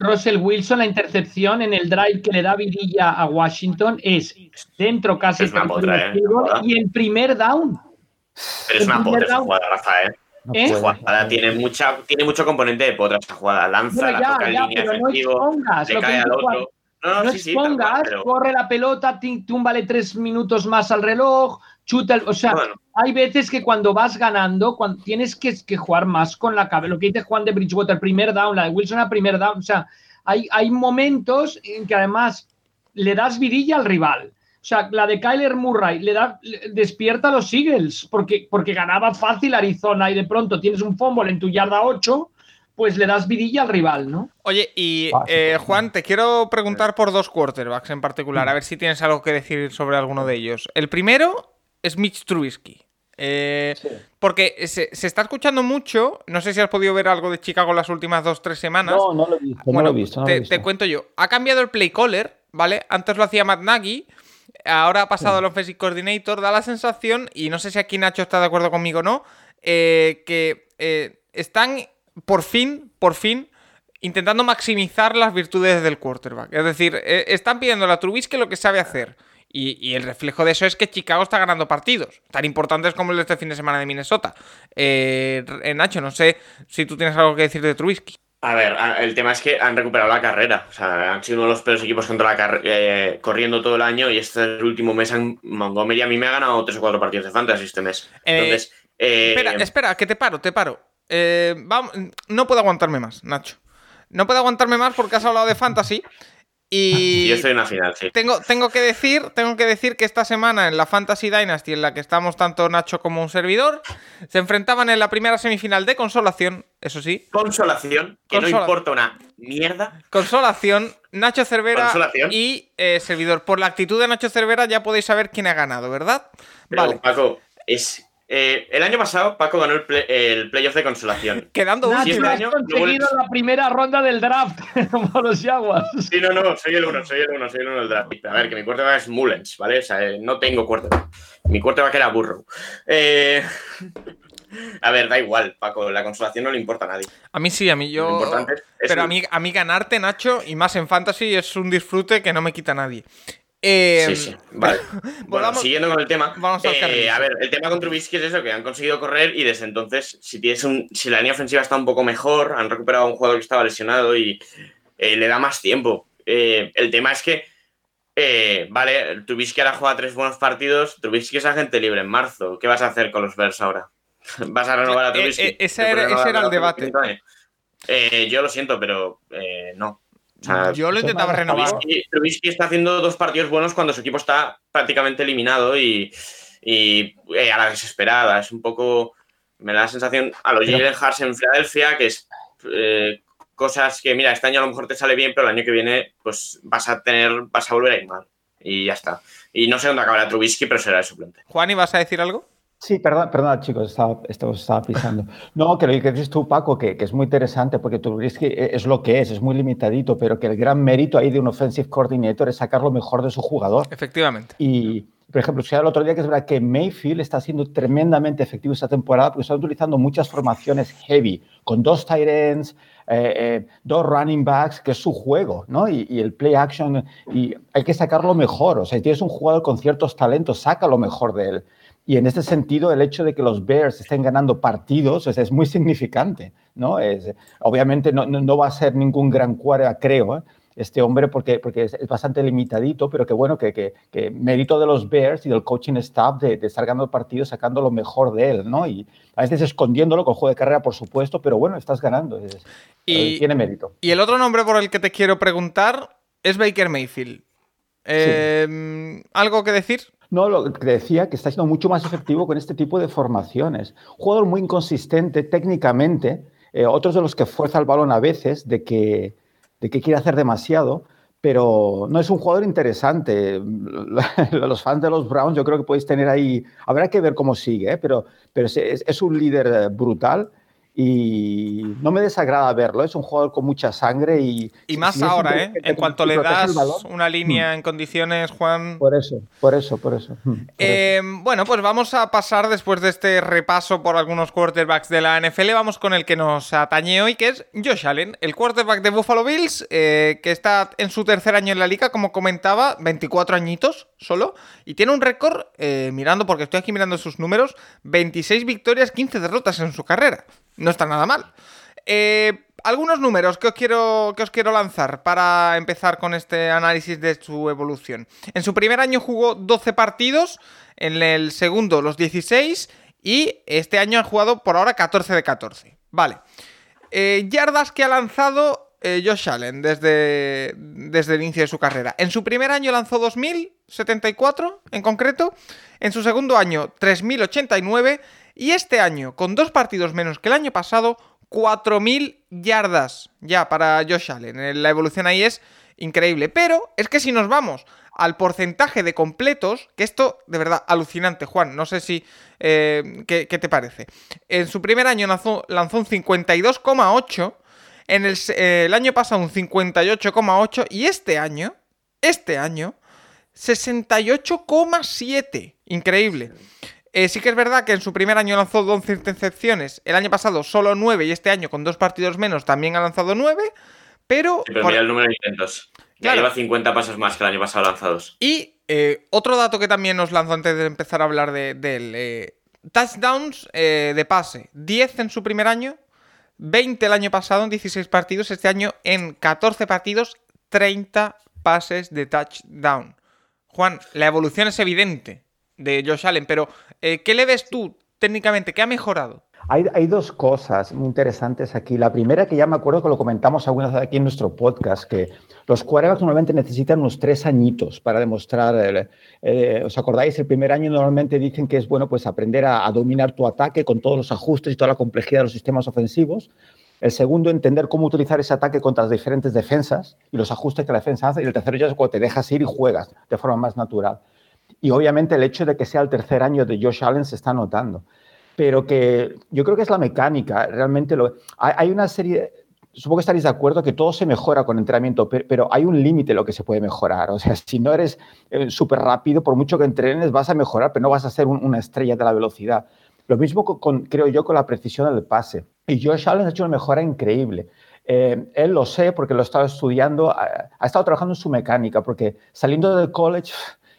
Russell- Wilson, la intercepción en el drive que le da vidilla a Washington es dentro casi Es una potra, ¿eh? y en primer down. Pero es una el primer potra esa jugada, Rafa, ¿eh? No ¿Eh? puede. Jugada tiene, mucha, tiene mucho componente de potra esa jugada. Lanza, la ya, toca en línea pero no efectivo, expongas le cae al otro. No, no, No sí, sí, tal expongas, cual, pero corre la pelota, túmbale tres minutos más al reloj, chuta, el- o sea, bueno, hay veces que cuando vas ganando, cuando tienes que, que jugar más con la cabeza. Lo que dice Juan de Bridgewater, primer down, la de Wilson a primer down. O sea, hay, hay momentos en que además le das vidilla al rival. O sea, la de Kyler Murray le da, le- despierta a los Eagles porque, porque ganaba fácil Arizona y de pronto tienes un fumble en tu yarda 8, pues le das vidilla al rival, ¿no? Oye, y Básico, eh. Juan, te quiero preguntar por dos quarterbacks en particular, a ver si tienes algo que decir sobre alguno de ellos. El primero es Mitch Trubisky. Eh, Sí. Porque se, se está escuchando mucho, no sé si has podido ver algo de Chicago las últimas dos, tres semanas. No, no lo he visto, no lo he visto. no lo te, he visto. te cuento yo. Ha cambiado el play caller, ¿vale? Antes lo hacía Matt Nagy, ahora ha pasado al offensive coordinator. Da la sensación, y no sé si aquí Nacho está de acuerdo conmigo o no, eh, que eh, están por fin, por fin, intentando maximizar las virtudes del quarterback. Es decir, eh, están pidiendo a Trubisky lo que sabe hacer. Y, y el reflejo de eso es que Chicago está ganando partidos, tan importantes como el de este fin de semana de Minnesota. Eh, Nacho, no sé si tú tienes algo que decir de Trubisky. A ver, el tema es que han recuperado la carrera. O sea, han sido uno de los peores equipos contra la eh, corriendo todo el año y este es el último mes han, Montgomery a mí me ha ganado tres o cuatro partidos de fantasy este mes. Eh, Entonces, eh, Espera, espera, que te paro, te paro. Eh, vamos, no puedo aguantarme más, Nacho. No puedo aguantarme más porque has hablado de fantasy. Y yo estoy en una final, sí. tengo, tengo que decir, tengo que decir que esta semana en la Fantasy Dynasty, en la que estamos tanto Nacho como un servidor, se enfrentaban en la primera semifinal de consolación, eso sí, Consolación, que Consola- no importa una mierda. consolación, Nacho Cervera Consolación. y eh, servidor. Por la actitud de Nacho Cervera ya podéis saber quién ha ganado, ¿verdad? Pero, Vale, Paco, es. Eh, el año pasado Paco ganó el, play- el playoff de consolación. quedando Nacho, si este último. has año conseguido la primera ronda del draft como los Jaguars. Sí, no, no, soy el uno, soy el uno, soy el uno del draft. A ver, que mi quarterback es Mullens, ¿vale? O sea, eh, no tengo quarterback. Mi quarterback era Burrow. Eh, A ver, da igual, Paco, la consolación no le importa a nadie. A mí sí, a mí yo. Lo importante es Pero a mí, a mí ganarte, Nacho, y más en fantasy, es un disfrute que no me quita nadie. Eh, Sí, sí. Vale. Bueno, volvamos- siguiendo con el tema. vamos al eh, a ver, el tema con Trubisky es eso, que han conseguido correr y desde entonces, si tienes un, si la línea ofensiva está un poco mejor, han recuperado a un jugador que estaba lesionado y eh, le da más tiempo. Eh, el tema es que, eh, vale, Trubisky ahora juega tres buenos partidos, Trubisky es agente libre en marzo. ¿Qué vas a hacer con los Bears ahora? ¿Vas a renovar a Trubisky? ese ¿Te era- puedes ese era el debate. Yo lo siento, pero no. O sea, Yo lo intentaba renovar. Trubisky, Trubisky está haciendo dos partidos buenos cuando su equipo está prácticamente eliminado y, y, eh, a la desesperada. Es un poco. Me da la sensación a los Jalen Hurts en Filadelfia, que es eh, cosas que, mira, este año a lo mejor te sale bien, pero el año que viene, pues vas a tener, vas a volver a ir mal. Y ya está. Y no sé dónde acabará Trubisky, pero será el suplente. Juan, ¿y vas a decir algo? Sí, perdón, perdón, chicos, estaba, estaba pisando. No, que lo que dices tú, Paco, que, que es muy interesante porque Trubisky es lo que es, es muy limitadito, pero que el gran mérito ahí de un offensive coordinator es sacar lo mejor de su jugador. Efectivamente. Y, por ejemplo, si el otro día que es verdad que Mayfield está siendo tremendamente efectivo esta temporada porque está utilizando muchas formaciones heavy, con dos tight ends, eh, eh, dos running backs, que es su juego, ¿no? Y, y el play action, y hay que sacarlo mejor. O sea, si tienes un jugador con ciertos talentos, saca lo mejor de él. Y en este sentido, el hecho de que los Bears estén ganando partidos sea, es muy significante, ¿no? Es, obviamente no, no, no va a ser ningún gran cuadra, creo, ¿eh? Este hombre porque, porque es, es, bastante limitadito, pero que bueno, que, que, que, mérito de los Bears y del coaching staff de, de, estar ganando partidos, sacando lo mejor de él, ¿no? Y a veces escondiéndolo con juego de carrera, por supuesto, pero bueno, estás ganando. Es, y, tiene mérito. Y el otro nombre por el que te quiero preguntar es Baker Mayfield. Eh, sí. ¿Algo que decir? No, lo que decía, que está siendo mucho más efectivo con este tipo de formaciones. Jugador muy inconsistente técnicamente, eh, otros de los que fuerza el balón a veces, de que, de que quiere hacer demasiado, pero no es un jugador interesante. Los fans de los Browns, yo creo que podéis tener ahí, habrá que ver cómo sigue, ¿eh? pero, pero es, es, un líder brutal y no me desagrada verlo. Es un jugador con mucha sangre y. Y más ahora, ¿eh? En cuanto le das una línea mm. en condiciones, Juan. Por eso, por eso, por eso. Mm, por eh, eso. Bueno, pues vamos a pasar después de este repaso por algunos quarterbacks de la NFL. Vamos con el que nos atañe hoy, que es Josh Allen, el quarterback de Buffalo Bills, eh, que está en su tercer año en la liga, como comentaba, 24 añitos solo, y tiene un récord, eh, mirando, porque estoy aquí mirando sus números, 26 victorias, 15 derrotas en su carrera. No está nada mal. Eh, algunos números que os, quiero, que os quiero lanzar para empezar con este análisis de su evolución. En su primer año jugó 12 partidos, en el segundo los 16 y este año ha jugado por ahora 14 de 14. Vale. Eh, yardas que ha lanzado eh, Josh Allen desde, desde el inicio de su carrera. En su primer año lanzó 2074 en concreto, en su segundo año 3089 y este año, con dos partidos menos que el año pasado, 4.000 yardas ya para Josh Allen. La evolución ahí es increíble. Pero es que si nos vamos al porcentaje de completos, que esto de verdad alucinante, Juan, no sé si... Eh, ¿qué, ¿qué, te parece? En su primer año lanzó, lanzó un 52,8, en eh, el año pasado un 58,8 y este año, este año, 68,7. Increíble. Eh, sí que es verdad que en su primer año lanzó 12 intercepciones, el año pasado solo 9 y este año con dos partidos menos también ha lanzado 9, pero... Sí, pero por... mira el número de intentos. Ya claro. lleva 50 pasos más que el año pasado lanzados. Y eh, otro dato que también nos lanzó antes de empezar a hablar de, de él. Eh, touchdowns eh, de pase. 10 en su primer año, 20 el año pasado en 16 partidos, este año en 14 partidos, 30 pases de touchdown. Juan, la evolución es evidente de Josh Allen, pero eh, ¿qué le ves tú técnicamente? ¿Qué ha mejorado? Hay, hay, dos cosas muy interesantes aquí. La primera, que ya me acuerdo que lo comentamos algunas aquí en nuestro podcast, que los quarterbacks normalmente necesitan unos tres añitos para demostrar. El, eh, ¿Os acordáis? El primer año normalmente dicen que es bueno pues aprender a, a, dominar tu ataque con todos los ajustes y toda la complejidad de los sistemas ofensivos. El segundo, entender cómo utilizar ese ataque contra las diferentes defensas y los ajustes que la defensa hace. Y el tercero ya es cuando te dejas ir y juegas de forma más natural. Y obviamente el hecho de que sea el tercer año de Josh Allen se está notando. Pero que yo creo que es la mecánica. Realmente lo, hay, una serie, supongo que estaréis de acuerdo que todo se mejora con entrenamiento, pero, hay un límite lo que se puede mejorar. O sea, si no eres eh, súper rápido, por mucho que entrenes, vas a mejorar, pero no vas a ser un, una estrella de la velocidad. Lo mismo con, creo yo con la precisión del pase. Y Josh Allen ha hecho una mejora increíble. Eh, él lo sé porque lo estaba estudiando, ha, ha, estado trabajando en su mecánica, porque saliendo del college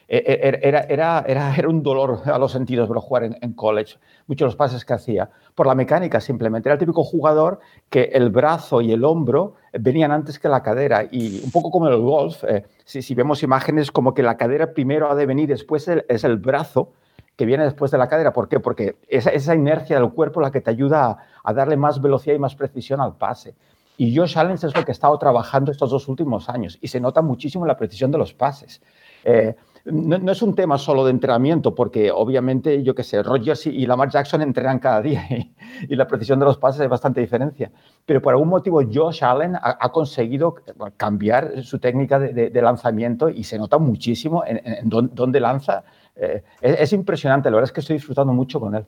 era, era, era, era un dolor a los sentidos pero jugar en, college, muchos los pases que hacía, por la mecánica simplemente. Era el típico jugador que el brazo y el hombro venían antes que la cadera y un poco como en el golf, eh, si, si, vemos imágenes como que la cadera primero ha de venir, después el, es el brazo que viene después de la cadera. ¿Por qué? Porque esa, inercia del cuerpo la que te ayuda a, darle más velocidad y más precisión al pase. Y Josh Allen es lo que ha estado trabajando estos dos últimos años y se nota muchísimo la precisión de los pases. Eh, no, es un tema solo de entrenamiento, porque obviamente, yo qué sé, Rodgers y Lamar Jackson entrenan cada día y, la precisión de los pases hay bastante diferencia. Pero por algún motivo Josh Allen ha, conseguido cambiar su técnica de, lanzamiento y se nota muchísimo en dónde lanza. Eh, es, es, impresionante, la verdad es que estoy disfrutando mucho con él.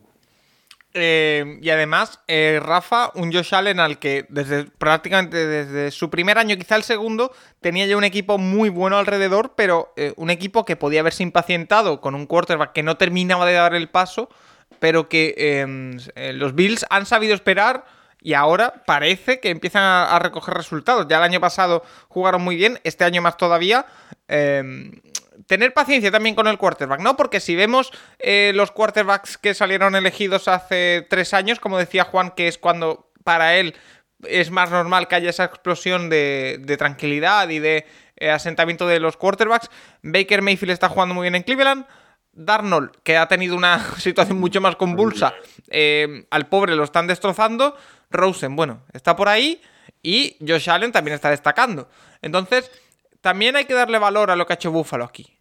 Eh, y además, eh, Rafa, un Josh Allen al que desde prácticamente desde su primer año, quizá el segundo, tenía ya un equipo muy bueno alrededor, pero eh, un equipo que podía haberse impacientado con un quarterback que no terminaba de dar el paso, pero que em, los Bills han sabido esperar y ahora parece que empiezan a, a, recoger resultados. Ya el año pasado jugaron muy bien, este año más todavía. Em, tener paciencia también con el quarterback, ¿no? Porque si vemos eh, los quarterbacks que salieron elegidos hace tres años, como decía Juan, que es cuando para él es más normal que haya esa explosión de, de tranquilidad y de eh, asentamiento de los quarterbacks, Baker Mayfield está jugando muy bien en Cleveland. Darnold, que ha tenido una situación mucho más convulsa, eh, al pobre lo están destrozando. Rosen, bueno, está por ahí. Y Josh Allen también está destacando. Entonces, también hay que darle valor a lo que ha hecho Búfalo aquí.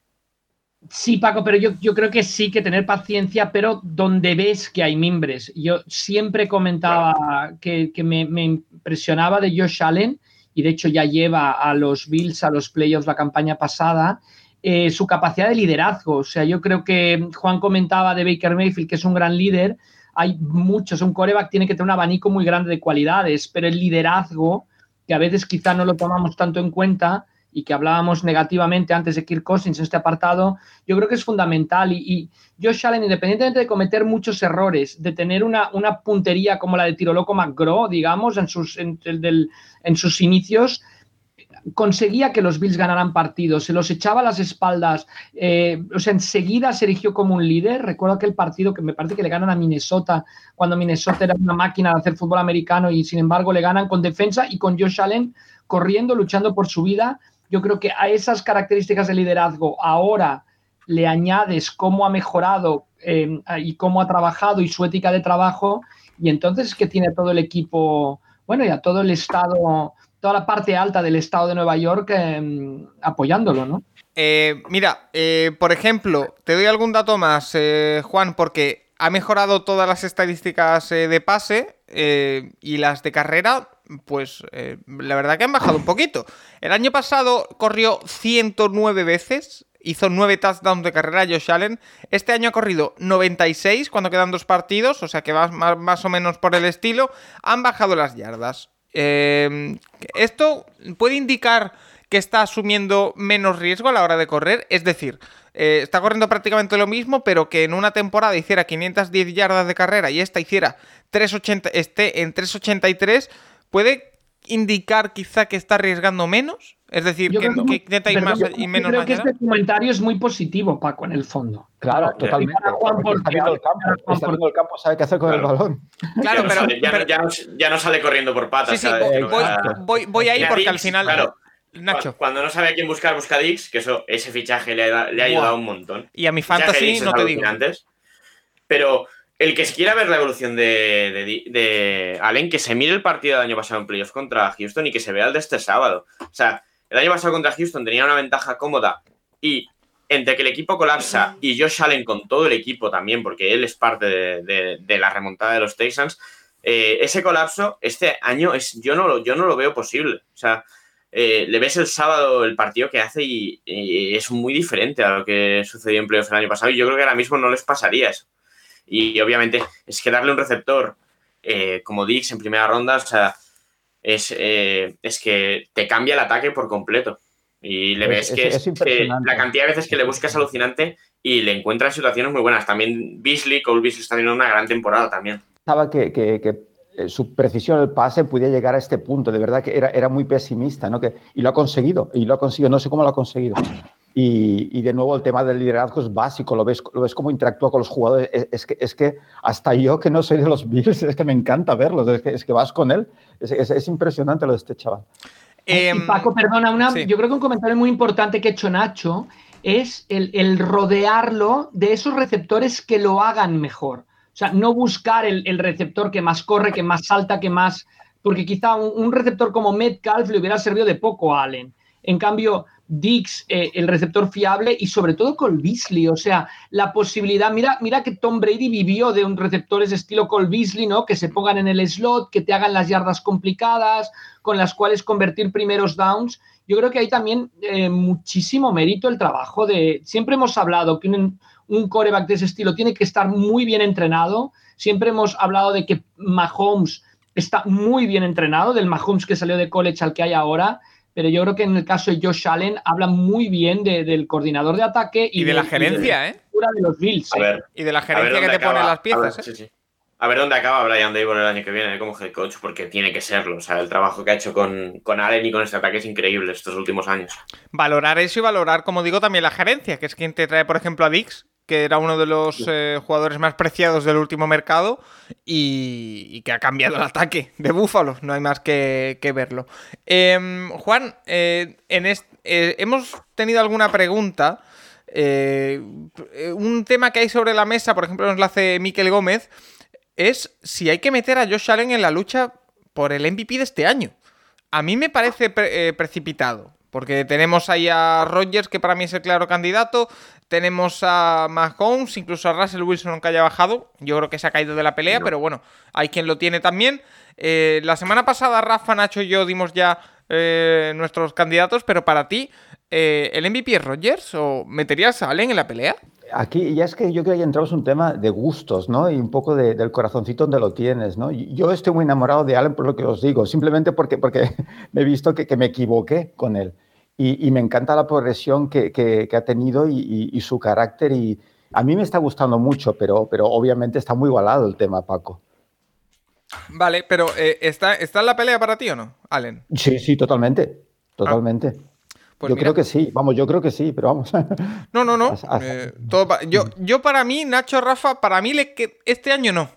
Sí, Paco, pero yo, yo, creo que sí que tener paciencia, pero donde ves que hay mimbres. Yo siempre comentaba que, que me, me, impresionaba de Josh Allen, y de hecho ya lleva a los Bills a los playoffs la campaña pasada, eh, su capacidad de liderazgo. O sea, yo creo que Juan comentaba de Baker Mayfield, que es un gran líder. Hay muchos, un coreback tiene que tener un abanico muy grande de cualidades, pero el liderazgo, que a veces quizá no lo tomamos tanto en cuenta, y que hablábamos negativamente antes de Kirk Cousins en este apartado, yo creo que es fundamental. Y, Josh Allen, independientemente de cometer muchos errores, de tener una, una puntería como la de Tiro Loco McGraw, digamos, en sus, en, del, en sus inicios, conseguía que los Bills ganaran partidos, se los echaba a las espaldas, eh, o sea, enseguida se erigió como un líder. Recuerdo aquel partido que me parece que le ganan a Minnesota, cuando Minnesota era una máquina de hacer fútbol americano y sin embargo le ganan con defensa y con Josh Allen corriendo, luchando por su vida yo creo que a esas características de liderazgo ahora le añades cómo ha mejorado eh, y cómo ha trabajado y su ética de trabajo, y entonces es que tiene todo el equipo, bueno, y a todo el estado, toda la parte alta del estado de Nueva York eh, apoyándolo, ¿no? Eh, mira, eh, por ejemplo, te doy algún dato más, eh, Juan, porque ha mejorado todas las estadísticas de pase y las de carrera pues eh, la verdad que han bajado un poquito. El año pasado corrió 109 veces, hizo 9 touchdowns de carrera Josh Allen. Este año ha corrido 96 cuando quedan dos partidos, o sea que va más, más o menos por el estilo. Han bajado las yardas. Eh, esto puede indicar que está asumiendo menos riesgo a la hora de correr, es decir, eh, está corriendo prácticamente lo mismo, pero que en una temporada hiciera 510 yardas de carrera y esta hiciera 380, esté en 383 ¿puede indicar quizá que está arriesgando menos? Es decir, que, que, intenta ir más y menos Creo que este comentario es muy positivo, Paco, en el fondo. Claro, totalmente. Juan porque, está viendo el campo, está viendo el campo, sabe qué hacer con el balón. Claro, ya pero, no sale, ya, pero ya, no, ya, no, sale corriendo por patas. Sí, sí, voy, voy, voy, voy, ahí porque al final... Claro, Nacho. Cuando no sabe a quién buscar, busca Dix, que eso, ese fichaje le ha, le ha ayudado un montón. Y a mi fantasy no te digo. Antes, pero el que quiera ver la evolución de, Allen, que se mire el partido del año pasado en playoffs contra Houston y que se vea el de este sábado. O sea, el año pasado contra Houston tenía una ventaja cómoda y entre que el equipo colapsa y Josh Allen con todo el equipo también, porque él es parte de, de la remontada de los Texans, eh, ese colapso este año es, yo, no lo, yo no lo veo posible. O sea, eh, le ves el sábado el partido que hace y, y, es muy diferente a lo que sucedió en playoffs el año pasado y yo creo que ahora mismo no les pasaría eso. Y obviamente es que darle un receptor eh, como Dix en primera ronda, o sea, es, eh, es, que te cambia el ataque por completo. Y le ves es, que, es, que la cantidad de veces que le buscas alucinante y le encuentras situaciones muy buenas. También Beasley, Cole Beasley está teniendo una gran temporada también. Estaba que, que, que eh, su precisión del pase pudiera llegar a este punto. De verdad que era, era muy pesimista, ¿no? Que, y lo ha conseguido, y lo ha conseguido, no sé cómo lo ha conseguido. Y, y de nuevo el tema del liderazgo es básico, lo ves, lo ves cómo interactúa con los jugadores. Es, es que, es que hasta yo que no soy de los Bills, es que me encanta verlos, es que, es que vas con él. Es, es, impresionante lo de este chaval. Eh, y Paco, perdona, una, sí. yo creo que un comentario muy importante que ha hecho Nacho es el, el rodearlo de esos receptores que lo hagan mejor. O sea, no buscar el, el, receptor que más corre, que más salta, que más. Porque quizá un, un, receptor como Metcalf le hubiera servido de poco a Allen. En cambio, Dix, eh, el receptor fiable, y sobre todo Cole Beasley. O sea, la posibilidad. Mira, mira que Tom Brady vivió de un receptores estilo Cole ¿no? Que se pongan en el slot, que te hagan las yardas complicadas, con las cuales convertir primeros downs. Yo creo que hay también eh, muchísimo mérito el trabajo de. Siempre hemos hablado que un, un coreback de ese estilo tiene que estar muy bien entrenado. Siempre hemos hablado de que Mahomes está muy bien entrenado, del Mahomes que salió de college al que hay ahora, pero yo creo que en el caso de Josh Allen habla muy bien de, del coordinador de ataque y, y de, la gerencia, y de, la ¿eh? de los Bills. A ver, y de la gerencia que te acaba, pone las piezas. Ver, ¿eh? sí, sí. A ver dónde acaba Brian Dable el año que viene como head coach, porque tiene que serlo. O sea, el trabajo que ha hecho con, con Allen y con este ataque es increíble estos últimos años. Valorar eso y valorar, como digo, también la gerencia, que es quien te trae, por ejemplo, a Dix, que era uno de los eh, jugadores más preciados del último mercado y, y, que ha cambiado el ataque de Búfalo. No hay más que, que verlo. Eh, Juan, eh, en est hemos tenido alguna pregunta. Eh, un tema que hay sobre la mesa, por ejemplo, nos la hace Miquel Gómez, es si hay que meter a Josh Allen en la lucha por el MVP de este año. A mí me parece pre precipitado. Porque tenemos ahí a Rodgers, que para mí es el claro candidato. Tenemos a Mahomes, incluso a Russell Wilson, que haya bajado. Yo creo que se ha caído de la pelea, no. pero bueno, hay quien lo tiene también. Eh, la semana pasada, Rafa, Nacho y yo dimos ya eh, nuestros candidatos, pero para ti, eh, ¿el MVP es Rodgers o meterías a Allen en la pelea? Aquí ya es que yo creo que entramos un tema de gustos, ¿no? Y un poco de, del corazoncito donde lo tienes, ¿no? Yo estoy muy enamorado de Allen por lo que os digo, simplemente porque, porque me he visto que, que me equivoqué con él. Y, y, me encanta la progresión que, que, que ha tenido y, y, y, su carácter. Y a mí me está gustando mucho, pero, pero obviamente está muy igualado el tema, Paco. Vale, pero eh, ¿está, ¿está en la pelea para ti o no, Allen? Sí, sí, totalmente. Totalmente. Ah. Pues yo mira. creo que sí, vamos, yo creo que sí, pero vamos. No, no, no. Eh, todo pa yo, yo para mí, Nacho Rafa, para mí le que este año no.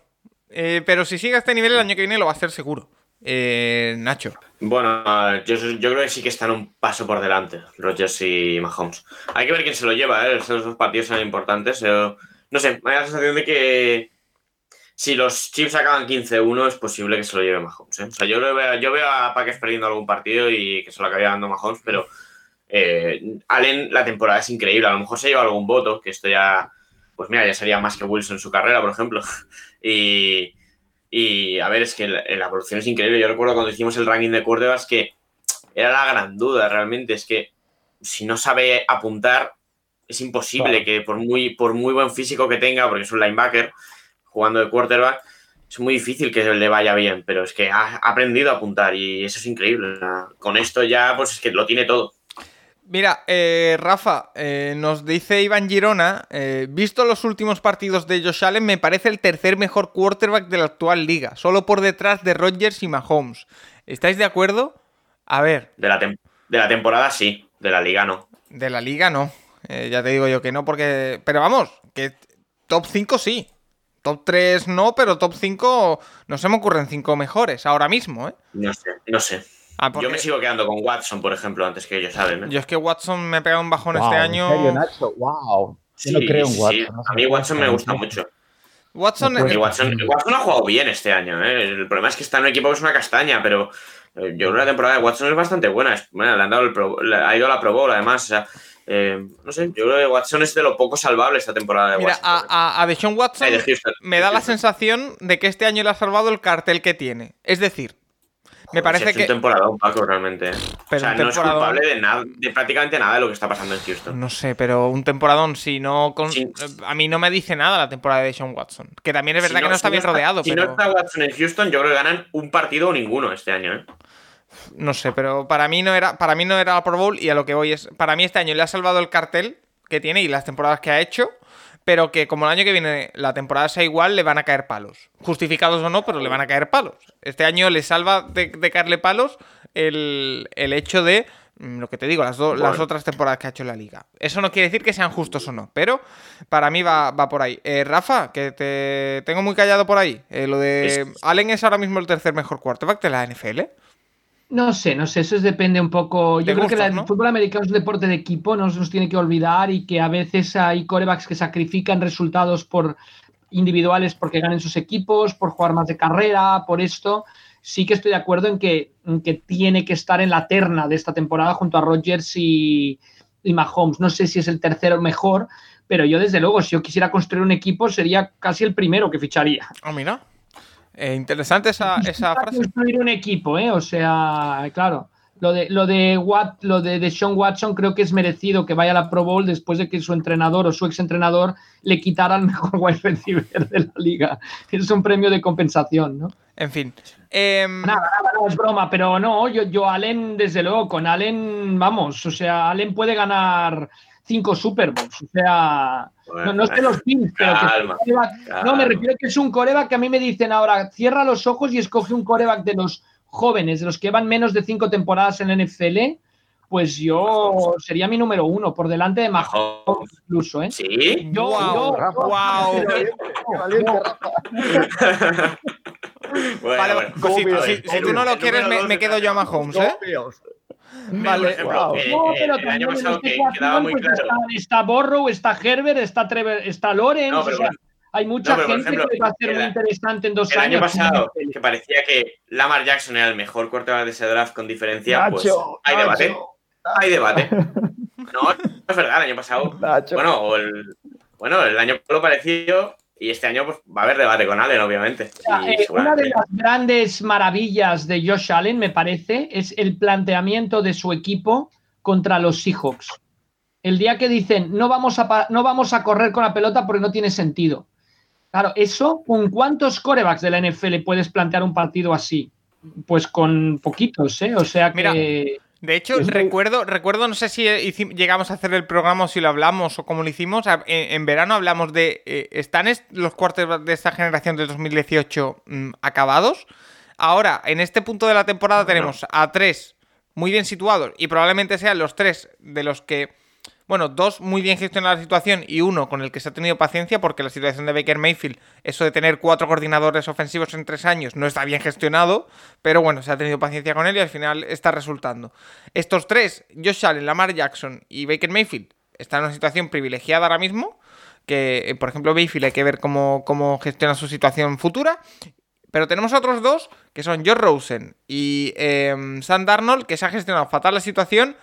Eh, pero si sigue a este nivel el año que viene lo va a hacer seguro. Eh, Nacho. Bueno, yo, yo, creo que sí que están un paso por delante, Rodgers y Mahomes. Hay que ver quién se lo lleva, ¿eh? Estos dos partidos son importantes. Yo, no sé, me da la sensación de que si los Chiefs acaban 15-1 es posible que se lo lleve Mahomes. ¿eh? O sea, yo, lo veo, yo veo a Packers perdiendo algún partido y que se lo acabe dando Mahomes, pero eh, Allen la temporada es increíble. A lo mejor se lleva algún voto, que esto ya, pues mira, ya sería más que Wilson en su carrera, por ejemplo. y... Y a ver, es que la, la, evolución es increíble. Yo recuerdo cuando hicimos el ranking de quarterbacks que era la gran duda realmente. Es que si no sabe apuntar, es imposible claro. que por muy, por muy buen físico que tenga, porque es un linebacker jugando de quarterback, es muy difícil que le vaya bien. Pero es que ha aprendido a apuntar y eso es increíble. Con esto ya, pues es que lo tiene todo. Mira, eh, Rafa, eh, nos dice Iván Girona, eh, visto los últimos partidos de Josh Allen, me parece el tercer mejor quarterback de la actual liga, solo por detrás de Rodgers y Mahomes. ¿Estáis de acuerdo? A ver. De la, de la temporada sí, de la liga no. De la liga no, eh, ya te digo yo que no, porque... Pero vamos, que top 5 sí. Top 3 no, pero top 5 no se me ocurren 5 mejores ahora mismo, ¿eh? No sé, no sé. Ah, porque... Yo me sigo quedando con Watson, por ejemplo, antes que ellos saben. ¿eh? Yo es que Watson me pega un bajón wow, este año. ¿En serio, Nacho? ¡Wow! Sí, no creo en Watson. Sí. No a mí Watson me gusta mucho. Watson, no Watson, Watson, ha jugado bien este año. ¿eh? El problema es que está en un equipo que es una castaña, pero eh, yo creo que la temporada de Watson es bastante buena. Es, bueno, le han dado el pro, le ha ido a la Pro Bowl, además. O sea, eh, no sé, yo creo que Watson es de lo poco salvable esta temporada de Mira, Watson. ¿eh? a, a, a Deshaun Watson de Houston, me da la sensación de que este año le ha salvado el cartel que tiene. Es decir, me parece es que. un temporada un Paco, realmente. Pero o sea, no es culpable de, nada, de prácticamente nada de lo que está pasando en Houston. No sé, pero un temporadón, si no. Con... Sí. A mí no me dice nada la temporada de Sean Watson. Que también es verdad si no, que no está si bien está, rodeado. Si pero... no está Watson en Houston, yo creo que ganan un partido o ninguno este año, ¿eh? No sé, pero para mí no era, para mí no era la Pro Bowl y a lo que voy es. Para mí este año le ha salvado el cartel que tiene y las temporadas que ha hecho. Pero que como el año que viene la temporada sea igual, le van a caer palos. Justificados o no, pero le van a caer palos. Este año le salva de, de caerle palos el, el hecho de mm, lo que te digo, las, do- las otras temporadas que ha hecho la liga. Eso no quiere decir que sean justos o no, pero para mí va, va por ahí. Eh, Rafa, que te tengo muy callado por ahí. Eh, lo de Es- Allen es ahora mismo el tercer mejor quarterback de la NFL. No sé, no sé, eso es- depende un poco. Yo creo que el ¿no? fútbol americano es un deporte de equipo, no se nos tiene que olvidar y que a veces hay corebacks que sacrifican resultados por individuales porque ganen sus equipos, por jugar más de carrera, por esto. Sí que estoy de acuerdo en que, en que tiene que estar en la terna de esta temporada junto a Rodgers y, y Mahomes. No sé si es el tercero mejor, pero yo desde luego, si yo quisiera construir un equipo, sería casi el primero que ficharía. Ah, mira. Eh, interesante esa, esa frase. construir un equipo, ¿eh? O sea, claro. Lo de, lo de Watt, lo de, de Sean Watson creo que es merecido que vaya a la Pro Bowl después de que su entrenador o su exentrenador le quitara el mejor wide receiver de la liga. Es un premio de compensación, ¿no? En fin. Em, Nada, nada, no es broma, pero no, yo, yo Allen, desde luego, con Allen, vamos, o sea, Allen puede ganar cinco Super Bowls, o sea, no, no sé los pins, pero que Calma, es un coreback- no, me refiero a que es un coreback que a mí me dicen ahora, cierra los ojos y escoge un coreback de los jóvenes, de los que llevan menos de cinco temporadas en la NFL, pues yo sería mi número uno, por delante de Mahomes incluso, ¿eh? Sí. Yo. Bueno, vale, bueno. pues si, Obvio, si- si tú no lo quieres, me, me quedo yo a Mahomes, ¿eh? Vale. por ejemplo, Wow. eh, No, pero el año también en pasado esta que ecuación, quedaba muy pues, claro. está, está Borrow, está Herbert, está Trevor, está Lawrence. No, o pero sea, bueno. hay mucha No, pero, por gente ejemplo, que va a ser el- muy interesante en dos El año años. pasado, que parecía que Lamar Jackson era el mejor quarterback de ese draft con diferencia, pues Nacho, hay debate. Nacho, Hay debate. No, no es verdad, el año pasado. Nacho. Bueno, o el, bueno, el año lo pareció y este año pues, va a haber debate con Allen, obviamente. Eh, una de las grandes maravillas de Josh Allen, me parece, es el planteamiento de su equipo contra los Seahawks. El día que dicen no vamos a, no vamos a correr con la pelota porque no tiene sentido. Claro, eso, ¿con cuántos corebacks de la NFL puedes plantear un partido así? Pues con poquitos, ¿eh? O sea que. Mira, De hecho, Es muy- recuerdo, recuerdo, no sé si llegamos a hacer el programa o si lo hablamos o cómo lo hicimos. En, en verano hablamos de. eh, ¿Están est- los cuartos de esta generación del 2018 mm, acabados? Ahora, en este punto de la temporada tenemos a tres muy bien situados y probablemente sean los tres de los que. Bueno, dos muy bien gestionada la situación y uno con el que se ha tenido paciencia porque la situación de Baker Mayfield, eso de tener cuatro coordinadores ofensivos en tres años no está bien gestionado, pero bueno, se ha tenido paciencia con él y al final está resultando. Estos tres, Josh Allen, Lamar Jackson y Baker Mayfield, están en una situación privilegiada ahora mismo, que eh, por ejemplo Mayfield hay que ver cómo, cómo gestiona su situación futura. Pero tenemos otros dos, que son Josh Rosen y eh, Sam Darnold, que se ha gestionado fatal la situación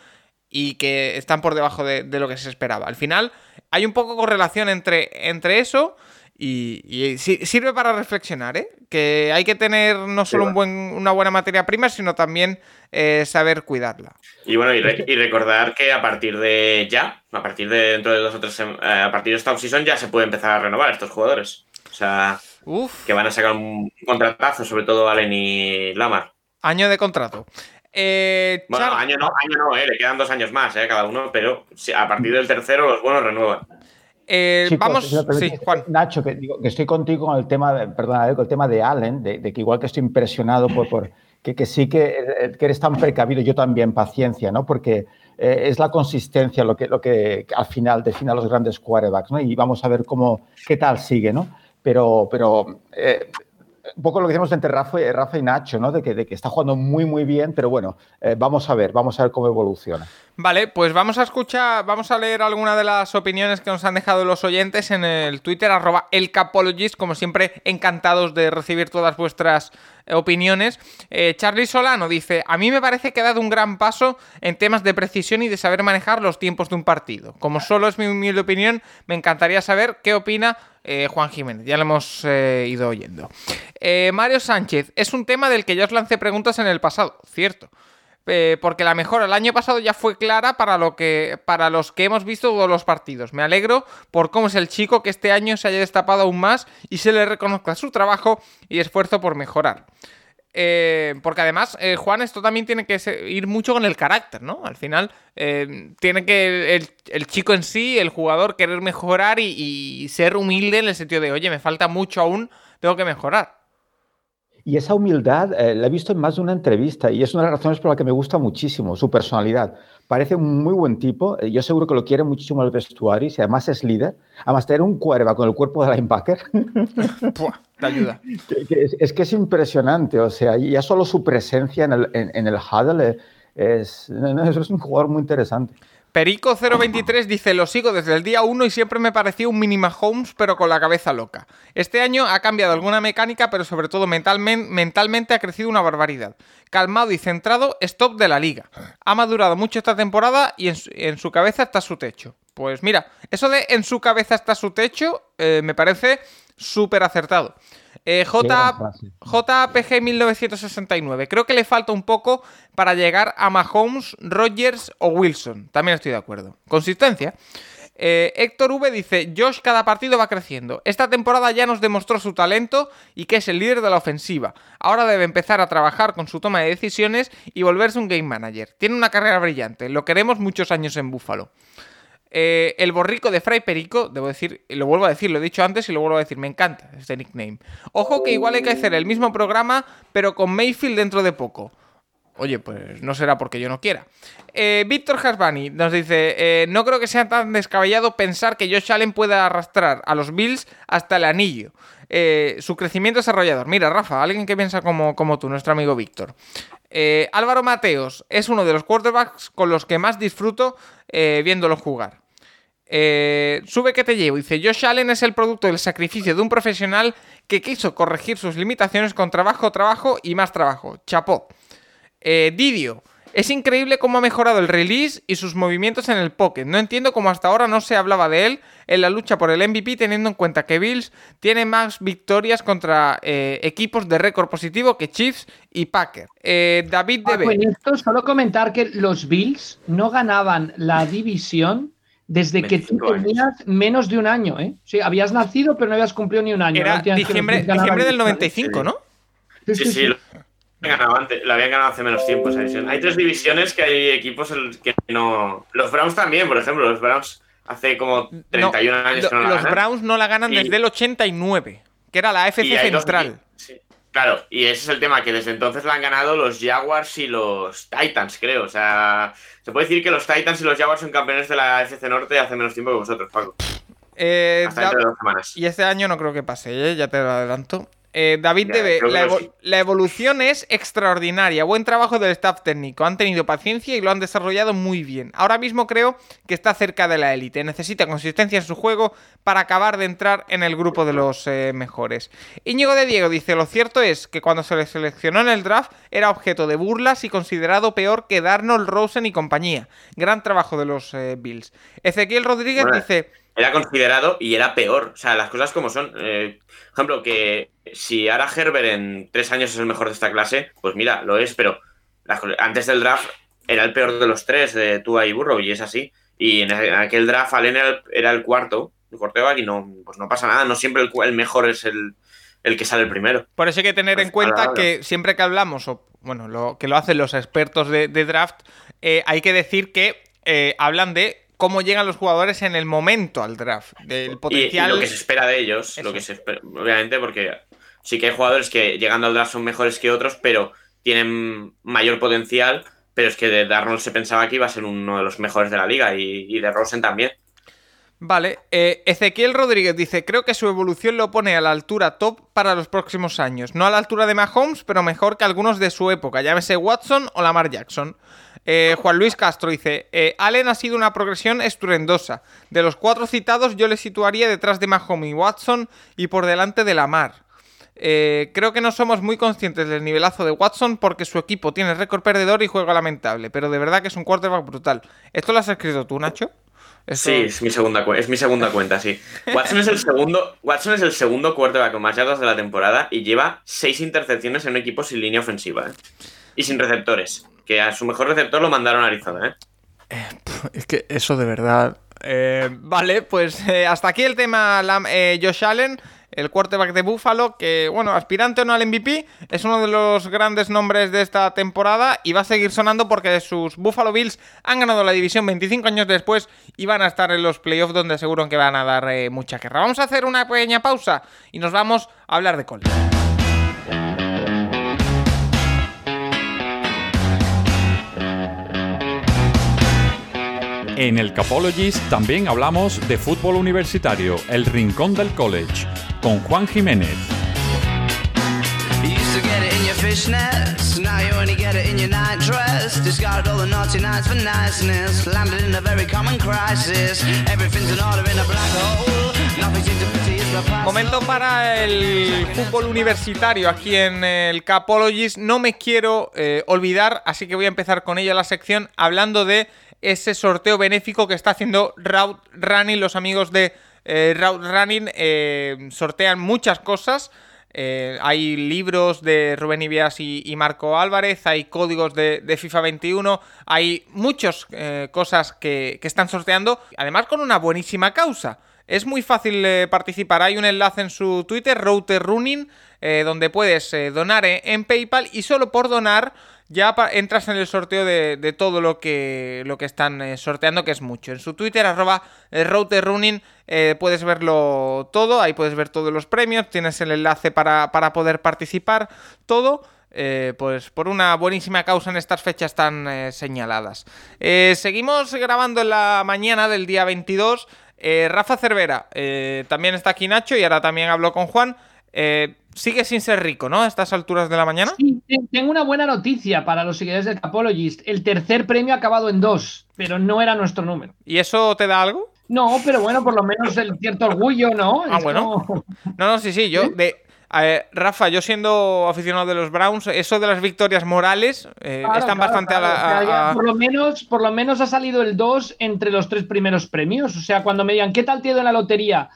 y que están por debajo de, de lo que se esperaba. Al final, hay un poco correlación entre, entre eso y, y si- sirve para reflexionar, ¿eh? Que hay que tener no solo un buen, una buena materia prima, sino también eh, saber cuidarla. Y bueno, y, re- y recordar que a partir de ya, a partir de dentro de dos o tres eh, a partir de esta offseason ya se puede empezar a renovar estos jugadores. O sea, Uf, que van a sacar un contratazo, sobre todo Allen y Lamar. año de contrato. Eh, Bueno, Char- año no, año no, eh, le quedan dos años más, eh, cada uno, pero a partir del tercero los buenos renuevan. eh, Chicos, vamos, sí, Juan. Nacho, que, digo, que estoy contigo con el tema, de, perdona, con el tema de Allen, de, de que igual que estoy impresionado por, por que, que sí que, que eres tan precavido, yo también paciencia, ¿no? Porque eh, es la consistencia lo que, lo que al final define a los grandes quarterbacks, ¿no? Y vamos a ver cómo, qué tal sigue, ¿no? Pero, pero eh, un poco lo que decimos entre Rafa, Rafa y Nacho, ¿no? De que, de que está jugando muy, muy bien, pero bueno, eh, vamos a ver, vamos a ver cómo evoluciona. Vale, pues vamos a escuchar, vamos a leer alguna de las opiniones que nos han dejado los oyentes en el Twitter, arroba elcapologist, como siempre, encantados de recibir todas vuestras eh, opiniones. Eh, Charlie Solano dice, a mí me parece que ha dado un gran paso en temas de precisión y de saber manejar los tiempos de un partido. Como solo es mi humilde opinión, me encantaría saber qué opina eh, Juan Jiménez, ya lo hemos eh, ido oyendo. Mario Sánchez, es un tema del que ya os lancé preguntas en el pasado, cierto. Eh, porque la mejora el año pasado ya fue clara para, lo que, para los que hemos visto todos los partidos. Me alegro por cómo es el chico que este año se haya destapado aún más y se le reconozca su trabajo y esfuerzo por mejorar. eh, porque además, eh, Juan, esto también tiene que ir mucho con el carácter, ¿no? Al final, tiene que el, el chico en sí, el jugador, querer mejorar y, y ser humilde en el sentido de, oye, me falta mucho aún, tengo que mejorar. Y esa humildad eh, la he visto en más de una entrevista y es una de las razones por la que me gusta muchísimo su personalidad. Parece un muy buen tipo, eh, yo seguro que lo quiere muchísimo el vestuario y además es líder. Además, tener un cuerva con el cuerpo de linebacker Puah, te ayuda. es, es que es impresionante, o sea, ya solo su presencia en el, en, en el huddle eh, es, es un jugador muy interesante. Perico023 dice, lo sigo desde el día 1 y siempre me pareció un mini Mahomes, pero con la cabeza loca. Este año ha cambiado alguna mecánica, pero sobre todo mentalmen- mentalmente ha crecido una barbaridad. Calmado y centrado, es top de la liga. Ha madurado mucho esta temporada y en su, en su cabeza está su techo. Pues mira, eso de en su cabeza está su techo eh, me parece súper acertado. Eh, J, frase. JPG 1969. Creo que le falta un poco para llegar a Mahomes, Rogers o Wilson. También estoy de acuerdo. Consistencia. Eh, Héctor V dice, Josh cada partido va creciendo. Esta temporada ya nos demostró su talento y que es el líder de la ofensiva. Ahora debe empezar a trabajar con su toma de decisiones y volverse un game manager. Tiene una carrera brillante. Lo queremos muchos años en Buffalo. Eh, el borrico de Fray Perico, debo decir, lo vuelvo a decir, lo he dicho antes y lo vuelvo a decir, me encanta este nickname. Ojo que igual hay que hacer el mismo programa, pero con Mayfield dentro de poco. Oye, pues no será porque yo no quiera. Eh, Víctor Hasbani nos dice: eh, No creo que sea tan descabellado pensar que Josh Allen pueda arrastrar a los Bills hasta el anillo. Su crecimiento desarrollador. Mira, Rafa, alguien que piensa como, como tú, nuestro amigo Víctor. Álvaro Mateos es uno de los quarterbacks con los que más disfruto viéndolo jugar. Eh, sube que te llevo. Dice, Josh Allen es el producto del sacrificio de un profesional que quiso corregir sus limitaciones con trabajo, trabajo y más trabajo. Chapó. Eh, Didio. Es increíble cómo ha mejorado el release y sus movimientos en el pocket. No entiendo cómo hasta ahora no se hablaba de él en la lucha por el MVP, teniendo en cuenta que Bills tiene más victorias contra eh, equipos de récord positivo que Chiefs y Packer. Eh, David Paco, Debe. en esto solo comentar que los Bills no ganaban la división desde que tú 25 años. tenías menos de un año, ¿eh? Sí, habías nacido, pero no habías cumplido ni un año. Era ¿no? Diciembre, la diciembre del división. 95, ¿no? Sí, sí, lo habían ganado antes, lo habían ganado hace menos tiempo esa división. Hay tres divisiones que hay equipos los que no. Los Browns también, por ejemplo, los Browns hace como 31 años que no la los ganan. Browns no la ganan Y- desde el 89, que era la AFC dos Central. sí. Claro, y ese es el tema, que desde entonces la han ganado los Jaguars y los Titans, creo. O sea, se puede decir que los Titans y los Jaguars son campeones de la FC Norte hace menos tiempo que vosotros, Paco. Eh, Hasta dentro de dos semanas. y este año no creo que pase, ¿eh? ya te lo adelanto. Eh, David Ya, Debe, la, no, evo- sí. la evolución es extraordinaria. Buen trabajo del staff técnico. Han tenido paciencia y lo han desarrollado muy bien. Ahora mismo creo que está cerca de la élite. Necesita consistencia en su juego para acabar de entrar en el grupo de los eh, mejores. Íñigo de Diego dice: Lo cierto es que cuando se le seleccionó en el draft era objeto de burlas y considerado peor que Darnold, Rosen y compañía. Gran trabajo de los eh, Bills. Ezequiel Rodríguez Bueno, dice. Era considerado y era peor. O sea, las cosas como son. Eh, por ejemplo, que si ahora Herbert en tres años es el mejor de esta clase, pues mira, lo es, pero las antes del draft era el peor de los tres, de Tua y Burrow, y es así. Y en en aquel draft Allen era el, era el cuarto, el quarterback, y no, pues no pasa nada. No siempre el, mejor es el, el que sale el primero. Por eso hay que tener Pues en cuenta que siempre que hablamos, o bueno, lo que lo hacen los expertos de, de draft, eh, hay que decir que eh, hablan de cómo llegan los jugadores en el momento al draft, del Y- potencial. Y, lo que se espera de ellos, Eso. lo que se espera, obviamente, porque sí que hay jugadores que llegando al draft son mejores que otros, pero tienen mayor potencial. Pero es que de Darnold se pensaba que iba a ser uno de los mejores de la liga y, y de Rosen también. Vale, eh, Ezequiel Rodríguez dice, creo que su evolución lo pone a la altura top para los próximos años. No a la altura de Mahomes, pero mejor que algunos de su época, llámese Watson o Lamar Jackson. Eh, Juan Luis Castro dice, eh, Allen ha sido una progresión estruendosa. De los cuatro citados yo le situaría detrás de Mahomes y Watson y por delante de Lamar. Eh, creo que no somos muy conscientes del nivelazo de Watson porque su equipo tiene récord perdedor y juego lamentable, pero de verdad que es un quarterback brutal. ¿Esto lo has escrito tú, Nacho? Sí, es mi segunda, es mi segunda cuenta, sí. Watson es el segundo, Watson es el segundo quarterback con más yardas de la temporada y lleva seis intercepciones en un equipo sin línea ofensiva. Y sin receptores. Que a su mejor receptor lo mandaron a Arizona, ¿eh? Es que eso de verdad. Eh, vale, pues eh, hasta aquí el tema eh, Josh Allen. el quarterback de Buffalo, que, bueno, aspirante o no al MVP, es uno de los grandes nombres de esta temporada y va a seguir sonando porque sus Buffalo Bills han ganado la división 25 años después y van a estar en los playoffs donde seguro que van a dar eh, mucha guerra. Vamos a hacer una pequeña pausa y nos vamos a hablar de college. En el Capologist también hablamos de fútbol universitario, el rincón del college, con Juan Jiménez. You used to get it in your fishnets, now you only get it in your night dress. Discarded all the naughty nights for niceness, landed in a very common crisis. Everything's in order in a black hole, nothing seems to pity is the past. Momento para el fútbol universitario aquí en el Capologist. No me quiero eh, olvidar, así que voy a empezar con ella la sección hablando de ese sorteo benéfico que está haciendo Route Running. Los amigos de eh, Running eh, sortean muchas cosas. Eh, hay libros de Rubén Ibias y, Marco Álvarez, hay códigos de, FIFA 21, hay muchas eh, cosas que, están sorteando, además con una buenísima causa. Es muy fácil participar. Hay un enlace en su Twitter, Router Running, donde puedes donar en PayPal y solo por donar ya entras en el sorteo de, todo lo que, lo que están eh, sorteando, que es mucho. En su Twitter, arroba eh, eh, puedes verlo todo. Ahí puedes ver todos los premios. Tienes el enlace para, para poder participar. Todo. eh, pues por una buenísima causa en estas fechas tan señaladas. Seguimos grabando en la mañana del día 22. Eh, Rafa Cervera, también está aquí Nacho y ahora también hablo con Juan. Eh, sigue sin ser rico, ¿no? A estas alturas de la mañana. Sí, tengo una buena noticia para los seguidores del Capologist. El tercer premio ha acabado en dos, pero no era nuestro número. ¿Y eso te da algo? No, pero bueno, por lo menos el cierto orgullo, ¿no? Ah, Es bueno. como- No, no, sí, sí, yo de... eh, Rafa, yo siendo aficionado de los Browns, eso de las victorias morales eh, Claro, están claro, bastante claro. a la... a- Por, lo menos, por lo menos ha salido el 2 entre los tres primeros premios. O sea, cuando me digan, ¿qué tal te ha ido en la lotería?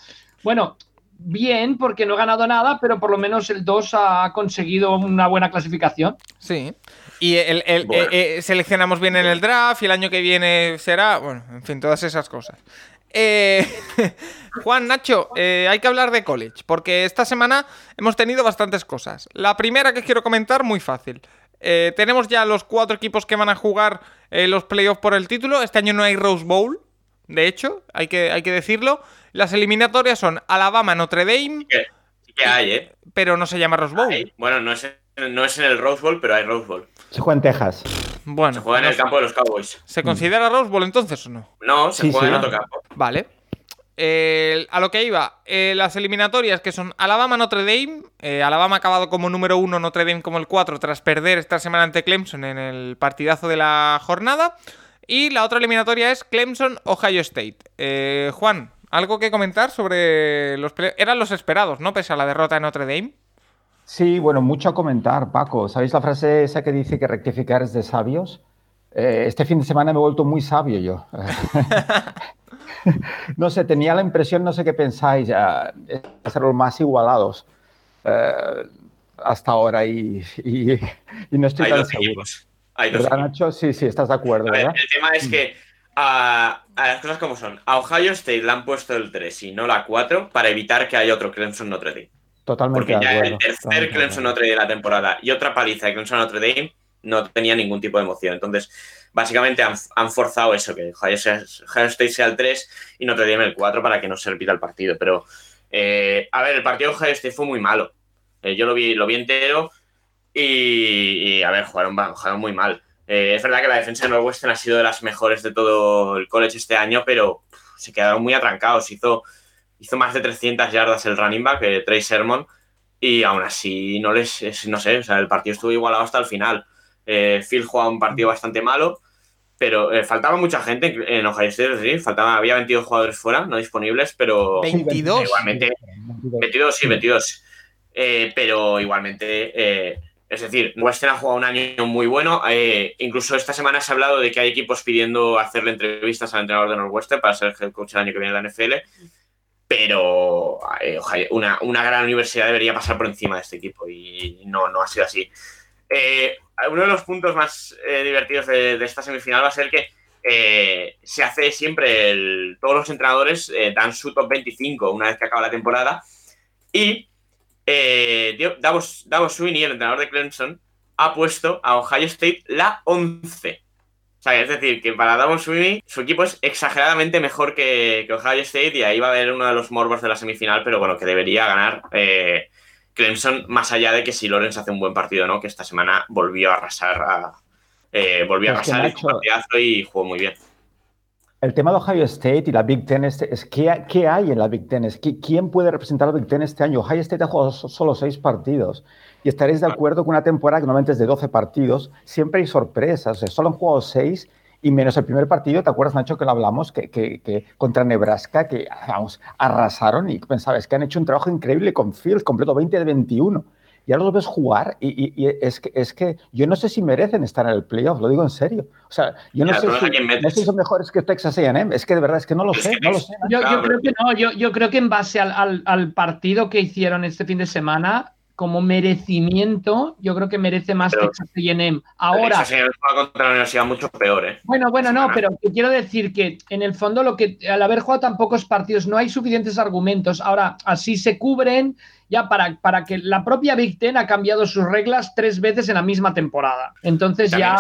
Bueno, bien, porque no he ganado nada, pero por lo menos el 2 ha conseguido una buena clasificación. Sí. Y el, el- Bueno. eh, eh, seleccionamos bien en el draft y el año que viene será... Bueno, en fin, todas esas cosas. Eh, Juan, Nacho, eh, hay que hablar de college, porque esta semana hemos tenido bastantes cosas. La primera que quiero comentar, muy fácil. Eh, tenemos ya los cuatro equipos que van a jugar eh, los playoffs por el título. Este año no hay Rose Bowl, de hecho, hay que, hay que decirlo. Las eliminatorias son Alabama, Notre Dame, Que, que hay, ¿eh? pero no se llama Rose Bowl. Hay. Bueno, no es, en- no es en el Rose Bowl, pero hay Rose Bowl. Se juega en Texas. Bueno, Se juega en el campo de los Cowboys. ¿se considera Rose Bowl entonces o no? No, se Sí, juega sí. en otro campo. Vale. Eh, a lo que iba, eh, las eliminatorias que son Alabama-Notre Dame. eh, Alabama ha acabado como número uno, Notre Dame como el 4, tras perder esta semana ante Clemson en el partidazo de la jornada. Y la otra eliminatoria es Clemson-Ohio State. Eh, Juan, ¿algo que comentar sobre los... Eran los esperados, ¿no? Pese a la derrota de Notre Dame. Sí, bueno, mucho a comentar, Paco. ¿Sabéis la frase esa que dice que rectificar es de sabios? Eh, este fin de semana me he vuelto muy sabio yo. no sé, tenía la impresión, no sé qué pensáis, ah, de ser los más igualados eh, hasta ahora y, y- y no estoy Hay tan seguro. equipos. Hay dos ¿Verdad, equipos. Nacho? Sí, sí, estás de acuerdo, ver, ¿verdad? el tema es que a, a las cosas como son. A Ohio State le han puesto el 3 y no la 4 para evitar que haya otro Clemson Notre Dame. Totalmente Porque ya acuerdo. el tercer Clemson. Notre Dame de la temporada y otra paliza de Clemson Notre Dame no tenía ningún tipo de emoción. Entonces, básicamente han, han forzado eso, que Ohio, State sea el 3 y Notre Dame el 4 para que no se repita el partido. Pero, eh, a ver, el partido de Ohio State fue muy malo. Eh, yo lo vi, lo vi entero y, y, a ver, jugaron, jugaron muy mal. Eh, es verdad que la defensa de Northwestern ha sido de las mejores de todo el college este año, pero pff, se quedaron muy atrancados. Hizo, hizo más de 300 yardas el running back, eh, Trey Sermon, y aún así no les, es- no sé, o sea, el partido estuvo igualado hasta el final. Eh, Phil jugaba un partido bastante malo, pero eh, faltaba mucha gente en, Ohio State, sí, faltaba, había 22 jugadores fuera, no disponibles, pero 22. igualmente 22, sí, 22. Eh, pero igualmente, es decir, Western ha jugado un año muy bueno. eh, incluso esta semana se ha hablado de que hay equipos pidiendo hacerle entrevistas al entrenador de Northwestern para ser head coach el año que viene en la NFL. Pero eh, una, una gran universidad debería pasar por encima de este equipo y no, no ha sido así. Eh, uno de los puntos más divertidos de, de esta semifinal va a ser que se hace siempre, el- todos los entrenadores dan su top 25 una vez que acaba la temporada Y eh, Davos, Davos Sweeney, el entrenador de Clemson, ha puesto a Ohio State la 11. O sea, es decir, que para Davos Sweeney su equipo es exageradamente mejor que, Ohio State y ahí va a haber uno de los morbos de la semifinal, pero bueno, que debería ganar eh, Clemson más allá de que si Lawrence hace un buen partido no, que esta semana volvió a arrasar a, eh, volvió a arrasar y jugó muy bien. El tema de Ohio State y la Big Ten es, es ¿qué, hay en la Big Ten? Es, ¿Quién puede representar a la Big Ten este año? Ohio State ha jugado solo seis partidos y estaréis de acuerdo con una temporada que normalmente es de 12 partidos, siempre hay sorpresas, o sea, solo han jugado seis y menos el primer partido, ¿te acuerdas, Nacho, que lo hablamos? Que, que, contra Nebraska, que, vamos, arrasaron y pensabas que han hecho un trabajo increíble con Fields, completo 20 de 21 y ahora los ves jugar y, es, que, es que yo no sé si merecen estar en el playoff, lo digo en serio. O sea, yo no, sé, si, son mejores que Texas A&M, es que de verdad es que no lo sé, no lo sé. Yo, creo que no, yo, yo, creo que en base al, al, partido que hicieron este fin de semana, como merecimiento, yo creo que merece más Texas A&M. Ahora... Texas contra la universidad mucho peor, ¿eh? Bueno, bueno, no, pero quiero decir que en el fondo lo que al haber jugado tan pocos partidos no hay suficientes argumentos. Ahora, así se cubren ya para, para que la propia Big Ten ha cambiado sus reglas tres veces en la misma temporada. Entonces ya...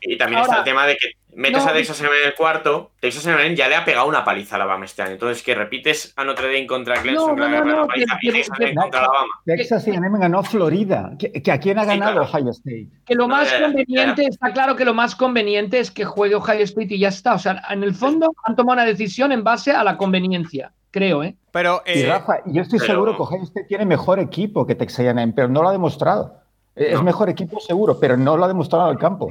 y también está el tema de que metes a Texas en el cuarto, Texas A&M ya le ha pegado una paliza a Alabama este año. Entonces, que repites a Notre Dame contra Clemson, no, no, no, paliza, y Texas contra Alabama. Texas A&M ganó Florida. ¿Que, ¿A quién ha ganado Ohio State? Que lo más conveniente, está claro que lo más conveniente es que juegue Ohio State y ya está. O sea, en el fondo han tomado una decisión en base a la conveniencia creo, ¿eh? Pero, y eh, Rafa, yo estoy seguro que Ohio State tiene mejor equipo que Texas A&M, pero no lo ha demostrado. Es mejor equipo seguro, pero no lo ha demostrado en el campo.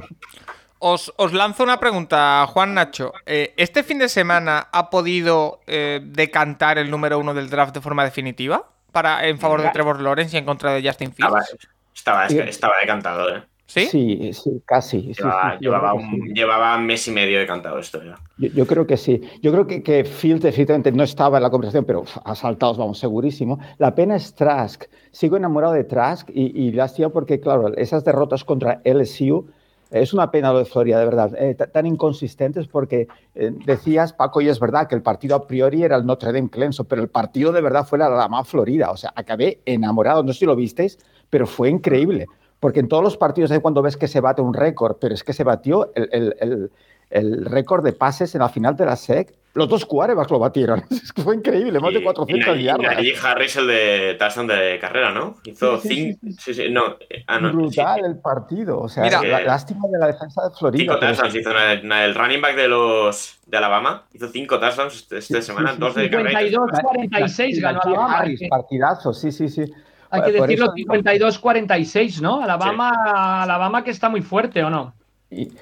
Os, lanzo una pregunta, Juan Nacho. Eh, ¿Este fin de semana ha podido eh, decantar el número uno del draft de forma definitiva? Para, en favor de Trevor Lawrence y en contra de Justin Fields. Estaba, estaba, decantado, ¿eh? ¿Sí? Sí, sí casi. Llevaba, un, llevaba, mes y medio decantado esto ya. Yo, creo que sí. Yo creo que, que Fields definitivamente no estaba en la conversación, pero asaltados, vamos, segurísimo. La pena es Trask. Sigo enamorado de Trask y, y lástima porque, claro, esas derrotas contra LSU es una pena lo de Florida, de verdad, eh, tan inconsistentes porque eh, decías, Paco, y es verdad que el partido a priori era el Notre Dame Clemson, pero el partido de verdad fue la Alabama Florida, o sea, acabé enamorado, no sé si lo visteis, pero fue increíble, porque en todos los partidos hay cuando ves que se bate un récord, pero es que se batió el, el récord de pases en la final de la SEC los dos quarterbacks lo batieron. Es que fue increíble, más de 400 yardas. Y Harris, el de touchdown de carrera, ¿no? Hizo cinco. Sí, sí, no. Eh, ah, Brutal el partido. O sea, Mira, la, lástima de la defensa de Florida. Cinco touchdowns hizo el running back de los de Alabama. Hizo cinco touchdowns esta este semana, dos de carrera. 52-46 ganó Alabama. Harris, partidazo, sí, sí, sí. Hay que decirlo, 52-46, ¿no? Alabama, Alabama que está muy fuerte, ¿o no?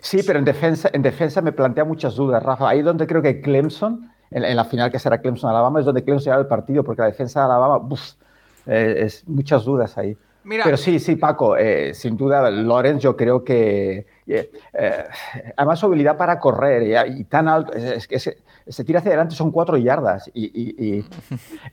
Sí, pero en defensa, en defensa me plantea muchas dudas, Rafa. Ahí donde creo que Clemson, en, la final que será Clemson-Alabama, es donde Clemson lleva el partido, porque la defensa de Alabama, eh, es muchas dudas ahí. Pero sí, sí, Paco, eh, sin duda, Lorenz, yo creo que eh, además su habilidad para correr y, tan alto, es que se, tira hacia adelante, son cuatro yardas. Y,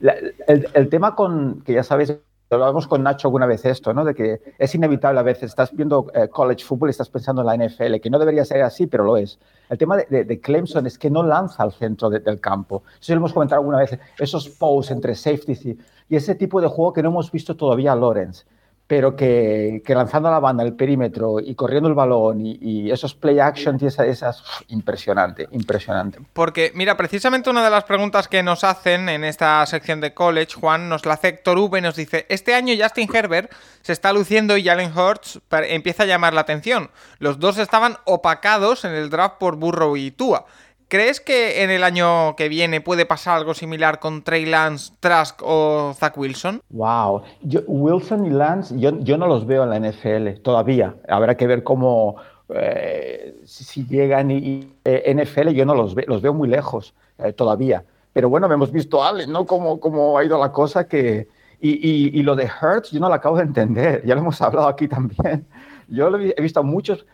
el, el, tema con, que ya sabéis, Hablábamos con Nacho alguna vez esto, ¿no? De que es inevitable a veces, estás viendo eh, college football y estás pensando en la NFL, que no debería ser así, pero lo es. El tema de, Clemson es que no lanza al centro del campo. Eso lo hemos comentado alguna vez, esos posts entre safeties y, y, ese tipo de juego que no hemos visto todavía a Lawrence pero que, lanzando a la banda el perímetro y corriendo el balón y, esos play actions y esas, impresionante, impresionante. Porque, mira, precisamente una de las preguntas que nos hacen en esta sección de college, Juan, nos la hace Héctor V nos dice, este año Justin Herbert se está luciendo y Jalen Hurts empieza a llamar la atención. Los dos estaban opacados en el draft por Burrow y Tua. ¿Crees que en el año que viene puede pasar algo similar con Trey Lance, Trask o Zach Wilson? Wow, Wilson y Lance, yo, no los veo en la NFL todavía. Habrá que ver cómo, eh, si, llegan y, eh, NFL, yo no los, veo, los veo muy lejos eh, todavía. Pero bueno, hemos visto a Allen, ¿no? Cómo, cómo ha ido la cosa que... Y, y, lo de Hertz, yo no lo acabo de entender. Ya lo hemos hablado aquí también. Yo he visto a muchos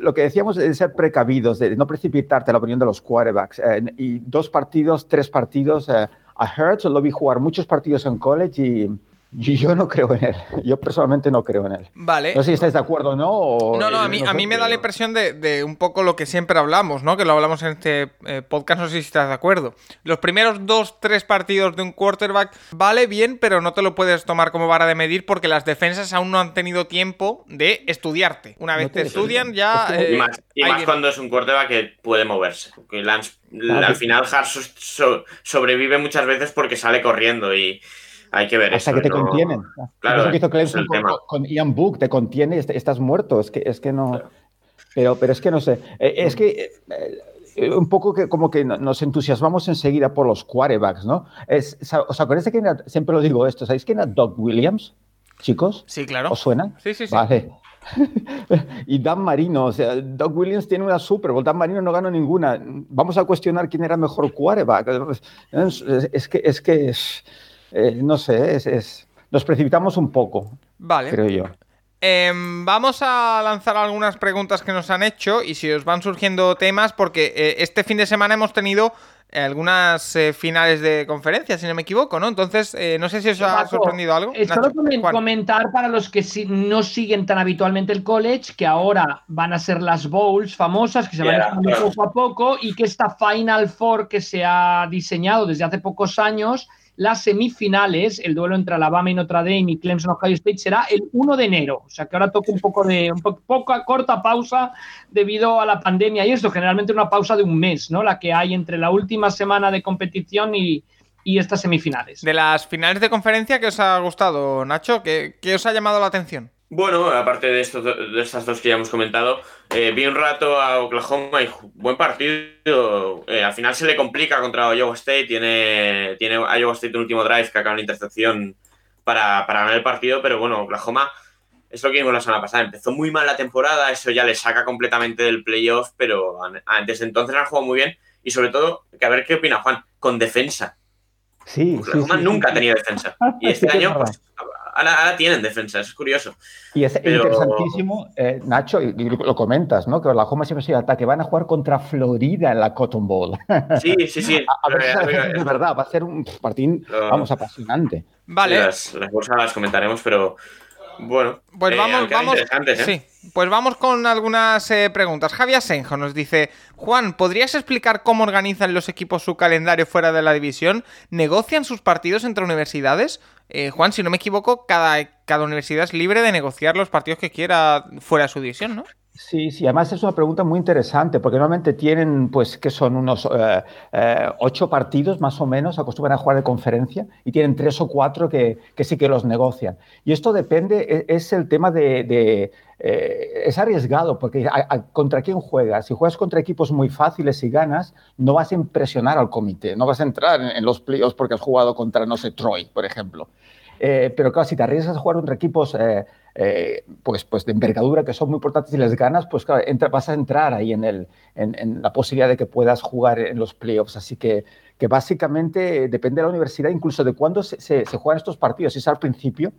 lo que decíamos de ser precavidos, de no precipitarte la opinión de los quarterbacks. Eh, y dos partidos, tres partidos. Eh, a Hertz lo vi jugar muchos partidos en college y Yo no creo en él. Yo personalmente no creo en él. Vale. No sé si estáis de acuerdo o no. o- No, no, a mí, no a mí me da la impresión de, de un poco lo que siempre hablamos, ¿no? Que lo hablamos en este eh, podcast, no sé si estás de acuerdo. Los primeros dos, tres partidos de un quarterback vale bien, pero no te lo puedes tomar como vara de medir porque las defensas aún no han tenido tiempo de estudiarte. Una vez te te estudian, ya. Eh, Y más, y cuando es un quarterback que puede moverse. Que Lance- Claro. al final Hart so- so- sobrevive muchas veces porque sale corriendo y hay que ver Hasta eso. que te ¿no? contienen. Claro, Eso que hizo es Clemson el con, con Ian Book, te contiene y est- estás muerto. Es que, es que no. Pero, pero es que no sé. Eh, Es que eh, eh, un poco que como que no- nos entusiasmamos enseguida por los quarterbacks, ¿no? Es, ¿Os acordáis de quién era? Siempre lo digo esto. ¿Sabéis quién era Doug Williams? Chicos. Sí, claro. ¿Os suena? Sí, sí, sí. Vale. y Dan Marino, o sea, Doug Williams tiene una Super Bowl, Dan Marino no ganó ninguna. Vamos a cuestionar quién era mejor quarterback. Es, es que, es que es, eh, no sé, es, es- nos precipitamos un poco, Vale. creo yo. Em, vamos a lanzar algunas preguntas que nos han hecho y si os van surgiendo temas, porque eh, este fin de semana hemos tenido eh, algunas eh, finales de conferencia, si no me equivoco, ¿no? Entonces, eh, no sé si os ha Paco, sorprendido algo. solo Nacho, comen- Juan. comentar para los que sí- no siguen tan habitualmente el college, que ahora van a ser las bowls famosas, que se van Yeah, claro. poco a poco, y que esta Final Four que se ha diseñado desde hace pocos años, las semifinales, el duelo entre Alabama y Notre Dame y Clemson Ohio State será el 1 de enero. O sea que ahora toca un poco de, un po- corta pausa debido a la pandemia y esto, generalmente una pausa de un mes, ¿no? La que hay entre la última semana de competición y, y estas semifinales. De las finales de conferencia, ¿qué os ha gustado, Nacho? ¿Qué, qué os ha llamado la atención? Bueno, aparte de, estos, do- de estas dos que ya hemos comentado, eh, vi un rato a Oklahoma y buen partido. Eh, al final se le complica contra Iowa State. Tiene, tiene Iowa State un último drive que acaba en la intercepción para, para ganar el partido, pero bueno, Oklahoma es lo que vimos la semana pasada. Empezó muy mal la temporada, eso ya le saca completamente del playoff, pero an- antes de entonces han jugado muy bien. Y sobre todo, que a ver qué opina Juan, con defensa. Sí, Oklahoma sí, nunca sí. ha tenido defensa. Y este año, pues, ahora, ahora tienen defensa, es curioso. Y es Pero- interesantísimo, eh, Nacho, y, y lo comentas, ¿no? Que Oklahoma siempre ha sido ataque. Van a jugar contra Florida en la Cotton Bowl. Sí, sí, sí. A ver Eh, verdad, va a ser un partido, vamos, apasionante. Vale, Las, las bolsas las comentaremos, pero bueno. Pues eh, vamos, vamos. interesantes, ¿eh? Sí, pues vamos con algunas eh, preguntas. Javier Senjo nos dice: Juan, ¿podrías explicar cómo organizan los equipos su calendario fuera de la división? ¿Negocian sus partidos entre universidades? Eh, Juan, si no me equivoco, cada, cada universidad es libre de negociar los partidos que quiera fuera de su división, ¿no? Sí, sí, además es una pregunta muy interesante, porque normalmente tienen, pues, que son unos eh, eh, ocho partidos más o menos, acostumbran a jugar de conferencia, y tienen tres o cuatro que, que sí que los negocian. Y esto depende, e- es el tema de, eh, es arriesgado, porque contra quién juegas. Si juegas contra equipos muy fáciles y ganas, no vas a impresionar al comité, no vas a entrar en, en los playoffs porque has jugado contra, no sé, Troy, por ejemplo. Eh, pero claro, si te arriesgas a jugar contra equipos eh, eh, pues, pues de envergadura que son muy importantes y les ganas, pues claro, entra- vas a entrar ahí en, el, en, la posibilidad de que puedas jugar en los playoffs. Así que, que básicamente depende de la universidad, incluso de cuándo se, se- juegan estos partidos, si es al principio,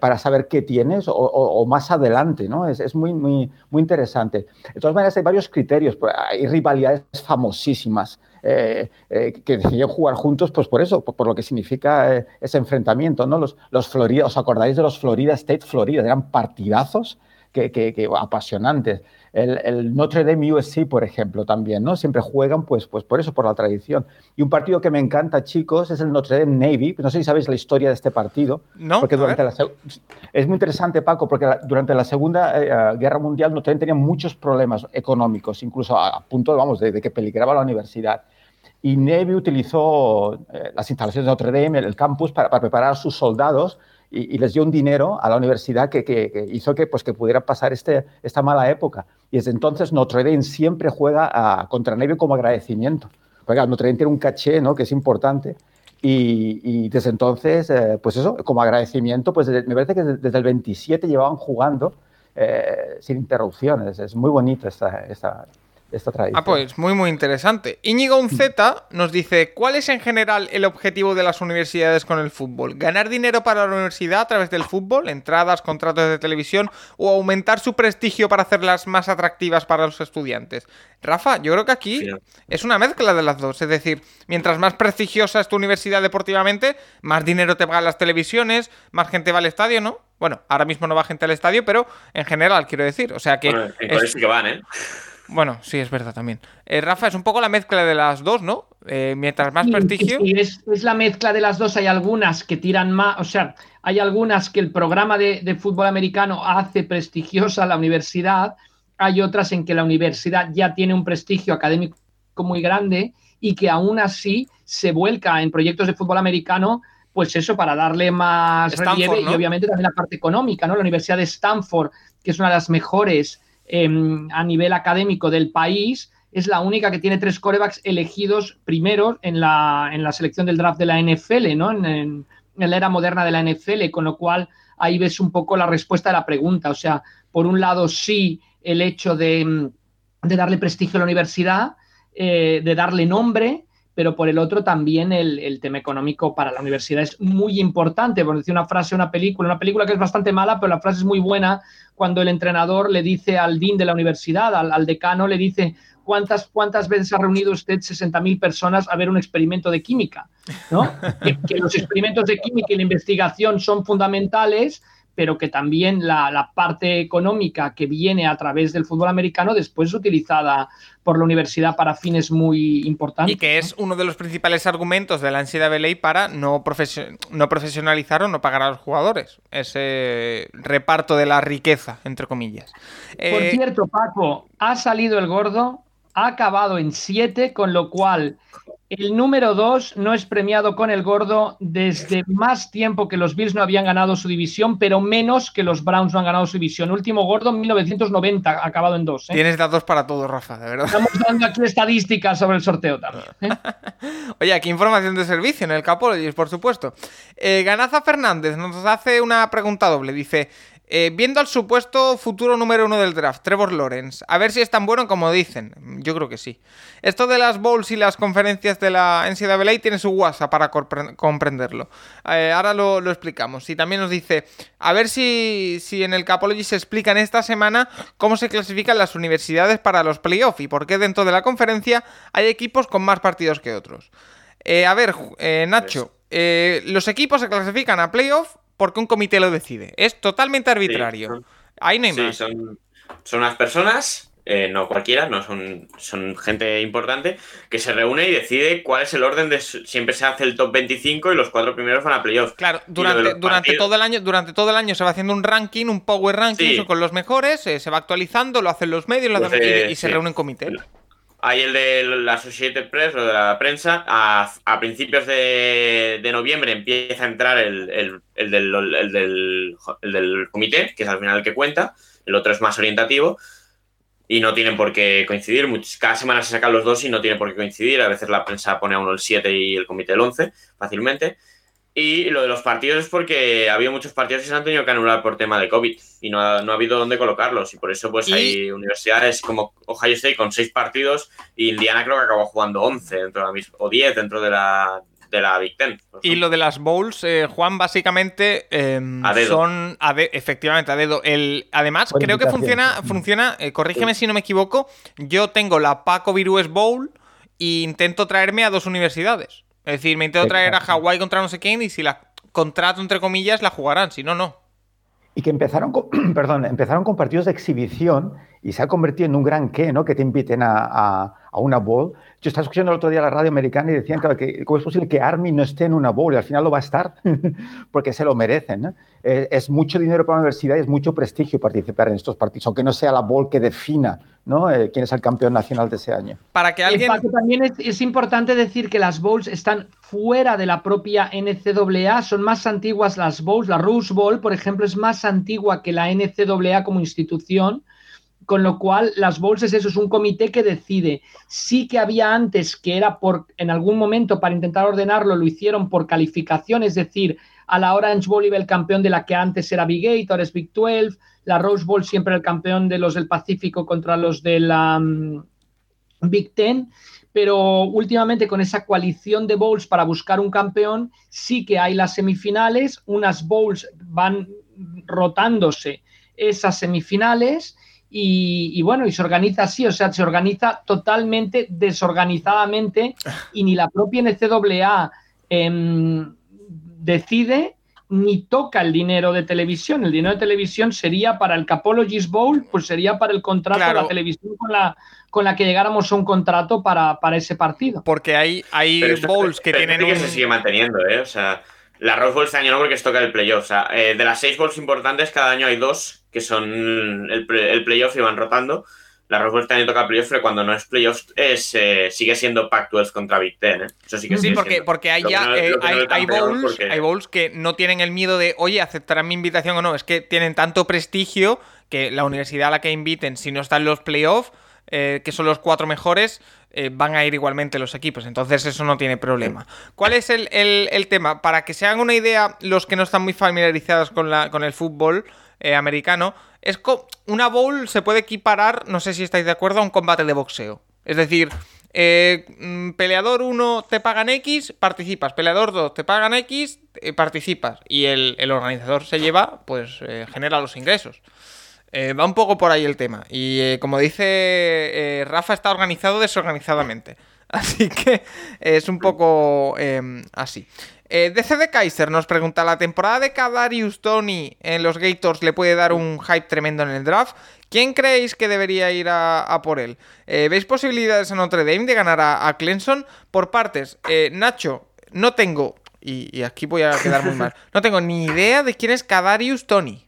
para saber qué tienes o más adelante, ¿no? Es, es muy, muy, muy interesante. De todas maneras, hay varios criterios, pues, hay rivalidades famosísimas eh, eh, que decidieron jugar juntos, pues por eso, por, por lo que significa eh, ese enfrentamiento, ¿no? Los, los Florida, ¿os acordáis de los Florida State Florida? Eran partidazos que, que- que apasionantes. El, el Notre Dame USC, por ejemplo, también, ¿no? Siempre juegan, pues, pues por eso, por la tradición. Y un partido que me encanta, chicos, es el Notre Dame Navy. No sé si sabéis la historia de este partido. No, Porque durante la es muy interesante, Paco, porque la- durante la Segunda eh, eh, Guerra Mundial Notre Dame tenía muchos problemas económicos, incluso a, a punto, vamos, de, de que peligraba la universidad. Y Navy utilizó eh, las instalaciones de Notre Dame, el, campus, para, para preparar a sus soldados y, les dio un dinero a la universidad que, hizo que, pues, que pudiera pasar este, esta mala época. Y desde entonces Notre Dame siempre juega a- contra Navy como agradecimiento. Porque claro, Notre Dame tiene un caché ¿no? que es importante. Y, desde entonces, eh, pues eso, como agradecimiento, pues me parece que desde, el 27 llevaban jugando eh, sin interrupciones. Es muy bonita esta, esta, esta tradición. Ah, pues muy, muy interesante. Íñigo Unzeta nos dice: ¿Cuál es en general el objetivo de las universidades con el fútbol? ¿Ganar dinero para la universidad a través del fútbol, entradas, contratos de televisión o aumentar su prestigio para hacerlas más atractivas para los estudiantes? Rafa, yo creo que aquí Sí. es una mezcla de las dos. Es decir, mientras más prestigiosa es tu universidad deportivamente, más dinero te pagan las televisiones, más gente va al estadio, ¿no? Bueno, ahora mismo no va gente al estadio, pero en general quiero decir. O sea que. Bueno, en es- que van, ¿eh? Bueno, sí, es verdad también. Eh, Rafa, es un poco la mezcla de las dos, ¿no? Eh, mientras más Sí, prestigio. sí, es, es la mezcla de las dos. Hay algunas que tiran más, o sea, hay algunas que el programa de, de fútbol americano hace prestigiosa la universidad. Hay otras en que la universidad ya tiene un prestigio académico muy grande y que aún así se vuelca en proyectos de fútbol americano, pues eso, para darle más Stanford, relieve ¿no? y obviamente también la parte económica, ¿no? La Universidad de Stanford, que es una de las mejores em, a nivel académico del país, es la única que tiene tres corebacks elegidos primeros en la, en la selección del draft de la NFL. En, en- la era moderna de la NFL, con lo cual ahí ves un poco la respuesta a la pregunta. O sea, por un lado, sí, el hecho de, de darle prestigio a la universidad, eh, de darle nombre, pero por el otro también el, el tema económico para la universidad es muy importante. Por decir una frase, una película, una película que es bastante mala, pero la frase es muy buena cuando el entrenador le dice al dean de la universidad, al, al decano, le dice, ¿cuántas, ¿cuántas veces ha reunido usted 60.000 personas a ver un experimento de química? ¿no? que, que los experimentos de química y la investigación son fundamentales, pero que también la, la parte económica que viene a través del fútbol americano después es utilizada por la universidad para fines muy importantes. Y que es uno de los principales argumentos de la NCAA para no, profesio- no profesionalizar o no pagar a los jugadores. Ese reparto de la riqueza, entre comillas. Por Eh, cierto, Paco, ha salido el gordo, ha acabado en 7, con lo cual el número 2 no es premiado con el gordo desde más tiempo que los Bills no habían ganado su división, pero menos que los Browns no han ganado su división. Último gordo en 1990, ha acabado en 2. Tienes datos para todo, Rafa, de verdad. Estamos dando aquí estadísticas sobre el sorteo también. ¿eh? Oye, aquí información de servicio en el Capologist, por supuesto. Eh, Ganaza Fernández nos hace una pregunta doble. Dice: eh, Viendo al supuesto futuro número uno del draft, Trevor Lawrence, a ver si es tan bueno como dicen. Yo creo que sí. Esto de las bowls y las conferencias de la NCAA tiene su WhatsApp para compre- comprenderlo. Eh, ahora lo, lo explicamos. Y también nos dice: A ver si, si en el Capologist se explican esta semana cómo se clasifican las universidades para los playoffs y por qué dentro de la conferencia hay equipos con más partidos que otros. Eh, a ver, Nacho, eh, los equipos se clasifican a playoff porque un comité lo decide. Es totalmente arbitrario. son- Ahí no hay Sí, más. son, son unas personas, eh, no cualquiera, no son, son gente importante, que se reúne y decide cuál es el orden de. Siempre se hace el top 25 y los cuatro primeros van a playoff. Claro, durante, durante todo el año, durante todo el año se va haciendo un ranking, un power ranking Sí. con los mejores, eh, se va actualizando, lo hacen los medios lo Lo hacen- hace- y, y se reúne en comité. Hay el de la Associated Press o de la prensa. A, a principios de, de noviembre empieza a entrar el, el- el del, el del- el del comité, que es al final el que cuenta. El otro es más orientativo. Y no tienen por qué coincidir. Cada semana se sacan los dos y no tiene por qué coincidir. A veces la prensa pone a uno el 7 y el comité el 11 fácilmente. Y lo de los partidos es porque ha habido muchos partidos que se han tenido que anular por tema de COVID y no ha, no ha habido dónde colocarlos. Y por eso pues Y- hay universidades como Ohio State con seis partidos y Indiana creo que acabó jugando 11 dentro de la misma, o 10 dentro de la, de la Big Ten. Y lo de las bowls, eh, Juan, básicamente eh, A dedo. son a de- efectivamente a dedo. El, además, creo que funciona, funciona eh, corrígeme si no me equivoco, yo tengo la Paco Virués Bowl e intento traerme a dos universidades. Es decir, me intento traer a. Hawái contra no sé quién y si la contrato entre comillas la jugarán, si no, no. Y que empezaron con, perdón, empezaron con partidos de exhibición y se ha convertido en un gran qué, ¿no? Que te inviten a, a- a una bowl. Yo estaba escuchando el otro día la radio americana y decían claro, que cómo es posible que Army no esté en una bowl y al final lo va a estar porque se lo merecen. ¿no? Eh, es mucho dinero para la universidad y es mucho prestigio participar en estos partidos, aunque no sea la bowl que defina ¿no? Eh, quién es el campeón nacional de ese año. Para que alguien... Paco, también es, es importante decir que las bowls están fuera de la propia NCAA, son más antiguas las bowls. La Rose Bowl, por ejemplo, es más antigua que la NCAA como institución, con lo cual las bowls es eso, es un comité que decide. Sí que había antes que era por, en algún momento para intentar ordenarlo, lo hicieron por calificación, es decir, a la Orange Bowl iba el campeón de la que antes era Big Eight, ahora es Big 12, la Rose Bowl siempre el campeón de los del Pacífico contra los de la... mm, Big Ten, pero últimamente con esa coalición de bowls para buscar un campeón, sí que hay las semifinales, unas bowls van rotándose esas semifinales y, bueno, y se organiza así, o sea, se organiza totalmente desorganizadamente y ni la propia NCAA em, decide ni toca el dinero de televisión. El dinero de televisión sería para el Capologist Bowl, pues sería para el contrato de la televisión con la, con la que llegáramos a un contrato para, ese partido. Porque hay, hay bowls que tienen. que se sigue manteniendo, ¿eh? O sea, la Rose Bowl este año no porque es toca el playoff. O sea, eh, de las seis bowls importantes, cada año hay dos que son el, el playoff y van rotando. La Rose Bowl este año toca playoff, pero cuando no es playoff es, eh, sigue siendo Pac-12 contra Big Ten. ¿eh? Eso sí que sí, porque, porque hay ya hay, bowls, hay bowls que no tienen el miedo de, oye, ¿aceptarán mi invitación o no? Es que tienen tanto prestigio que la universidad a la que inviten, si no están los playoffs, eh, que son los cuatro mejores, eh, van a ir igualmente los equipos. Entonces eso no tiene problema. ¿Cuál es el, tema? Para que se hagan una idea, los que no están muy familiarizados con, la, con el fútbol eh, americano, es una bowl se puede equiparar, no sé si estáis de acuerdo, a un combate de boxeo. Es decir, mm, peleador 1 te pagan X, participas. Peleador 2 te pagan X, participas. Y el, el, organizador se lleva, pues genera los ingresos. Eh, va un poco por ahí el tema. Y eh, como dice eh, Rafa, está organizado desorganizadamente. Así que es un poco em, así. DC de Kaiser nos pregunta: ¿La temporada de Kadarius Tony en los Gators le puede dar un hype tremendo en el draft? ¿Quién creéis que debería ir a, por él? ¿Veis posibilidades en Notre Dame de ganar a, Clemson? Por partes, Nacho, no tengo, y, y, aquí voy a quedar muy mal, no tengo ni idea de quién es Kadarius Tony.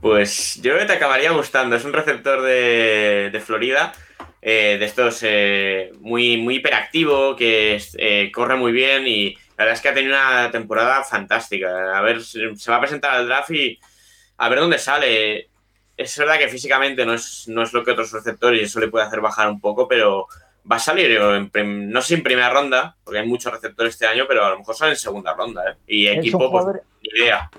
Pues yo creo que te acabaría gustando. Es un receptor de, Florida, eh, de estos eh, muy, muy hiperactivo, que eh, corre muy bien y la verdad es que ha tenido una temporada fantástica. A ver, se va a presentar al draft y a ver dónde sale. Es verdad que físicamente no es, no es lo que otros receptores y eso le puede hacer bajar un poco, pero va a salir, no sé en primera ronda, porque hay muchos receptores este año, pero a lo mejor sale en segunda ronda. Y equipo, pues, ni idea.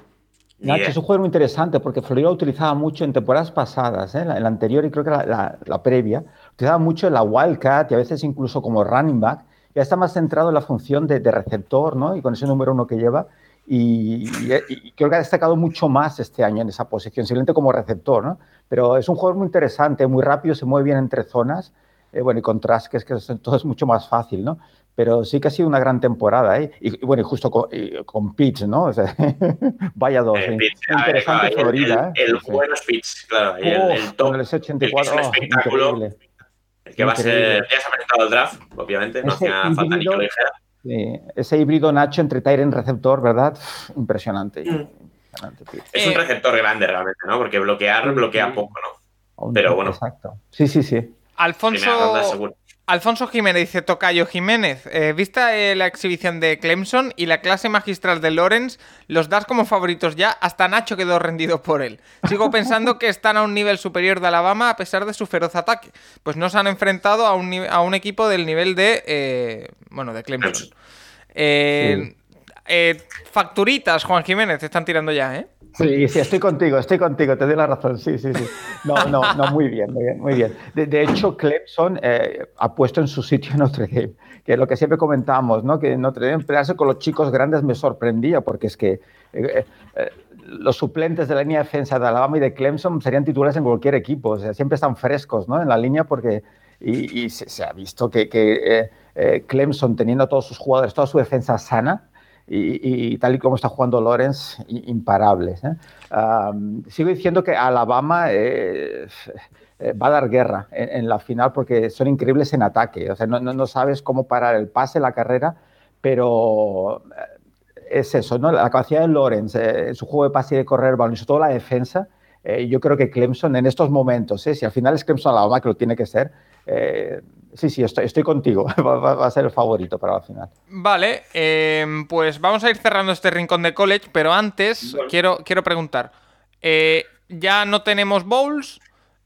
Nacho, es un juego muy interesante porque Florida lo utilizaba mucho en temporadas pasadas, ¿eh? la, la, anterior y creo que la, la, previa, utilizaba mucho la Wildcat y a veces incluso como running back. Ya está más centrado en la función de, de receptor, ¿no? Y con ese número uno que lleva. Y, creo que ha destacado mucho más este año en esa posición, simplemente como receptor, ¿no? Pero es un juego muy interesante, muy rápido, se mueve bien entre zonas. Eh, bueno, y con que es que todo es mucho más fácil, ¿no? Pero sí que ha sido una gran temporada, ¿eh? Y, bueno, y justo con, con Pitts, ¿no? O sea, vaya dos. Eh, interesante Florida, el, el, el bueno Pitts, claro. Y el, el top. El 84 el espectáculo. Increíble. El que va a ser. Ya se ha presentado el draft, obviamente, no hacía falta ni que lo dijera. Sí, ese híbrido Nacho entre Tyren receptor, ¿verdad? Impresionante. Mm. impresionante es un receptor grande realmente, ¿no? Porque bloquear, bloquea poco, ¿no? Pero bueno. Exacto. Sí, sí, sí. Alfonso, Alfonso Jiménez dice, Tocayo Jiménez, eh, vista eh, la exhibición de Clemson y la clase magistral de Lawrence, los das como favoritos ya, hasta Nacho quedó rendido por él. Sigo pensando que están a un nivel superior de Alabama a pesar de su feroz ataque, pues no se han enfrentado a un, a un equipo del nivel de, eh, bueno, de Clemson. facturitas, Juan Jiménez, te están tirando ya, ¿eh? Sí, sí, estoy contigo, estoy contigo, te doy la razón, sí, sí, sí. No, no, no, muy bien, muy bien, muy bien. De, hecho, Clemson eh, ha puesto en su sitio Notre Dame, que es lo que siempre comentamos, ¿no? Que Notre Dame pelearse con los chicos grandes me sorprendía, porque es que eh, eh, los suplentes de la línea de defensa de Alabama y de Clemson serían titulares en cualquier equipo, o sea, siempre están frescos, ¿no? En la línea, porque y, se, ha visto que, que Clemson, teniendo a todos sus jugadores, toda su defensa sana, y, tal y como está jugando Lorenz, imparables. ¿eh? sigo diciendo que Alabama eh, eh, va a dar guerra en, la final porque son increíbles en ataque. O sea, no, sabes cómo parar el pase, la carrera, pero es eso, ¿no? La capacidad de Lorenz, en su juego de pase y de correr balón, y sobre todo la defensa. yo creo que Clemson en estos momentos, si al final es Clemson Alabama, que lo tiene que ser, Sí, sí, estoy, estoy contigo. Va, a ser el favorito para la final. Vale, em, pues vamos a ir cerrando este rincón de college, pero antes quiero, quiero preguntar. Eh, ya no tenemos bowls,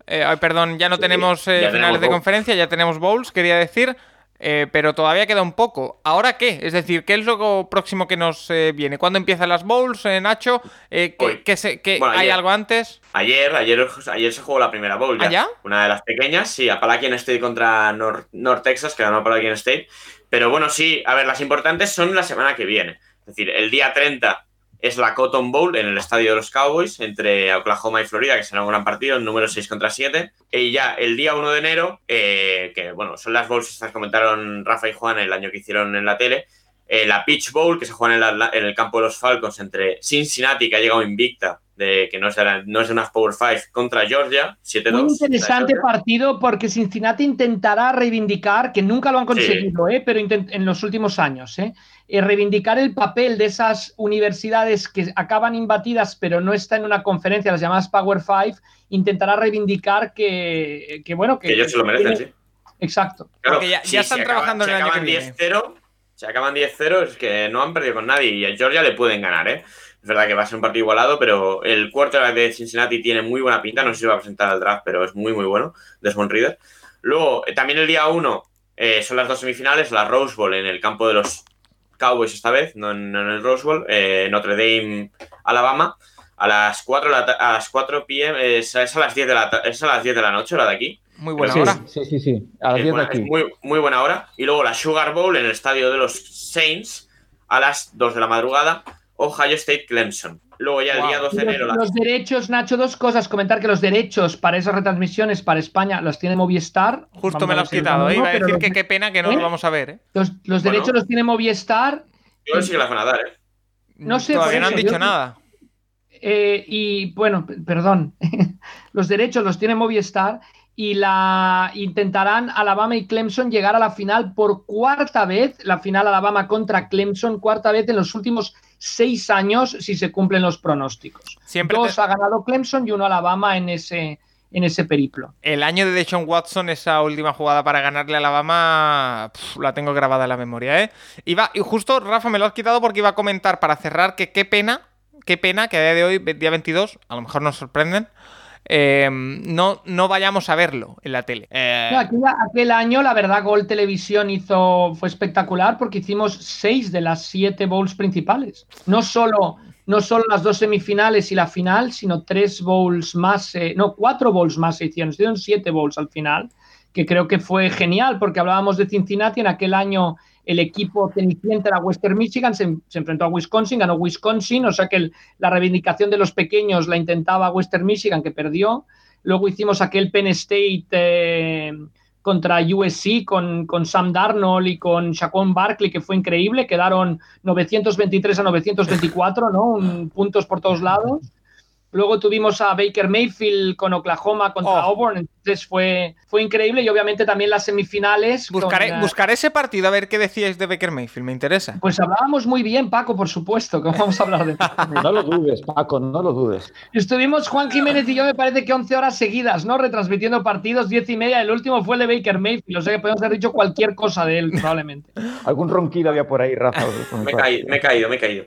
eh, perdón, ya no tenemos eh, finales de conferencia, ya tenemos bowls, quería decir. Eh, pero todavía queda un poco. ¿Ahora qué? Es decir, ¿qué es lo próximo que nos eh, viene? ¿Cuándo empiezan las bowls, eh, Nacho? Eh, ¿qué- Hoy. qué se- qué- Bueno, ¿Hay ayer. algo antes? Ayer, ayer, ayer se jugó la primera bowl ya. ¿Ah, ya? Una de las pequeñas, sí, Appalachian State contra North, North Texas, que ganó Appalachian State. Pero bueno, sí, a ver, las importantes son la semana que viene. Es decir, el día 30 es la Cotton Bowl en el estadio de los Cowboys entre Oklahoma y Florida, que será un gran partido, el número 6 contra 7. Y ya el día 1 de enero, eh, que bueno, son las bowls estas que comentaron Rafa y Juan el año que hicieron en la tele. eh, la Peach Bowl, que se juega en el, Atla- en el campo de los Falcons entre Cincinnati, que ha llegado invicta, de, que no es, de la- no es de unas Power 5, contra Georgia, 7-2. Muy interesante partido porque Cincinnati intentará reivindicar, que nunca lo han conseguido, ¿eh? pero en los últimos años, ¿eh? Eh, reivindicar el papel de esas universidades que acaban imbatidas pero no están en una conferencia, las llamadas Power Five, intentará reivindicar que, que bueno, que, Que ellos se lo merecen, sí. Exacto. Claro, Porque ya- ya están se trabajando en el si año que acaban viene. 10-0, si acaban 10-0 es que no han perdido con nadie y a Georgia le pueden ganar, ¿eh? Es verdad que va a ser un partido igualado, pero el quarterback de Cincinnati tiene muy buena pinta. No sé si va a presentar al draft, pero es muy, muy bueno. Desmond Reader. Luego, eh, también el día 1 son las dos semifinales, la Rose Bowl en el campo de los Cowboys esta vez, no en, no en el Rose Bowl, eh, Notre Dame, Alabama. A las 4, de la a las 4 p.m. Es, es a las 10 de la, es a las 10 de la noche, la de aquí. Muy buena Sí, hora. sí, sí, sí. A las Es 10 de buena- aquí. es muy, muy buena hora. Y luego la Sugar Bowl en el estadio de los Saints a las 2 de la madrugada. Ohio State Clemson. Luego ya el Wow. día 12 de Los, enero. los derechos, Nacho, dos cosas. Comentar que los derechos para esas retransmisiones para España los tiene Movistar. Justo Vamos me lo has quitado. ¿eh? Iba a uno, decir los- que qué pena que no ¿Eh? lo vamos a ver. ¿eh? Los, los Bueno. derechos los tiene Movistar Yo sí que las van a dar, ¿eh? No sé, Todavía no han dicho yo- nada. eh, y, bueno, perdón, los derechos los tiene Movistar y la intentarán Alabama y Clemson llegar a la final por cuarta vez, la final Alabama contra Clemson, cuarta vez en los últimos seis años si se cumplen los pronósticos. Siempre Dos te- ha ganado Clemson y uno Alabama en ese, en ese periplo. El año de Deshaun Watson, esa última jugada para ganarle a Alabama, pf, la tengo grabada en la memoria, ¿eh? Iba, y justo, Rafa, me lo has quitado porque iba a comentar para cerrar que qué pena, qué pena que a día de hoy, día 22, a lo mejor nos sorprenden, eh, no, no vayamos a verlo en la tele. Eh, No, aquel, aquel año, la verdad, Gol Televisión hizo, fue espectacular porque hicimos seis de las siete bowls principales. No solo, no solo las dos semifinales y la final, sino tres bowls más, eh, no, cuatro bowls más se hicieron. Se hicieron siete bowls al final, que creo que fue genial porque hablábamos de Cincinnati. En aquel año el equipo cenicienta era Western Michigan, se, se enfrentó a Wisconsin, ganó Wisconsin, o sea que la reivindicación de los pequeños la intentaba Western Michigan, que perdió. Luego hicimos aquel Penn State eh, contra USC con, con Sam Darnold y con Shaquon Barkley, que fue increíble. Quedaron 923 a 924, ¿no? Un- puntos por todos lados. Luego tuvimos a Baker Mayfield con Oklahoma contra Oh. Auburn, entonces fue, fue increíble. Y obviamente también las semifinales. buscaré, buscaré ese partido a ver qué decíais de Baker Mayfield, me interesa. Pues hablábamos muy bien, Paco, por supuesto, que vamos a hablar de No lo dudes, Paco, no lo dudes. Estuvimos Juan Jiménez y yo, me parece que 11 horas seguidas, ¿no? Retransmitiendo partidos, 10 y media. El último fue el de Baker Mayfield. O sea que podemos haber dicho cualquier cosa de él, probablemente. Algún ronquido había por ahí, Rafa. Me he caído, me he caído, me he caído.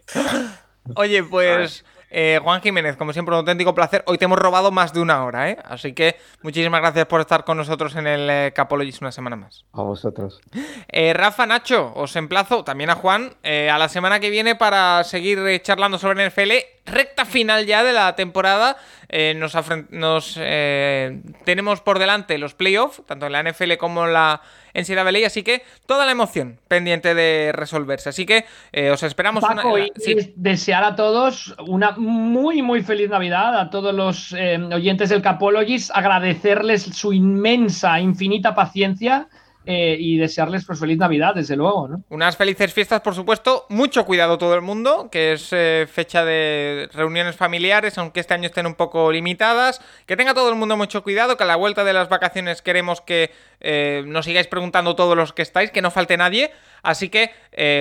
Oye, pues eh, Juan Jiménez, como siempre, un auténtico placer. Hoy te hemos robado más de una hora, ¿eh? Así que muchísimas gracias por estar con nosotros en el eh, Capologist una semana más. A vosotros. Eh, Rafa, Nacho, os emplazo, también a Juan, eh, a la semana que viene para seguir eh, charlando sobre NFL. Recta final ya de la temporada. Eh, nos nos, eh, tenemos por delante los playoffs, tanto en la NFL como en la NCAA, así que toda la emoción pendiente de resolverse. Así que eh, os esperamos una- Paco, y sí. y desear a todos una muy, muy feliz Navidad, a todos los eh, oyentes del Capologist, agradecerles su inmensa, infinita paciencia eh, y desearles pues feliz Navidad, desde luego, ¿no? Unas felices fiestas, por supuesto. Mucho cuidado todo el mundo, que es eh, fecha de reuniones familiares, aunque este año estén un poco limitadas. Que tenga todo el mundo mucho cuidado, que a la vuelta de las vacaciones queremos que eh, nos sigáis preguntando todos los que estáis, que no falte nadie. Así que,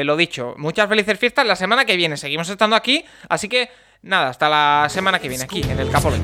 lo dicho, muchas felices fiestas. La semana que viene seguimos estando aquí, así que nada, hasta la semana que viene aquí en el pocket.